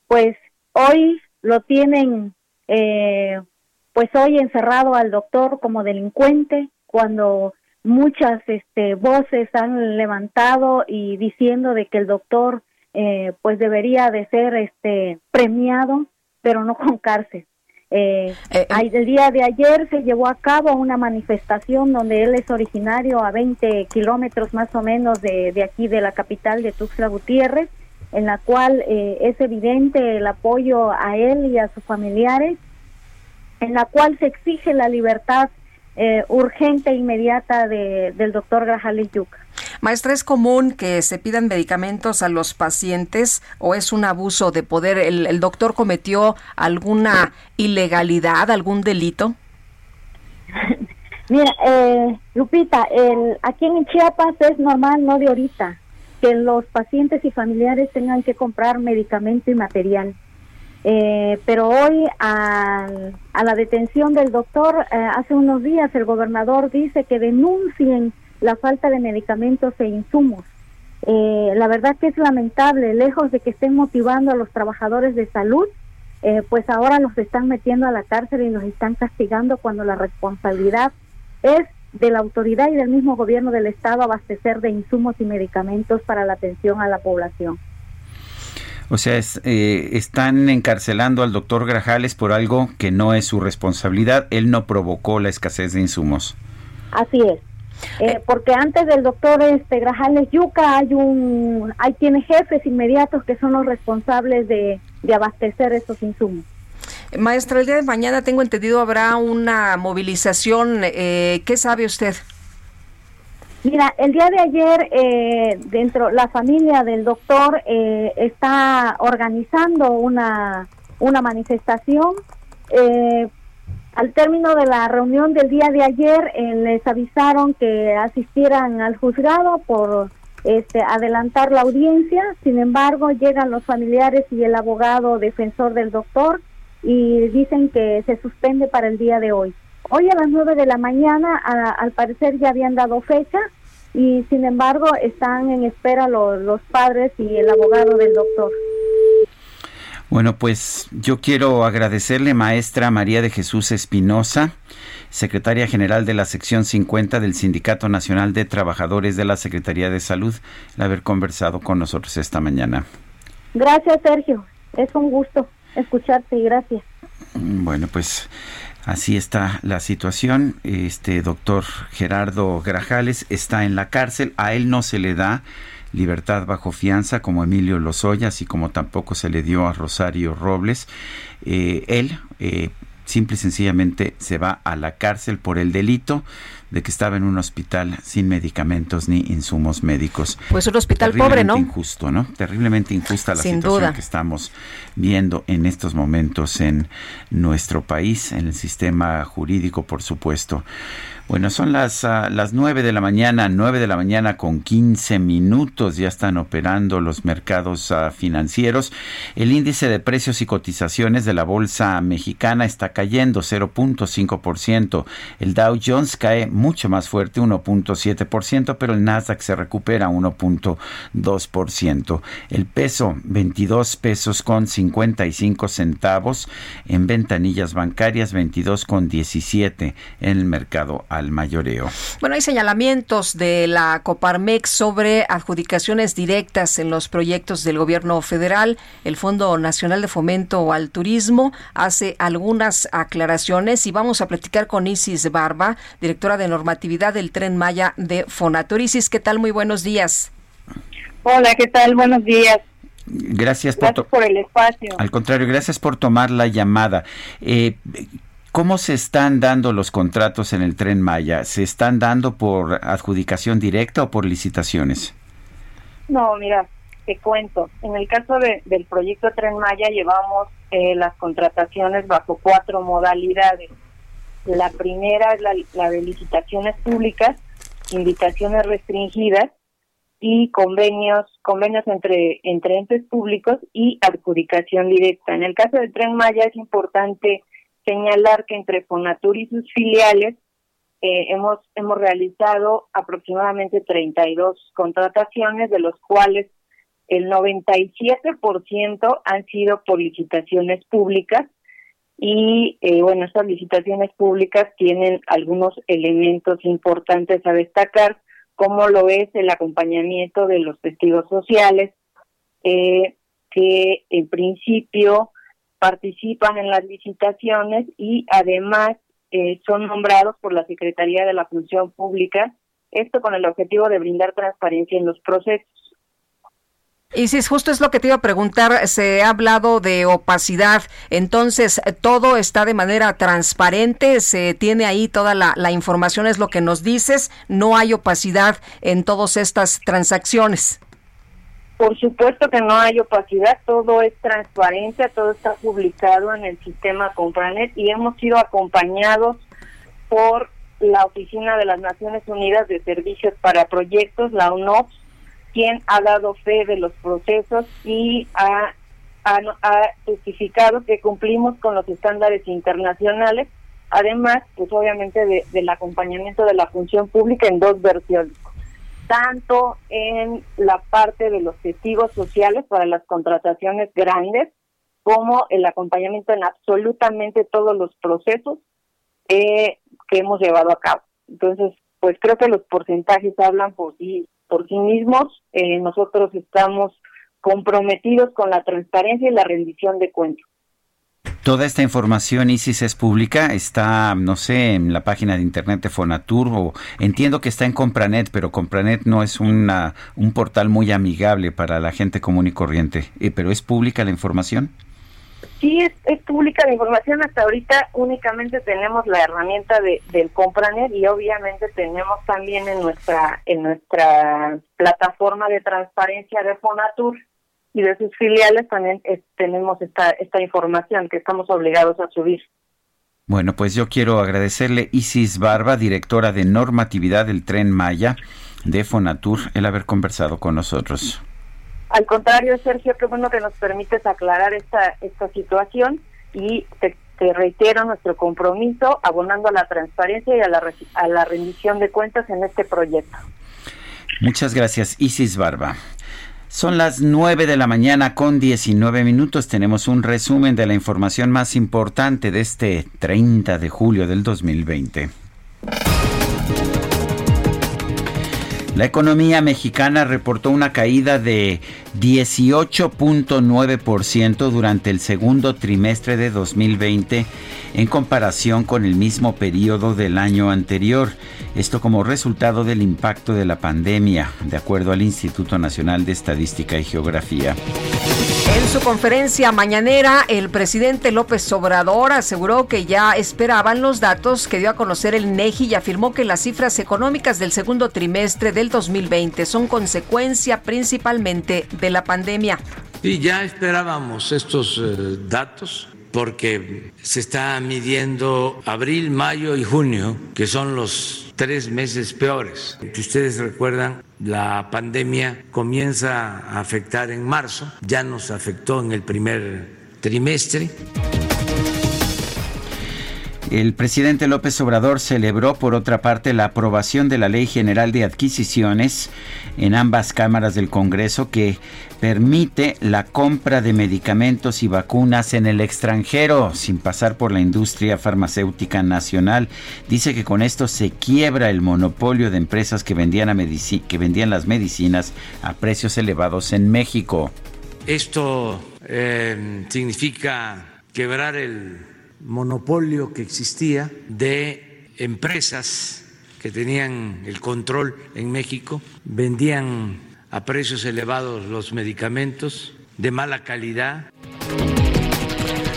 pues hoy lo tienen, pues hoy encerrado al doctor como delincuente, cuando muchas este, voces han levantado y diciendo de que el doctor eh, pues debería de ser este premiado, pero no con cárcel. Eh, el día de ayer se llevó a cabo una manifestación donde él es originario a 20 kilómetros más o menos de, de aquí de la capital de Tuxtla Gutiérrez, en la cual es evidente el apoyo a él y a sus familiares, en la cual se exige la libertad eh, urgente e inmediata de, del doctor Grajales Yuca. Maestra, ¿es común que se pidan medicamentos a los pacientes o es un abuso de poder? ¿El, doctor cometió alguna ilegalidad, algún delito? [LAUGHS] Mira, eh, Lupita, el, aquí en Chiapas es normal, no de ahorita, que los pacientes y familiares tengan que comprar medicamento y material. Eh, pero hoy a, la detención del doctor, eh, hace unos días el gobernador dice que denuncien la falta de medicamentos e insumos. Eh, la verdad que es lamentable, lejos de que estén motivando a los trabajadores de salud, pues ahora los están metiendo a la cárcel y los están castigando cuando la responsabilidad es de la autoridad y del mismo gobierno del Estado abastecer de insumos y medicamentos para la atención a la población. O sea, eh, están encarcelando al doctor Grajales por algo que no es su responsabilidad. Él no provocó la escasez de insumos. Así es. Eh, eh. porque antes del doctor este Grajales Yuca hay un hay tiene jefes inmediatos que son los responsables de, de abastecer esos insumos. Maestra, el día de mañana tengo entendido habrá una movilización. ¿Qué sabe usted? Mira, el día de ayer, eh, dentro la familia del doctor eh, está organizando una, una manifestación. Eh, al término de la reunión del día de ayer, les avisaron que asistieran al juzgado por este, adelantar la audiencia. Sin embargo, llegan los familiares y el abogado defensor del doctor y dicen que se suspende para el día de hoy. Hoy a las nueve de la mañana, al parecer ya habían dado fecha y sin embargo están en espera los, los padres y el abogado del doctor. Bueno, pues yo quiero agradecerle, maestra María de Jesús Espinosa, secretaria general de la sección 50 del Sindicato Nacional de Trabajadores de la Secretaría de Salud, el haber conversado con nosotros esta mañana. Gracias, Sergio. Es un gusto escucharte y gracias. Bueno, pues Así está la situación. Este doctor Gerardo Grajales está en la cárcel. A él no se le da libertad bajo fianza como Emilio Lozoya, así como tampoco se le dio a Rosario Robles. Eh, él eh, simple y sencillamente se va a la cárcel por el delito de que estaba en un hospital sin medicamentos ni insumos médicos. Pues un hospital pobre, ¿no? Injusto, ¿no? Terriblemente injusta la situación que estamos viendo en estos momentos en nuestro país, en el sistema jurídico, por supuesto. Bueno, son las, uh, las 9 de la mañana, 9 de la mañana con 15 minutos. Ya están operando los mercados ah, financieros. El índice de precios y cotizaciones de la bolsa mexicana está cayendo 0.5%. El Dow Jones cae mucho más fuerte, 1.7%, pero el Nasdaq se recupera 1.2%. El peso, 22 pesos con 55 centavos. En ventanillas bancarias, 22 con 17 en el mercado al mayoreo. Bueno, hay señalamientos de la Coparmex sobre adjudicaciones directas en los proyectos del gobierno federal. El Fondo Nacional de Fomento al Turismo hace algunas aclaraciones y vamos a platicar con Isis Barba, directora de normatividad del Tren Maya de Fonatur. Isis, ¿qué tal? Muy buenos días. Hola, ¿qué tal? Buenos días. Gracias, por, por, el espacio. Al contrario, gracias por tomar la llamada. Eh, ¿Cómo se están dando los contratos en el tren Maya? ¿Se están dando por adjudicación directa o por licitaciones? No, mira, te cuento. En el caso de, del proyecto Tren Maya llevamos eh, las contrataciones bajo cuatro modalidades. La primera es la, de licitaciones públicas, invitaciones restringidas y convenios convenios entre entre entes públicos y adjudicación directa. En el caso del Tren Maya es importante señalar que entre Fonatur y sus filiales eh, hemos, hemos realizado aproximadamente 32 contrataciones, de los cuales el 97% han sido por licitaciones públicas. Y eh, bueno, estas licitaciones públicas tienen algunos elementos importantes a destacar, como lo es el acompañamiento de los testigos sociales, eh, que en principio participan en las licitaciones y además eh, son nombrados por la Secretaría de la Función Pública, esto con el objetivo de brindar transparencia en los procesos. Y si justo es lo que te iba a preguntar, se ha hablado de opacidad, entonces todo está de manera transparente, se tiene ahí toda la información, es lo que nos dices, no hay opacidad en todas estas transacciones. Por supuesto que no hay opacidad, todo es transparencia, todo está publicado en el sistema Compranet y hemos sido acompañados por la Oficina de las Naciones Unidas de Servicios para Proyectos, la UNOPS, quien ha dado fe de los procesos y ha, ha, ha justificado que cumplimos con los estándares internacionales, además, pues obviamente de, del acompañamiento de la función pública en dos versiones tanto en la parte de los testigos sociales para las contrataciones grandes, como el acompañamiento en absolutamente todos los procesos eh, que hemos llevado a cabo. Entonces, pues creo que los porcentajes hablan por sí, por sí mismos. Eh, nosotros estamos comprometidos con la transparencia y la rendición de cuentas. Toda esta información, Isis, es pública, está, no sé, en la página de internet de Fonatur, o entiendo que está en Compranet, pero Compranet no es una, un portal muy amigable para la gente común y corriente, eh, pero ¿es pública la información? Sí, es, es, pública la información. Hasta ahorita únicamente tenemos la herramienta de, del Compranet y obviamente tenemos también en nuestra en nuestra plataforma de transparencia de Fonatur y de sus filiales también es, tenemos esta, esta información que estamos obligados a subir. Bueno, pues yo quiero agradecerle Isis Barba, directora de normatividad del tren Maya de Fonatur, el haber conversado con nosotros. Al contrario, Sergio, qué bueno que nos permites aclarar esta, esta situación y te, te reitero nuestro compromiso abonando a la transparencia y a la, a la rendición de cuentas en este proyecto. Muchas gracias, Isis Barba. Son las 9 de la mañana con 19 minutos. Tenemos un resumen de la información más importante de este 30 de julio del 2020. La economía mexicana reportó una caída de 18.9% durante el segundo trimestre de 2020 en comparación con el mismo periodo del año anterior. Esto como resultado del impacto de la pandemia, de acuerdo al Instituto Nacional de Estadística y Geografía. Su conferencia mañanera, el presidente López Obrador aseguró que ya esperaban los datos que dio a conocer el INEGI y afirmó que las cifras económicas del segundo trimestre del 2020 son consecuencia principalmente de la pandemia. Y ya esperábamos estos eh, datos porque se está midiendo abril, mayo y junio, que son los tres meses peores. Si ustedes recuerdan, la pandemia comienza a afectar en marzo, ya nos afectó en el primer trimestre. El presidente López Obrador celebró, por otra parte, la aprobación de la Ley General de Adquisiciones en ambas cámaras del Congreso que permite la compra de medicamentos y vacunas en el extranjero sin pasar por la industria farmacéutica nacional. Dice que con esto se quiebra el monopolio de empresas que vendían, a que vendían las medicinas a precios elevados en México. Esto eh, significa quebrar el monopolio que existía de empresas que tenían el control en México, vendían a precios elevados los medicamentos de mala calidad.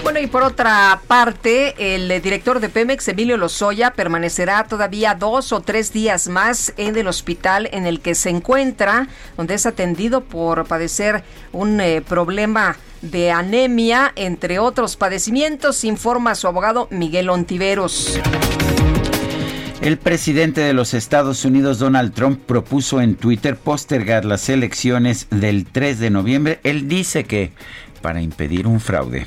Bueno, y por otra parte, el director de Pemex, Emilio Lozoya, permanecerá todavía dos o tres días más en el hospital en el que se encuentra, donde es atendido por padecer un eh, problema de anemia, entre otros padecimientos, informa su abogado Miguel Ontiveros. El presidente de los Estados Unidos, Donald Trump, propuso en Twitter postergar las elecciones del 3 de noviembre. Él dice que para impedir un fraude.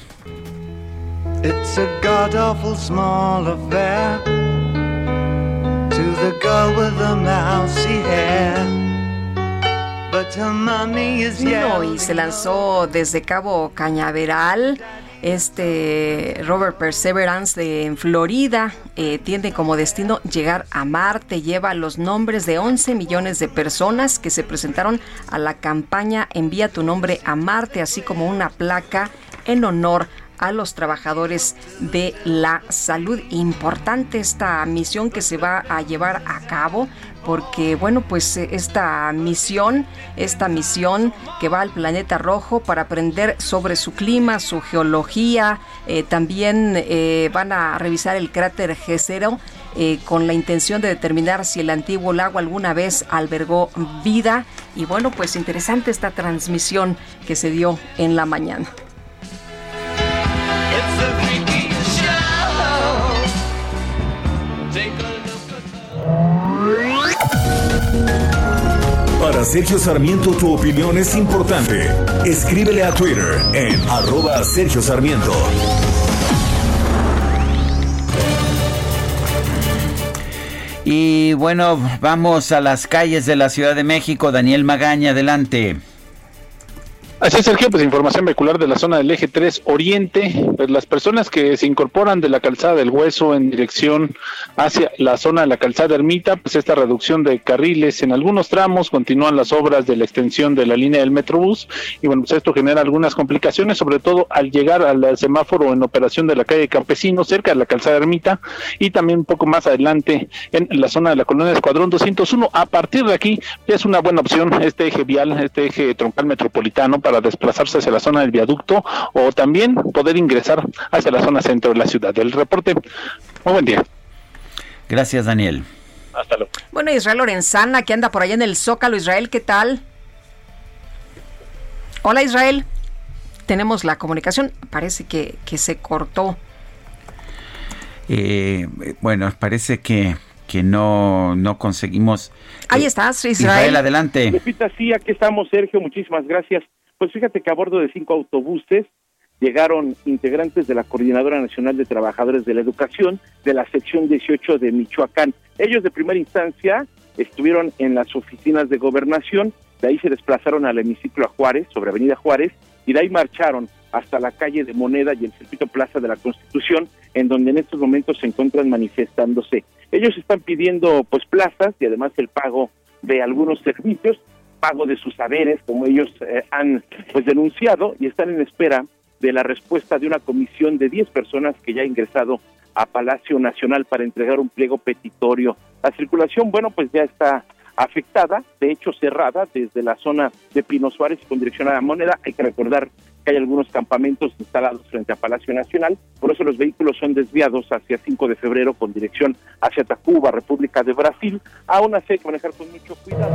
It's a god awful small affair to the girl with the mousy hair. No, y se lanzó desde Cabo Cañaveral. Este Robert Perseverance de en Florida eh, tiene como destino llegar a Marte. Lleva los nombres de 11 millones de personas que se presentaron a la campaña Envía tu nombre a Marte, así como una placa en honor a los trabajadores de la salud. Importante esta misión que se va a llevar a cabo porque bueno, pues eh, esta misión, esta misión que va al planeta rojo para aprender sobre su clima, su geología, eh, también eh, van a revisar el cráter G0 con la intención de determinar si el antiguo lago alguna vez albergó vida. Y bueno, pues interesante esta transmisión que se dio en la mañana. Sergio Sarmiento tu opinión es importante. Escríbele a Twitter en arroba Sergio Sarmiento. Y bueno, vamos a las calles de la Ciudad de México. Daniel Magaña, adelante. Así es, Sergio, pues información vehicular de la zona del eje 3 Oriente, pues las personas que se incorporan de la calzada del Hueso en dirección hacia la zona de la calzada Ermita, pues esta reducción de carriles en algunos tramos, continúan las obras de la extensión de la línea del Metrobús y bueno, pues esto genera algunas complicaciones, sobre todo al llegar al semáforo en operación de la calle Campesino, cerca de la calzada Ermita y también un poco más adelante en la zona de la colonia Escuadrón 201. A partir de aquí es una buena opción este eje vial, este eje troncal metropolitano para desplazarse hacia la zona del viaducto o también poder ingresar hacia la zona centro de la ciudad. El reporte, muy buen día. Gracias, Daniel. Hasta luego. Bueno, Israel Lorenzana, que anda por allá en el Zócalo. Israel, ¿qué tal? Hola, Israel. Tenemos la comunicación. Parece que, que se cortó. Eh, bueno, parece que, que no, no conseguimos. Ahí estás, Israel. Israel, adelante. Lupita, sí, aquí estamos, Sergio. Muchísimas gracias. Pues fíjate que a bordo de cinco autobuses llegaron integrantes de la Coordinadora Nacional de Trabajadores de la Educación de la sección 18 de Michoacán. Ellos de primera instancia estuvieron en las oficinas de gobernación, de ahí se desplazaron al hemiciclo a Juárez, sobre Avenida Juárez, y de ahí marcharon hasta la calle de Moneda y el circuito Plaza de la Constitución, en donde en estos momentos se encuentran manifestándose. Ellos están pidiendo pues plazas y además el pago de algunos servicios, pago de sus saberes, como ellos eh, han pues denunciado y están en espera de la respuesta de una comisión de 10 personas que ya ha ingresado a Palacio Nacional para entregar un pliego petitorio. La circulación, bueno, pues ya está afectada, de hecho cerrada desde la zona de Pino Suárez con dirección a la moneda. Hay que recordar que hay algunos campamentos instalados frente a Palacio Nacional, por eso los vehículos son desviados hacia 5 de febrero con dirección hacia Tacuba, República de Brasil. Aún así hay que manejar con mucho cuidado.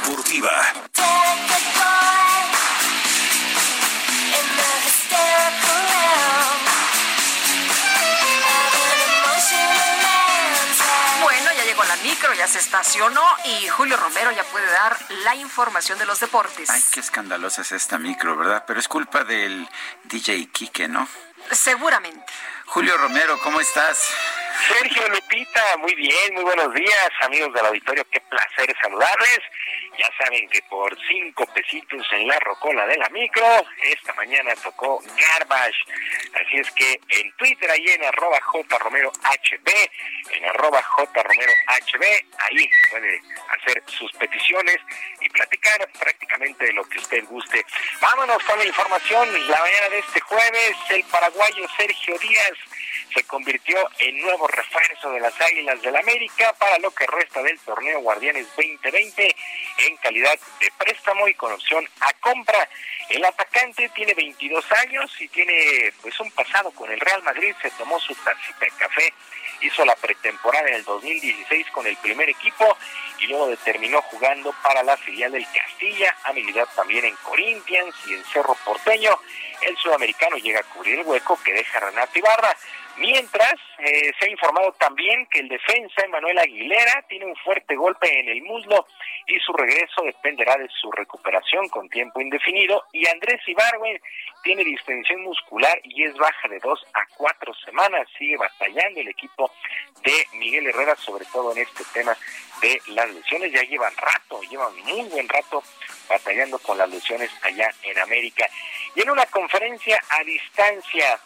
Deportiva. Bueno, ya llegó la micro, ya se estacionó y Julio Romero ya puede dar la información de los deportes. Ay, qué escandalosa es esta micro, ¿verdad? Pero es culpa del DJ Kike, ¿no? Seguramente. Julio Romero, ¿cómo estás? Sergio Lupita, muy bien, muy buenos días, amigos del auditorio, qué placer saludarles. Ya saben que por cinco pesitos en la rocola de la micro, esta mañana tocó Garbage. Así es que en Twitter, ahí en arroba jromerohb, en arroba jromerohb, ahí puede hacer sus peticiones y platicar prácticamente de lo que usted guste. Vámonos con la información. La mañana de este jueves, el paraguayo Sergio Díaz se convirtió en nuevo refuerzo de las Águilas del América para lo que resta del torneo Guardianes 2020 en calidad de préstamo y con opción a compra. El atacante tiene 22 años y tiene pues un pasado con el Real Madrid, se tomó su tacita de café, hizo la pretemporada en el 2016 con el primer equipo y luego terminó jugando para la filial del Castilla, habilidad también en Corinthians y en Cerro Porteño. El sudamericano llega a cubrir el hueco que deja Renato Ibarra. Mientras, eh, se ha informado también que el defensa Emanuel Aguilera tiene un fuerte golpe en el muslo y su regreso dependerá de su recuperación con tiempo indefinido. Y Andrés Ibarwen tiene distensión muscular y es baja de dos a cuatro semanas. Sigue batallando el equipo de Miguel Herrera, sobre todo en este tema de las lesiones. Ya llevan rato, llevan muy buen rato batallando con las lesiones allá en América. Y en una conferencia a distancia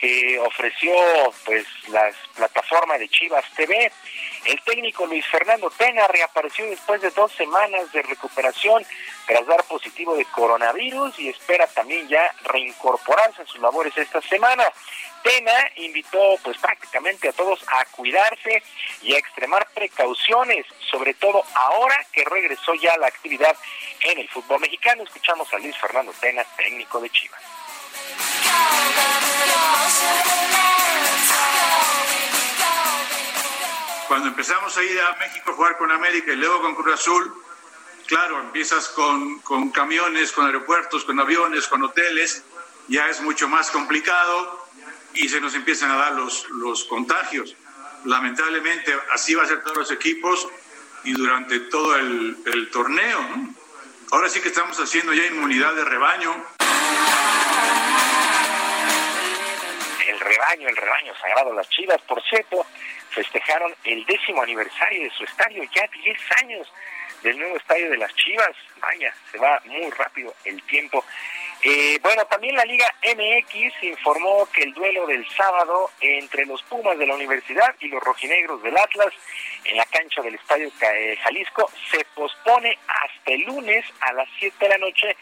que ofreció pues las plataformas de Chivas TV. El técnico Luis Fernando Tena reapareció después de dos semanas de recuperación tras dar positivo de coronavirus y espera también ya reincorporarse a sus labores esta semana. Tena invitó pues prácticamente a todos a cuidarse y a extremar precauciones, sobre todo ahora que regresó ya a la actividad en el fútbol mexicano. Escuchamos a Luis Fernando Tena, técnico de Chivas. Cuando empezamos a ir a México a jugar con América y luego con Cruz Azul, claro, empiezas con, con camiones, con aeropuertos, con aviones, con hoteles, ya es mucho más complicado y se nos empiezan a dar los, los contagios. Lamentablemente así va a ser todos los equipos y durante todo el, el torneo. Ahora sí que estamos haciendo ya inmunidad de rebaño. Rebaño, el rebaño sagrado, las chivas, por cierto, festejaron el décimo aniversario de su estadio, ya 10 años del nuevo estadio de las Chivas. Vaya, se va muy rápido el tiempo. Eh, bueno, también la Liga MX informó que el duelo del sábado entre los Pumas de la Universidad y los rojinegros del Atlas en la cancha del Estadio eh, Jalisco se pospone hasta el lunes a las 7 de la noche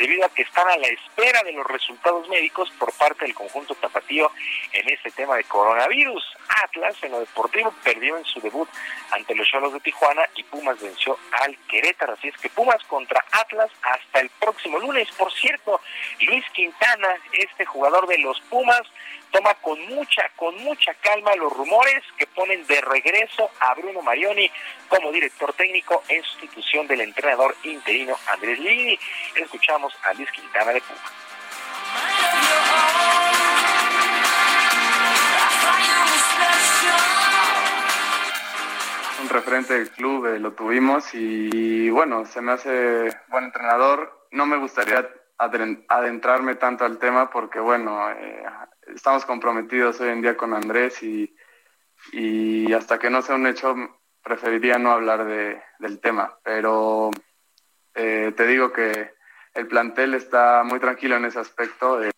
debido a que están a la espera de los resultados médicos por parte del conjunto tapatío en este tema de coronavirus. Atlas en lo deportivo perdió en su debut ante los Cholos de Tijuana y Pumas venció al Querétaro. Así es que Pumas contra Atlas hasta el próximo lunes. Por cierto, Luis Quintana, este jugador de los Pumas, toma con mucha, con mucha calma los rumores que ponen de regreso a Bruno Marioni como director técnico en sustitución del entrenador interino Andrés Lini. Escuchamos a Luis Quintana de Puma. Un referente del club, eh, lo tuvimos y, bueno, se me hace buen entrenador. No me gustaría adentrarme tanto al tema porque bueno, eh, estamos comprometidos hoy en día con Andrés y, y hasta que no sea un hecho preferiría no hablar de, del tema, pero eh, te digo que el plantel está muy tranquilo en ese aspecto. Eh.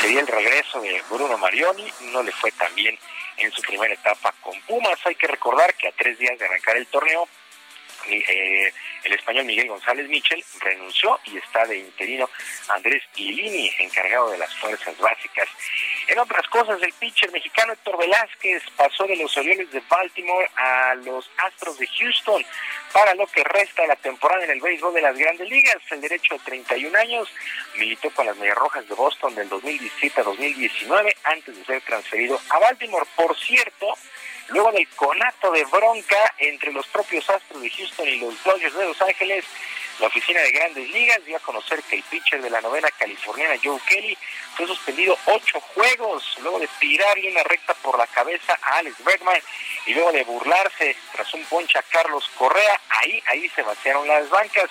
Sería el regreso de Bruno Marioni, no le fue tan bien en su primera etapa con Pumas. Hay que recordar que a tres días de arrancar el torneo, eh, el español Miguel González Michel renunció y está de interino Andrés Ilini, encargado de las fuerzas básicas. En otras cosas, el pitcher mexicano Héctor Velázquez pasó de los Orioles de Baltimore a los Astros de Houston para lo que resta de la temporada en el béisbol de las grandes ligas. El derecho de 31 años militó con las Medias Rojas de Boston del 2017 a 2019 antes de ser transferido a Baltimore. Por cierto, Luego del conato de bronca entre los propios Astros de Houston y los Dodgers de Los Ángeles, la oficina de grandes ligas dio a conocer que el pitcher de la novena californiana, Joe Kelly, fue suspendido ocho juegos luego de tirarle una recta por la cabeza a Alex Bregman y luego de burlarse tras un poncha a Carlos Correa. Ahí, ahí se vaciaron las bancas.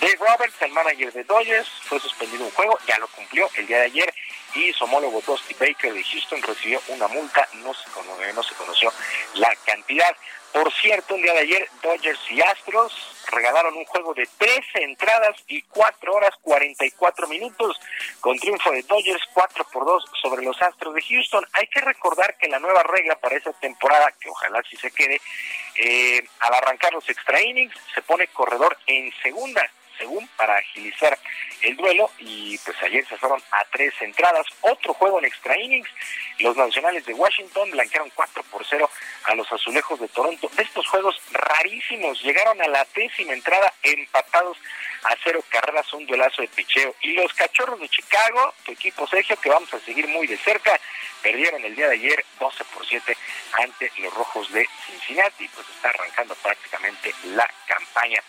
Dave Roberts, el manager de Dodgers, fue suspendido un juego, ya lo cumplió el día de ayer y su homólogo Dusty Baker de Houston recibió una multa, no se, conoció, no se conoció la cantidad. Por cierto, el día de ayer Dodgers y Astros regalaron un juego de 13 entradas y 4 horas 44 minutos con triunfo de Dodgers 4 por 2 sobre los Astros de Houston. Hay que recordar que la nueva regla para esa temporada, que ojalá sí se quede, eh, al arrancar los extra innings se pone corredor en segunda según para agilizar el duelo y pues ayer se fueron a tres entradas. Otro juego en extra innings. Los nacionales de Washington blanquearon 4 por 0 a los azulejos de Toronto. De estos juegos rarísimos llegaron a la décima entrada empatados a cero carreras, un duelazo de picheo. Y los cachorros de Chicago, tu equipo Sergio, que vamos a seguir muy de cerca, perdieron el día de ayer 12 por 7 ante los rojos de Cincinnati, pues está arrancando prácticamente la campaña.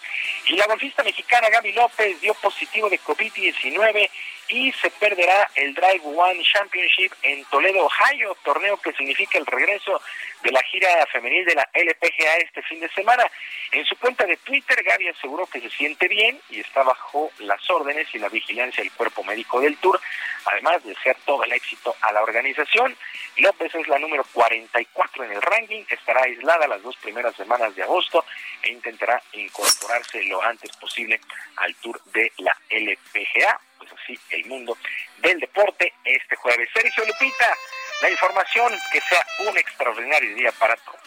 Y la golfista mexicana Gaby López dio positivo de COVID-19 y se perderá el Drive One Championship en Toledo, Ohio, torneo que significa el regreso de la gira femenil de la LPGA este fin de semana. En su cuenta de Twitter, Gaby aseguró que se siente bien y está bajo las órdenes y la vigilancia del cuerpo médico del Tour, además de desear todo el éxito a la organización. López es la número 44 en el ranking, estará aislada las dos primeras semanas de agosto e intentará incorporarse lo antes posible al Tour de la LPGA pues así el mundo del deporte este jueves. Sergio Lupita, la información, que sea un extraordinario día para todos.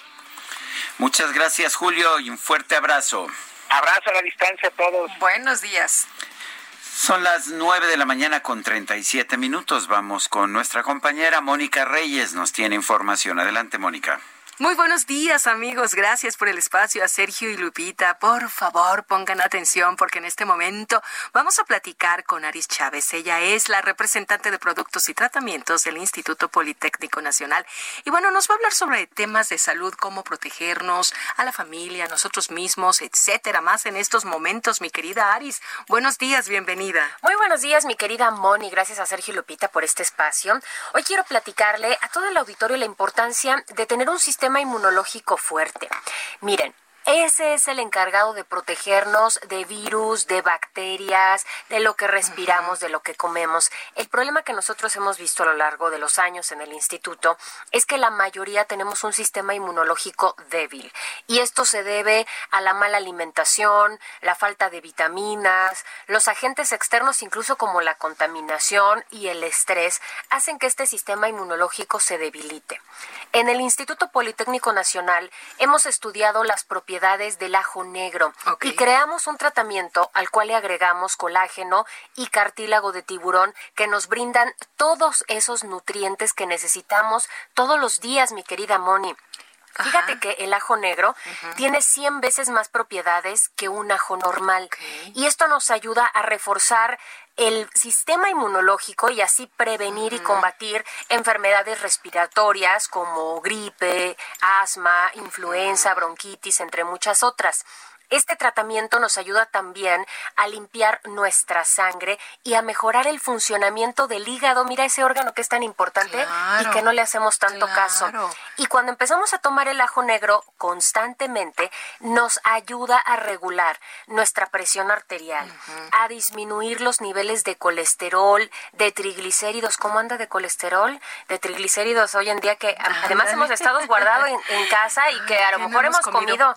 Muchas gracias Julio y un fuerte abrazo. Abrazo a la distancia a todos. Buenos días. Son las nueve de la mañana con 37 minutos. Vamos con nuestra compañera Mónica Reyes. Nos tiene información. Adelante, Mónica. Muy buenos días amigos, gracias por el espacio a Sergio y Lupita. Por favor, pongan atención porque en este momento vamos a platicar con Aris Chávez. Ella es la representante de productos y tratamientos del Instituto Politécnico Nacional. Y bueno, nos va a hablar sobre temas de salud, cómo protegernos a la familia, a nosotros mismos, etcétera, más en estos momentos, mi querida Aris. Buenos días, bienvenida. Muy buenos días, mi querida Moni. Gracias a Sergio y Lupita por este espacio. Hoy quiero platicarle a todo el auditorio la importancia de tener un sistema inmunológico fuerte. Miren, ese es el encargado de protegernos de virus, de bacterias, de lo que respiramos, de lo que comemos. El problema que nosotros hemos visto a lo largo de los años en el instituto es que la mayoría tenemos un sistema inmunológico débil y esto se debe a la mala alimentación, la falta de vitaminas, los agentes externos incluso como la contaminación y el estrés hacen que este sistema inmunológico se debilite. En el Instituto Politécnico Nacional hemos estudiado las propiedades del ajo negro y creamos un tratamiento al cual le agregamos colágeno y cartílago de tiburón que nos brindan todos esos nutrientes que necesitamos todos los días, mi querida Moni. Fíjate que el ajo negro tiene 100 veces más propiedades que un ajo normal. Y esto nos ayuda a reforzar el sistema inmunológico y así prevenir y combatir enfermedades respiratorias como gripe, asma, influenza, bronquitis, entre muchas otras. Este tratamiento nos ayuda también a limpiar nuestra sangre y a mejorar el funcionamiento del hígado. Mira ese órgano que es tan importante y que no le hacemos tanto caso. Y cuando empezamos a tomar el ajo negro constantemente, nos ayuda a regular nuestra presión arterial, a disminuir los niveles de colesterol, de triglicéridos. ¿Cómo anda de colesterol? De triglicéridos hoy en día que además hemos estado guardados en, casa y que a lo mejor hemos comido,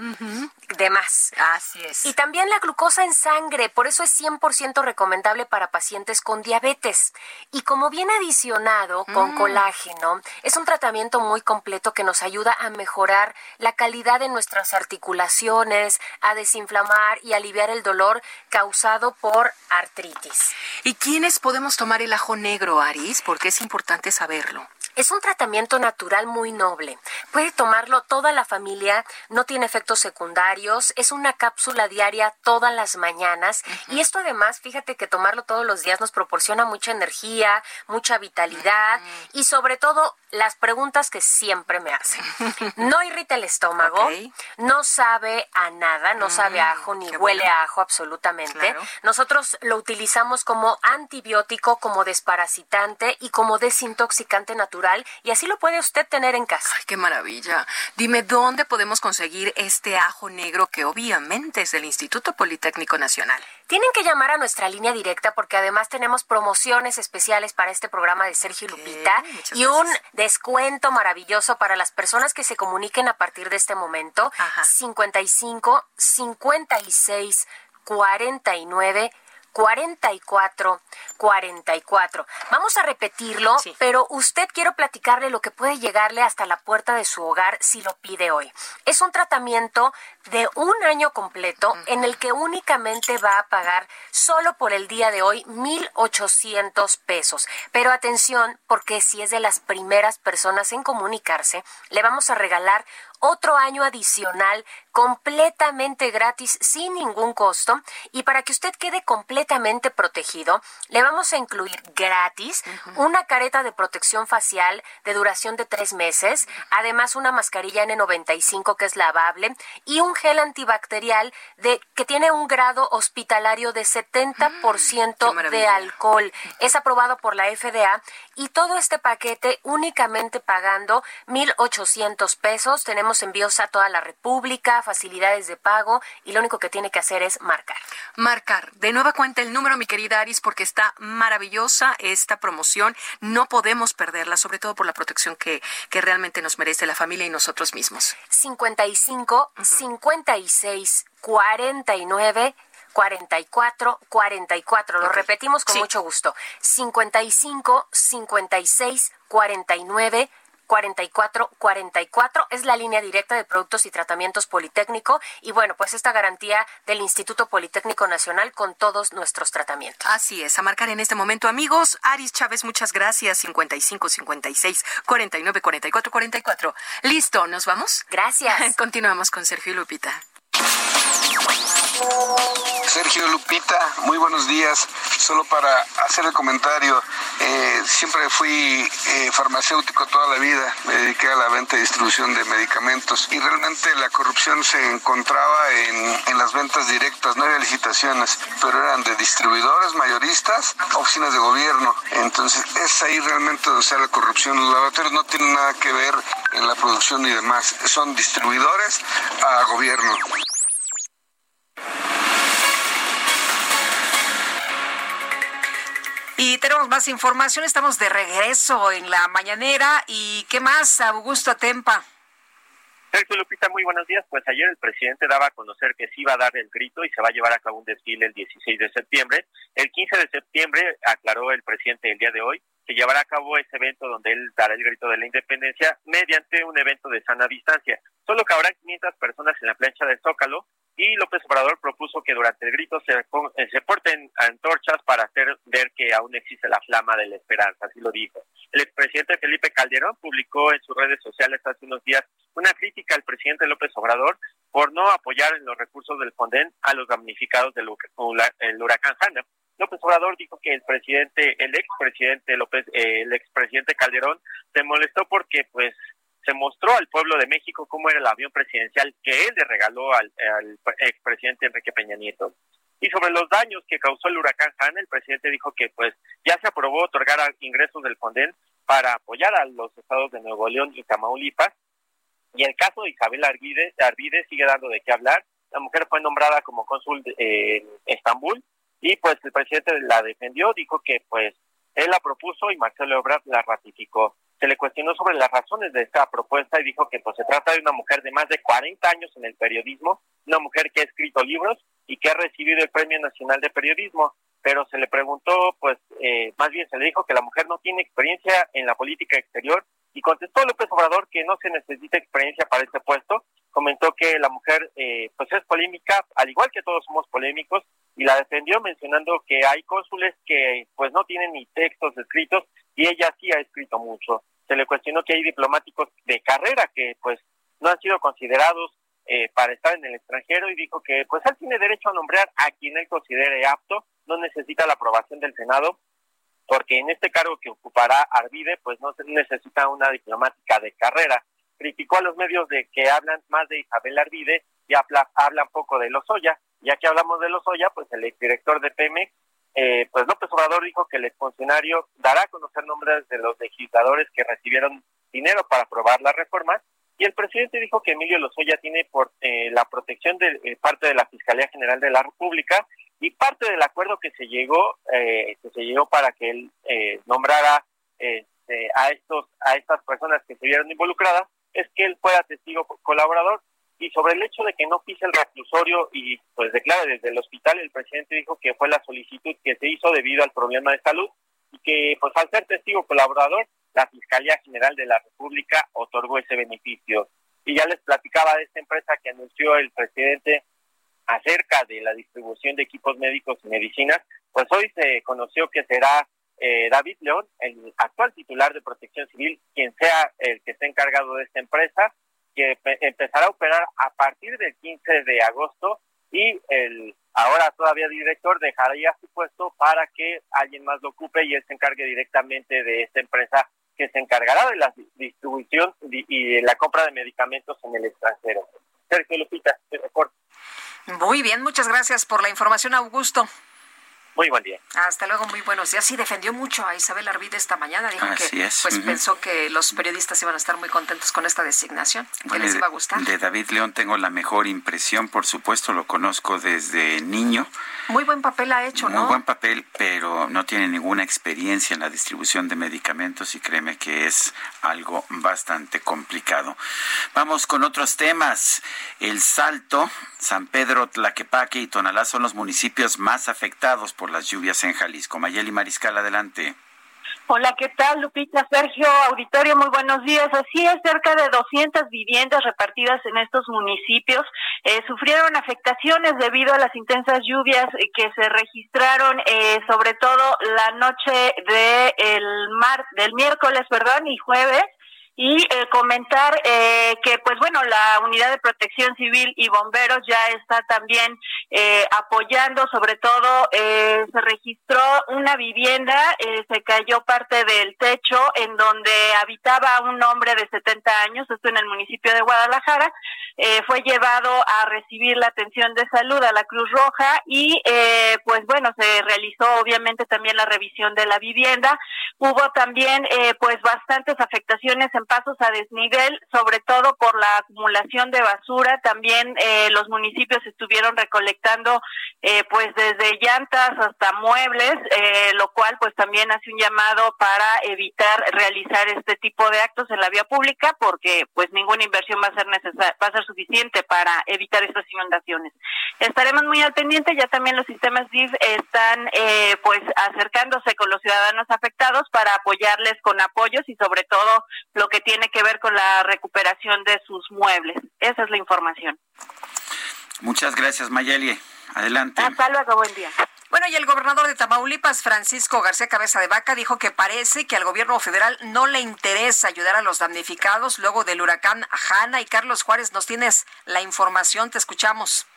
de más. Así es. Y también la glucosa en sangre, por eso es 100% recomendable para pacientes con diabetes. Y como viene adicionado con Mm. colágeno, es un tratamiento muy completo que nos ayuda a mejorar la calidad de nuestras articulaciones, a desinflamar y aliviar el dolor causado por artritis. ¿Y quiénes podemos tomar el ajo negro, Aris? Porque es importante saberlo. Es un tratamiento natural muy noble. Puede tomarlo toda la familia, no tiene efectos secundarios, es una cápsula diaria todas las mañanas y esto además, fíjate que tomarlo todos los días nos proporciona mucha energía, mucha vitalidad y sobre todo las preguntas que siempre me hacen. [LAUGHS] No irrita el estómago, no sabe a nada, no sabe a ajo ni qué huele bueno. a ajo absolutamente. Claro. Nosotros lo utilizamos como antibiótico, como desparasitante y como desintoxicante natural y así lo puede usted tener en casa. Ay, qué maravilla. Dime, ¿dónde podemos conseguir este ajo negro que obviamente es del Instituto Politécnico Nacional? Tienen que llamar a nuestra línea directa porque además tenemos promociones especiales para este programa de Sergio Lupita y un descuento maravilloso para las personas que se comuniquen a partir de este momento. 55 56 49 44 44. Vamos a repetirlo, pero usted quiero platicarle lo que puede llegarle hasta la puerta de su hogar si lo pide hoy. Es un tratamiento de un año completo en el que únicamente va a pagar solo por el día de hoy 1.800 pesos. Pero atención, porque si es de las primeras personas en comunicarse, le vamos a regalar otro año adicional completamente gratis sin ningún costo. Y para que usted quede completamente protegido le vamos a incluir gratis una careta de protección facial de duración de tres meses además una mascarilla N95 que es lavable y un gel antibacterial de que tiene un grado hospitalario de 70% de alcohol. Es aprobado por la FDA y todo este paquete únicamente pagando 1.800 pesos. Tenemos envíos a toda la República facilidades de pago y lo único que tiene que hacer es marcar. Marcar. De nueva cuenta el número, mi querida Aris, porque está maravillosa esta promoción. No podemos perderla, sobre todo por la protección que, que realmente nos merece la familia y nosotros mismos. 55 56 49 44 44. Lo repetimos con mucho gusto. 55 56 49 44 44 es la línea directa de productos y tratamientos Politécnico y bueno, pues esta garantía del Instituto Politécnico Nacional con todos nuestros tratamientos. Así es, a marcar en este momento, amigos. Aris Chávez, muchas gracias. 55 56 49 44 44. Listo, ¿nos vamos? Gracias. [LAUGHS] Continuamos con Sergio y Lupita. Sergio Lupita, muy buenos días. Solo para hacer el comentario, eh, siempre fui eh, farmacéutico toda la vida, me dediqué a la venta y distribución de medicamentos y realmente la corrupción se encontraba en, las ventas directas, no había licitaciones, pero eran de distribuidores, mayoristas, oficinas de gobierno. Entonces es ahí realmente donde está la corrupción. Los laboratorios no tienen nada que ver en la producción y demás, son distribuidores a gobierno. Y tenemos más información, estamos de regreso en la mañanera. ¿Y qué más, Augusto Tempa? Sergio Lupita, muy buenos días. Pues ayer el presidente daba a conocer que sí iba a dar el grito y se va a llevar a cabo un desfile el 16 de septiembre. El 15 de septiembre, aclaró el presidente el día de hoy, se llevará a cabo ese evento donde él dará el grito de la independencia mediante un evento de sana distancia. Solo habrá 500 personas en la plancha del Zócalo y López Obrador propuso que durante el grito se, eh, se porten antorchas para hacer ver que aún existe la flama de la esperanza, así lo dijo. El expresidente Felipe Calderón publicó en sus redes sociales hace unos días una crítica al presidente López Obrador por no apoyar en los recursos del Fonden a los damnificados del huracán Hanna. López Obrador dijo que el presidente, el expresidente López, eh, el expresidente Calderón se molestó porque pues se mostró al pueblo de México cómo era el avión presidencial que él le regaló al, expresidente Enrique Peña Nieto. Y sobre los daños que causó el huracán Han, el presidente dijo que pues ya se aprobó otorgar ingresos del Fonden para apoyar a los estados de Nuevo León y Tamaulipas. Y el caso de Isabel Arvide, Arvide sigue dando de qué hablar. La mujer fue nombrada como cónsul en Estambul y pues el presidente la defendió, dijo que pues él la propuso y Marcelo Ebrard la ratificó. Se le cuestionó sobre las razones de esta propuesta y dijo que pues se trata de una mujer de más de 40 años en el periodismo, una mujer que ha escrito libros y que ha recibido el Premio Nacional de Periodismo, pero se le preguntó, pues eh, más bien se le dijo que la mujer no tiene experiencia en la política exterior y contestó López Obrador que no se necesita experiencia para este puesto. Comentó que la mujer eh, pues es polémica, al igual que todos somos polémicos, y la defendió mencionando que hay cónsules que pues no tienen ni textos escritos y ella sí ha escrito mucho. Se le cuestionó que hay diplomáticos de carrera que pues no han sido considerados eh, para estar en el extranjero y dijo que pues él tiene derecho a nombrar a quien él considere apto, no necesita la aprobación del Senado porque en este cargo que ocupará Arvide pues no se necesita una diplomática de carrera. Criticó a los medios de que hablan más de Isabel Arvide y habla, hablan poco de Lozoya, ya que hablamos de Lozoya, pues el exdirector de Pemex eh, pues López Obrador dijo que el exfuncionario dará a conocer nombres de los legisladores que recibieron dinero para aprobar las reformas y el presidente dijo que Emilio Lozoya tiene por eh, la protección de eh, parte de la Fiscalía General de la República y parte del acuerdo que se llegó que se llegó para que él nombrara este, a estos a estas personas que se vieron involucradas es que él fuera testigo colaborador y sobre el hecho de que no pise el reclusorio y pues declara desde el hospital, el presidente dijo que fue la solicitud que se hizo debido al problema de salud y que pues al ser testigo colaborador, la Fiscalía General de la República otorgó ese beneficio. Y ya les platicaba de esta empresa que anunció el presidente acerca de la distribución de equipos médicos y medicinas, pues hoy se conoció que será eh, David León, el actual titular de Protección Civil, quien sea el que esté encargado de esta empresa, que empezará a operar a partir del 15 de agosto y el ahora todavía director dejaría su puesto para que alguien más lo ocupe y él se encargue directamente de esta empresa que se encargará de la distribución y la compra de medicamentos en el extranjero. Sergio Lupita, Muy bien, muchas gracias por la información, Augusto. Muy buen día. Hasta luego, muy buenos días. Sí, defendió mucho a Isabel Arvide esta mañana. Dijo que pues pensó que los periodistas iban a estar muy contentos con esta designación, que les iba a gustar. De David León tengo la mejor impresión, por supuesto, lo conozco desde niño. Muy buen papel ha hecho, ¿no? Muy buen papel, pero no tiene ninguna experiencia en la distribución de medicamentos y créeme que es algo bastante complicado. Vamos con otros temas. El Salto, San Pedro, Tlaquepaque y Tonalá son los municipios más afectados por las lluvias en Jalisco. Mayeli Mariscal, adelante. Hola, ¿qué tal, Lupita? Sergio, auditorio, muy buenos días. Así es, cerca de 200 viviendas repartidas en estos municipios eh, sufrieron afectaciones debido a las intensas lluvias que se registraron, eh, sobre todo la noche de el del miércoles, perdón, y jueves y eh, comentar eh, que pues bueno la unidad de protección civil y bomberos ya está también eh, apoyando sobre todo se registró una vivienda se cayó parte del techo en donde habitaba un hombre de 70 años esto en el municipio de Guadalajara fue llevado a recibir la atención de salud a la Cruz Roja y pues bueno se realizó obviamente también la revisión de la vivienda hubo también pues bastantes afectaciones en pasos a desnivel, sobre todo por la acumulación de basura. También eh, los municipios estuvieron recolectando eh, pues desde llantas hasta muebles, eh, lo cual pues también hace un llamado para evitar realizar este tipo de actos en la vía pública porque pues ninguna inversión va a ser necesaria, suficiente para evitar estas inundaciones. Estaremos muy al pendiente, ya también los sistemas DIF están pues acercándose con los ciudadanos afectados para apoyarles con apoyos y sobre todo lo que tiene que ver con la recuperación de sus muebles. Esa es la información. Muchas gracias, Mayeli. Adelante. Hasta luego, buen día. Bueno, y el gobernador de Tamaulipas, Francisco García Cabeza de Vaca, dijo que parece que al gobierno federal no le interesa ayudar a los damnificados luego del huracán Hanna. Y Carlos Juárez, nos tienes la información, te escuchamos.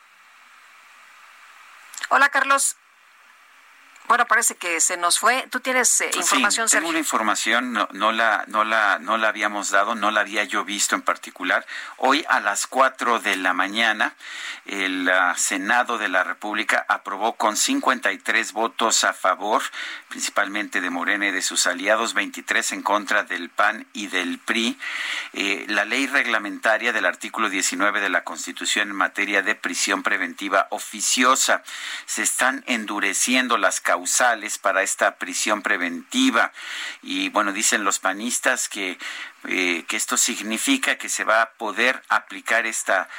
Hola, Carlos. Bueno, parece que se nos fue. ¿Tú tienes eh, información, sí, tengo una información, no, no, la, no, la, no la habíamos dado, no la había yo visto en particular. Hoy a las 4 de la mañana, el ah, Senado de la República aprobó con 53 votos a favor, principalmente de Morena y de sus aliados, 23 en contra del PAN y del PRI, eh, la ley reglamentaria del artículo 19 de la Constitución en materia de prisión preventiva oficiosa. Se están endureciendo las causas causales para esta prisión preventiva. Y bueno, dicen los panistas que, eh, que esto significa que se va a poder aplicar esta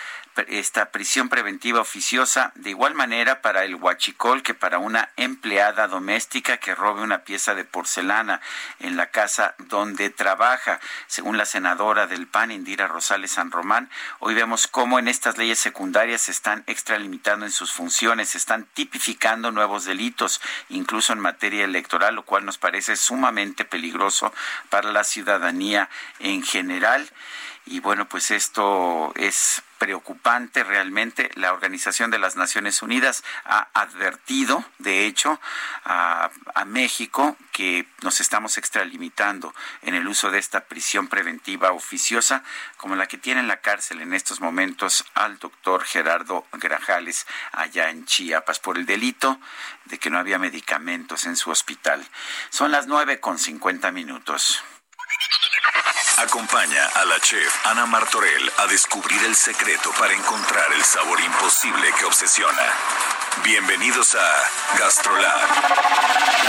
esta prisión preventiva oficiosa de igual manera para el huachicol que para una empleada doméstica que robe una pieza de porcelana en la casa donde trabaja. Según la senadora del PAN, Indira Rosales San Román, hoy vemos cómo en estas leyes secundarias se están extralimitando en sus funciones, se están tipificando nuevos delitos, incluso en materia electoral, lo cual nos parece sumamente peligroso para la ciudadanía en general. Y bueno, pues esto es preocupante realmente. La Organización de las Naciones Unidas ha advertido, de hecho, a, México que nos estamos extralimitando en el uso de esta prisión preventiva oficiosa, como la que tiene en la cárcel en estos momentos al doctor Gerardo Grajales allá en Chiapas por el delito de que no había medicamentos en su hospital. Son las nueve con cincuenta minutos. Acompaña a la chef Ana Martorell a descubrir el secreto para encontrar el sabor imposible que obsesiona. Bienvenidos a Gastrolab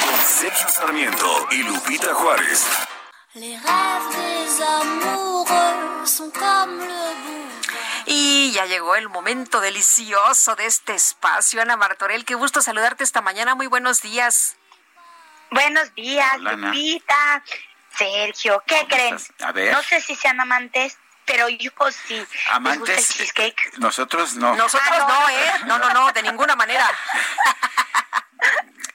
con Sergio Sarmiento y Lupita Juárez. Y ya llegó el momento delicioso de este espacio. Ana Martorell, qué gusto saludarte esta mañana. Muy buenos días. Buenos días, Lupita. Sergio, ¿qué creen? No sé si sean amantes, pero yo sí. ¿Amantes? cheesecake? Nosotros no. Nosotros ah, no. ¿eh? No, no, no, de ninguna manera. [LAUGHS]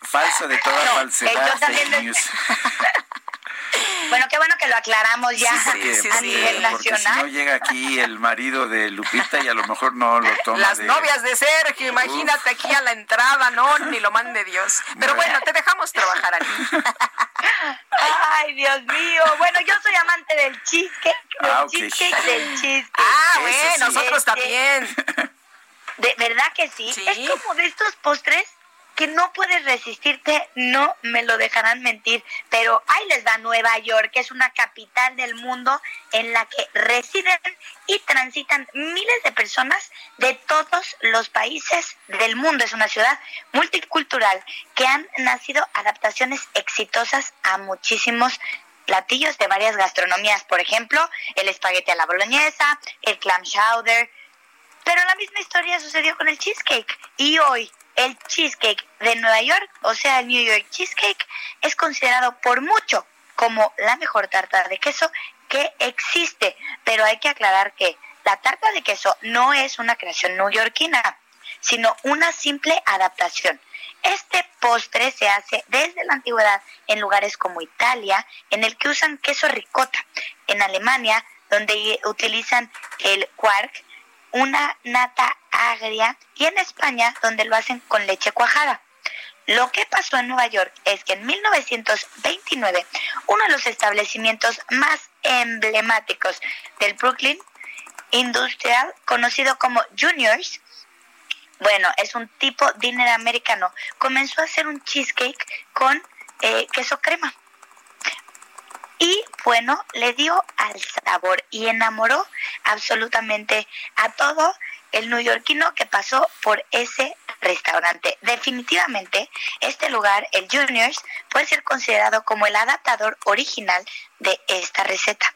Falso de toda falsedad. [LAUGHS] Bueno, qué bueno que lo aclaramos ya a nivel nacional. si no llega aquí el marido de Lupita y a lo mejor no lo toma. Las novias de Sergio, imagínate aquí a la entrada, no, ni lo mande Dios. Pero bueno, te dejamos trabajar aquí. [LAUGHS] Ay, Dios mío. Bueno, yo soy amante del cheesecake, del ah, cheesecake, del cheesecake. Ah, bueno, nosotros este, también. De verdad que sí. Es como de estos postres que no puedes resistirte, no me lo dejarán mentir, pero ahí les da Nueva York, que es una capital del mundo en la que residen y transitan miles de personas de todos los países del mundo. Es una ciudad multicultural que han nacido adaptaciones exitosas a muchísimos platillos de varias gastronomías, por ejemplo, el espagueti a la boloñesa, el clam chowder, pero la misma historia sucedió con el cheesecake. Y hoy el cheesecake de Nueva York, o sea, el New York Cheesecake, es considerado por mucho como la mejor tarta de queso que existe. Pero hay que aclarar que la tarta de queso no es una creación neoyorquina, sino una simple adaptación. Este postre se hace desde la antigüedad en lugares como Italia, en el que usan queso ricota, en Alemania, donde utilizan el quark, una nata agria y en España donde lo hacen con leche cuajada. Lo que pasó en Nueva York es que en 1929 uno de los establecimientos más emblemáticos del Brooklyn Industrial, conocido como Juniors, bueno, es un tipo dinner americano, comenzó a hacer un cheesecake con eh, queso crema bueno, le dio al sabor y enamoró absolutamente a todo el neoyorquino que pasó por ese restaurante. Definitivamente, este lugar, el Juniors, puede ser considerado como el adaptador original de esta receta.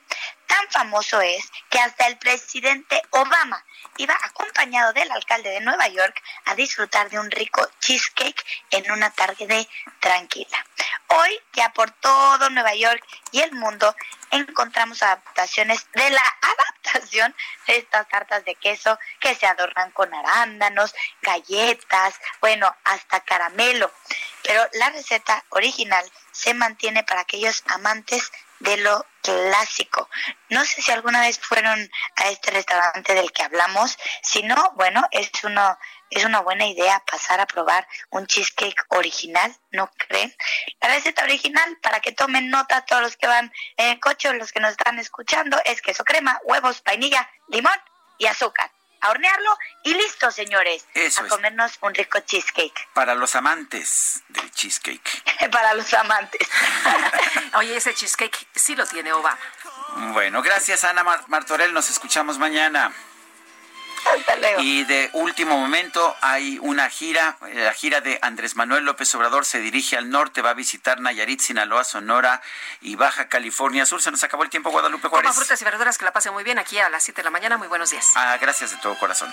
Tan famoso es que hasta el presidente Obama iba acompañado del alcalde de Nueva York a disfrutar de un rico cheesecake en una tarde tranquila. Hoy, ya por todo Nueva York y el mundo, encontramos adaptaciones de la [LAUGHS] adaptación de estas tartas de queso que se adornan con arándanos, galletas, bueno, hasta caramelo. Pero la receta original se mantiene para aquellos amantes de lo clásico. No sé si alguna vez fueron a este restaurante del que hablamos, si no, bueno, es uno es una buena idea pasar a probar un cheesecake original, ¿no creen? La receta original, para que tomen nota todos los que van en el coche o los que nos están escuchando, es queso crema, huevos, vainilla, limón y azúcar a hornearlo y listo, señores. a comernos un rico cheesecake. [LAUGHS] Para los amantes del cheesecake. Para los amantes. [LAUGHS] Oye, ese cheesecake sí lo tiene Obama. Bueno, gracias Ana Martorell. Nos escuchamos mañana. Y de último momento hay una gira, eh, la gira de Andrés Manuel López Obrador se dirige al norte, va a visitar Nayarit, Sinaloa, Sonora y Baja California Sur. Se nos acabó el tiempo, Guadalupe Juárez. Coma frutas y verduras, que la pase muy bien aquí a las 7 de la mañana. Muy buenos días. Ah, gracias de todo corazón.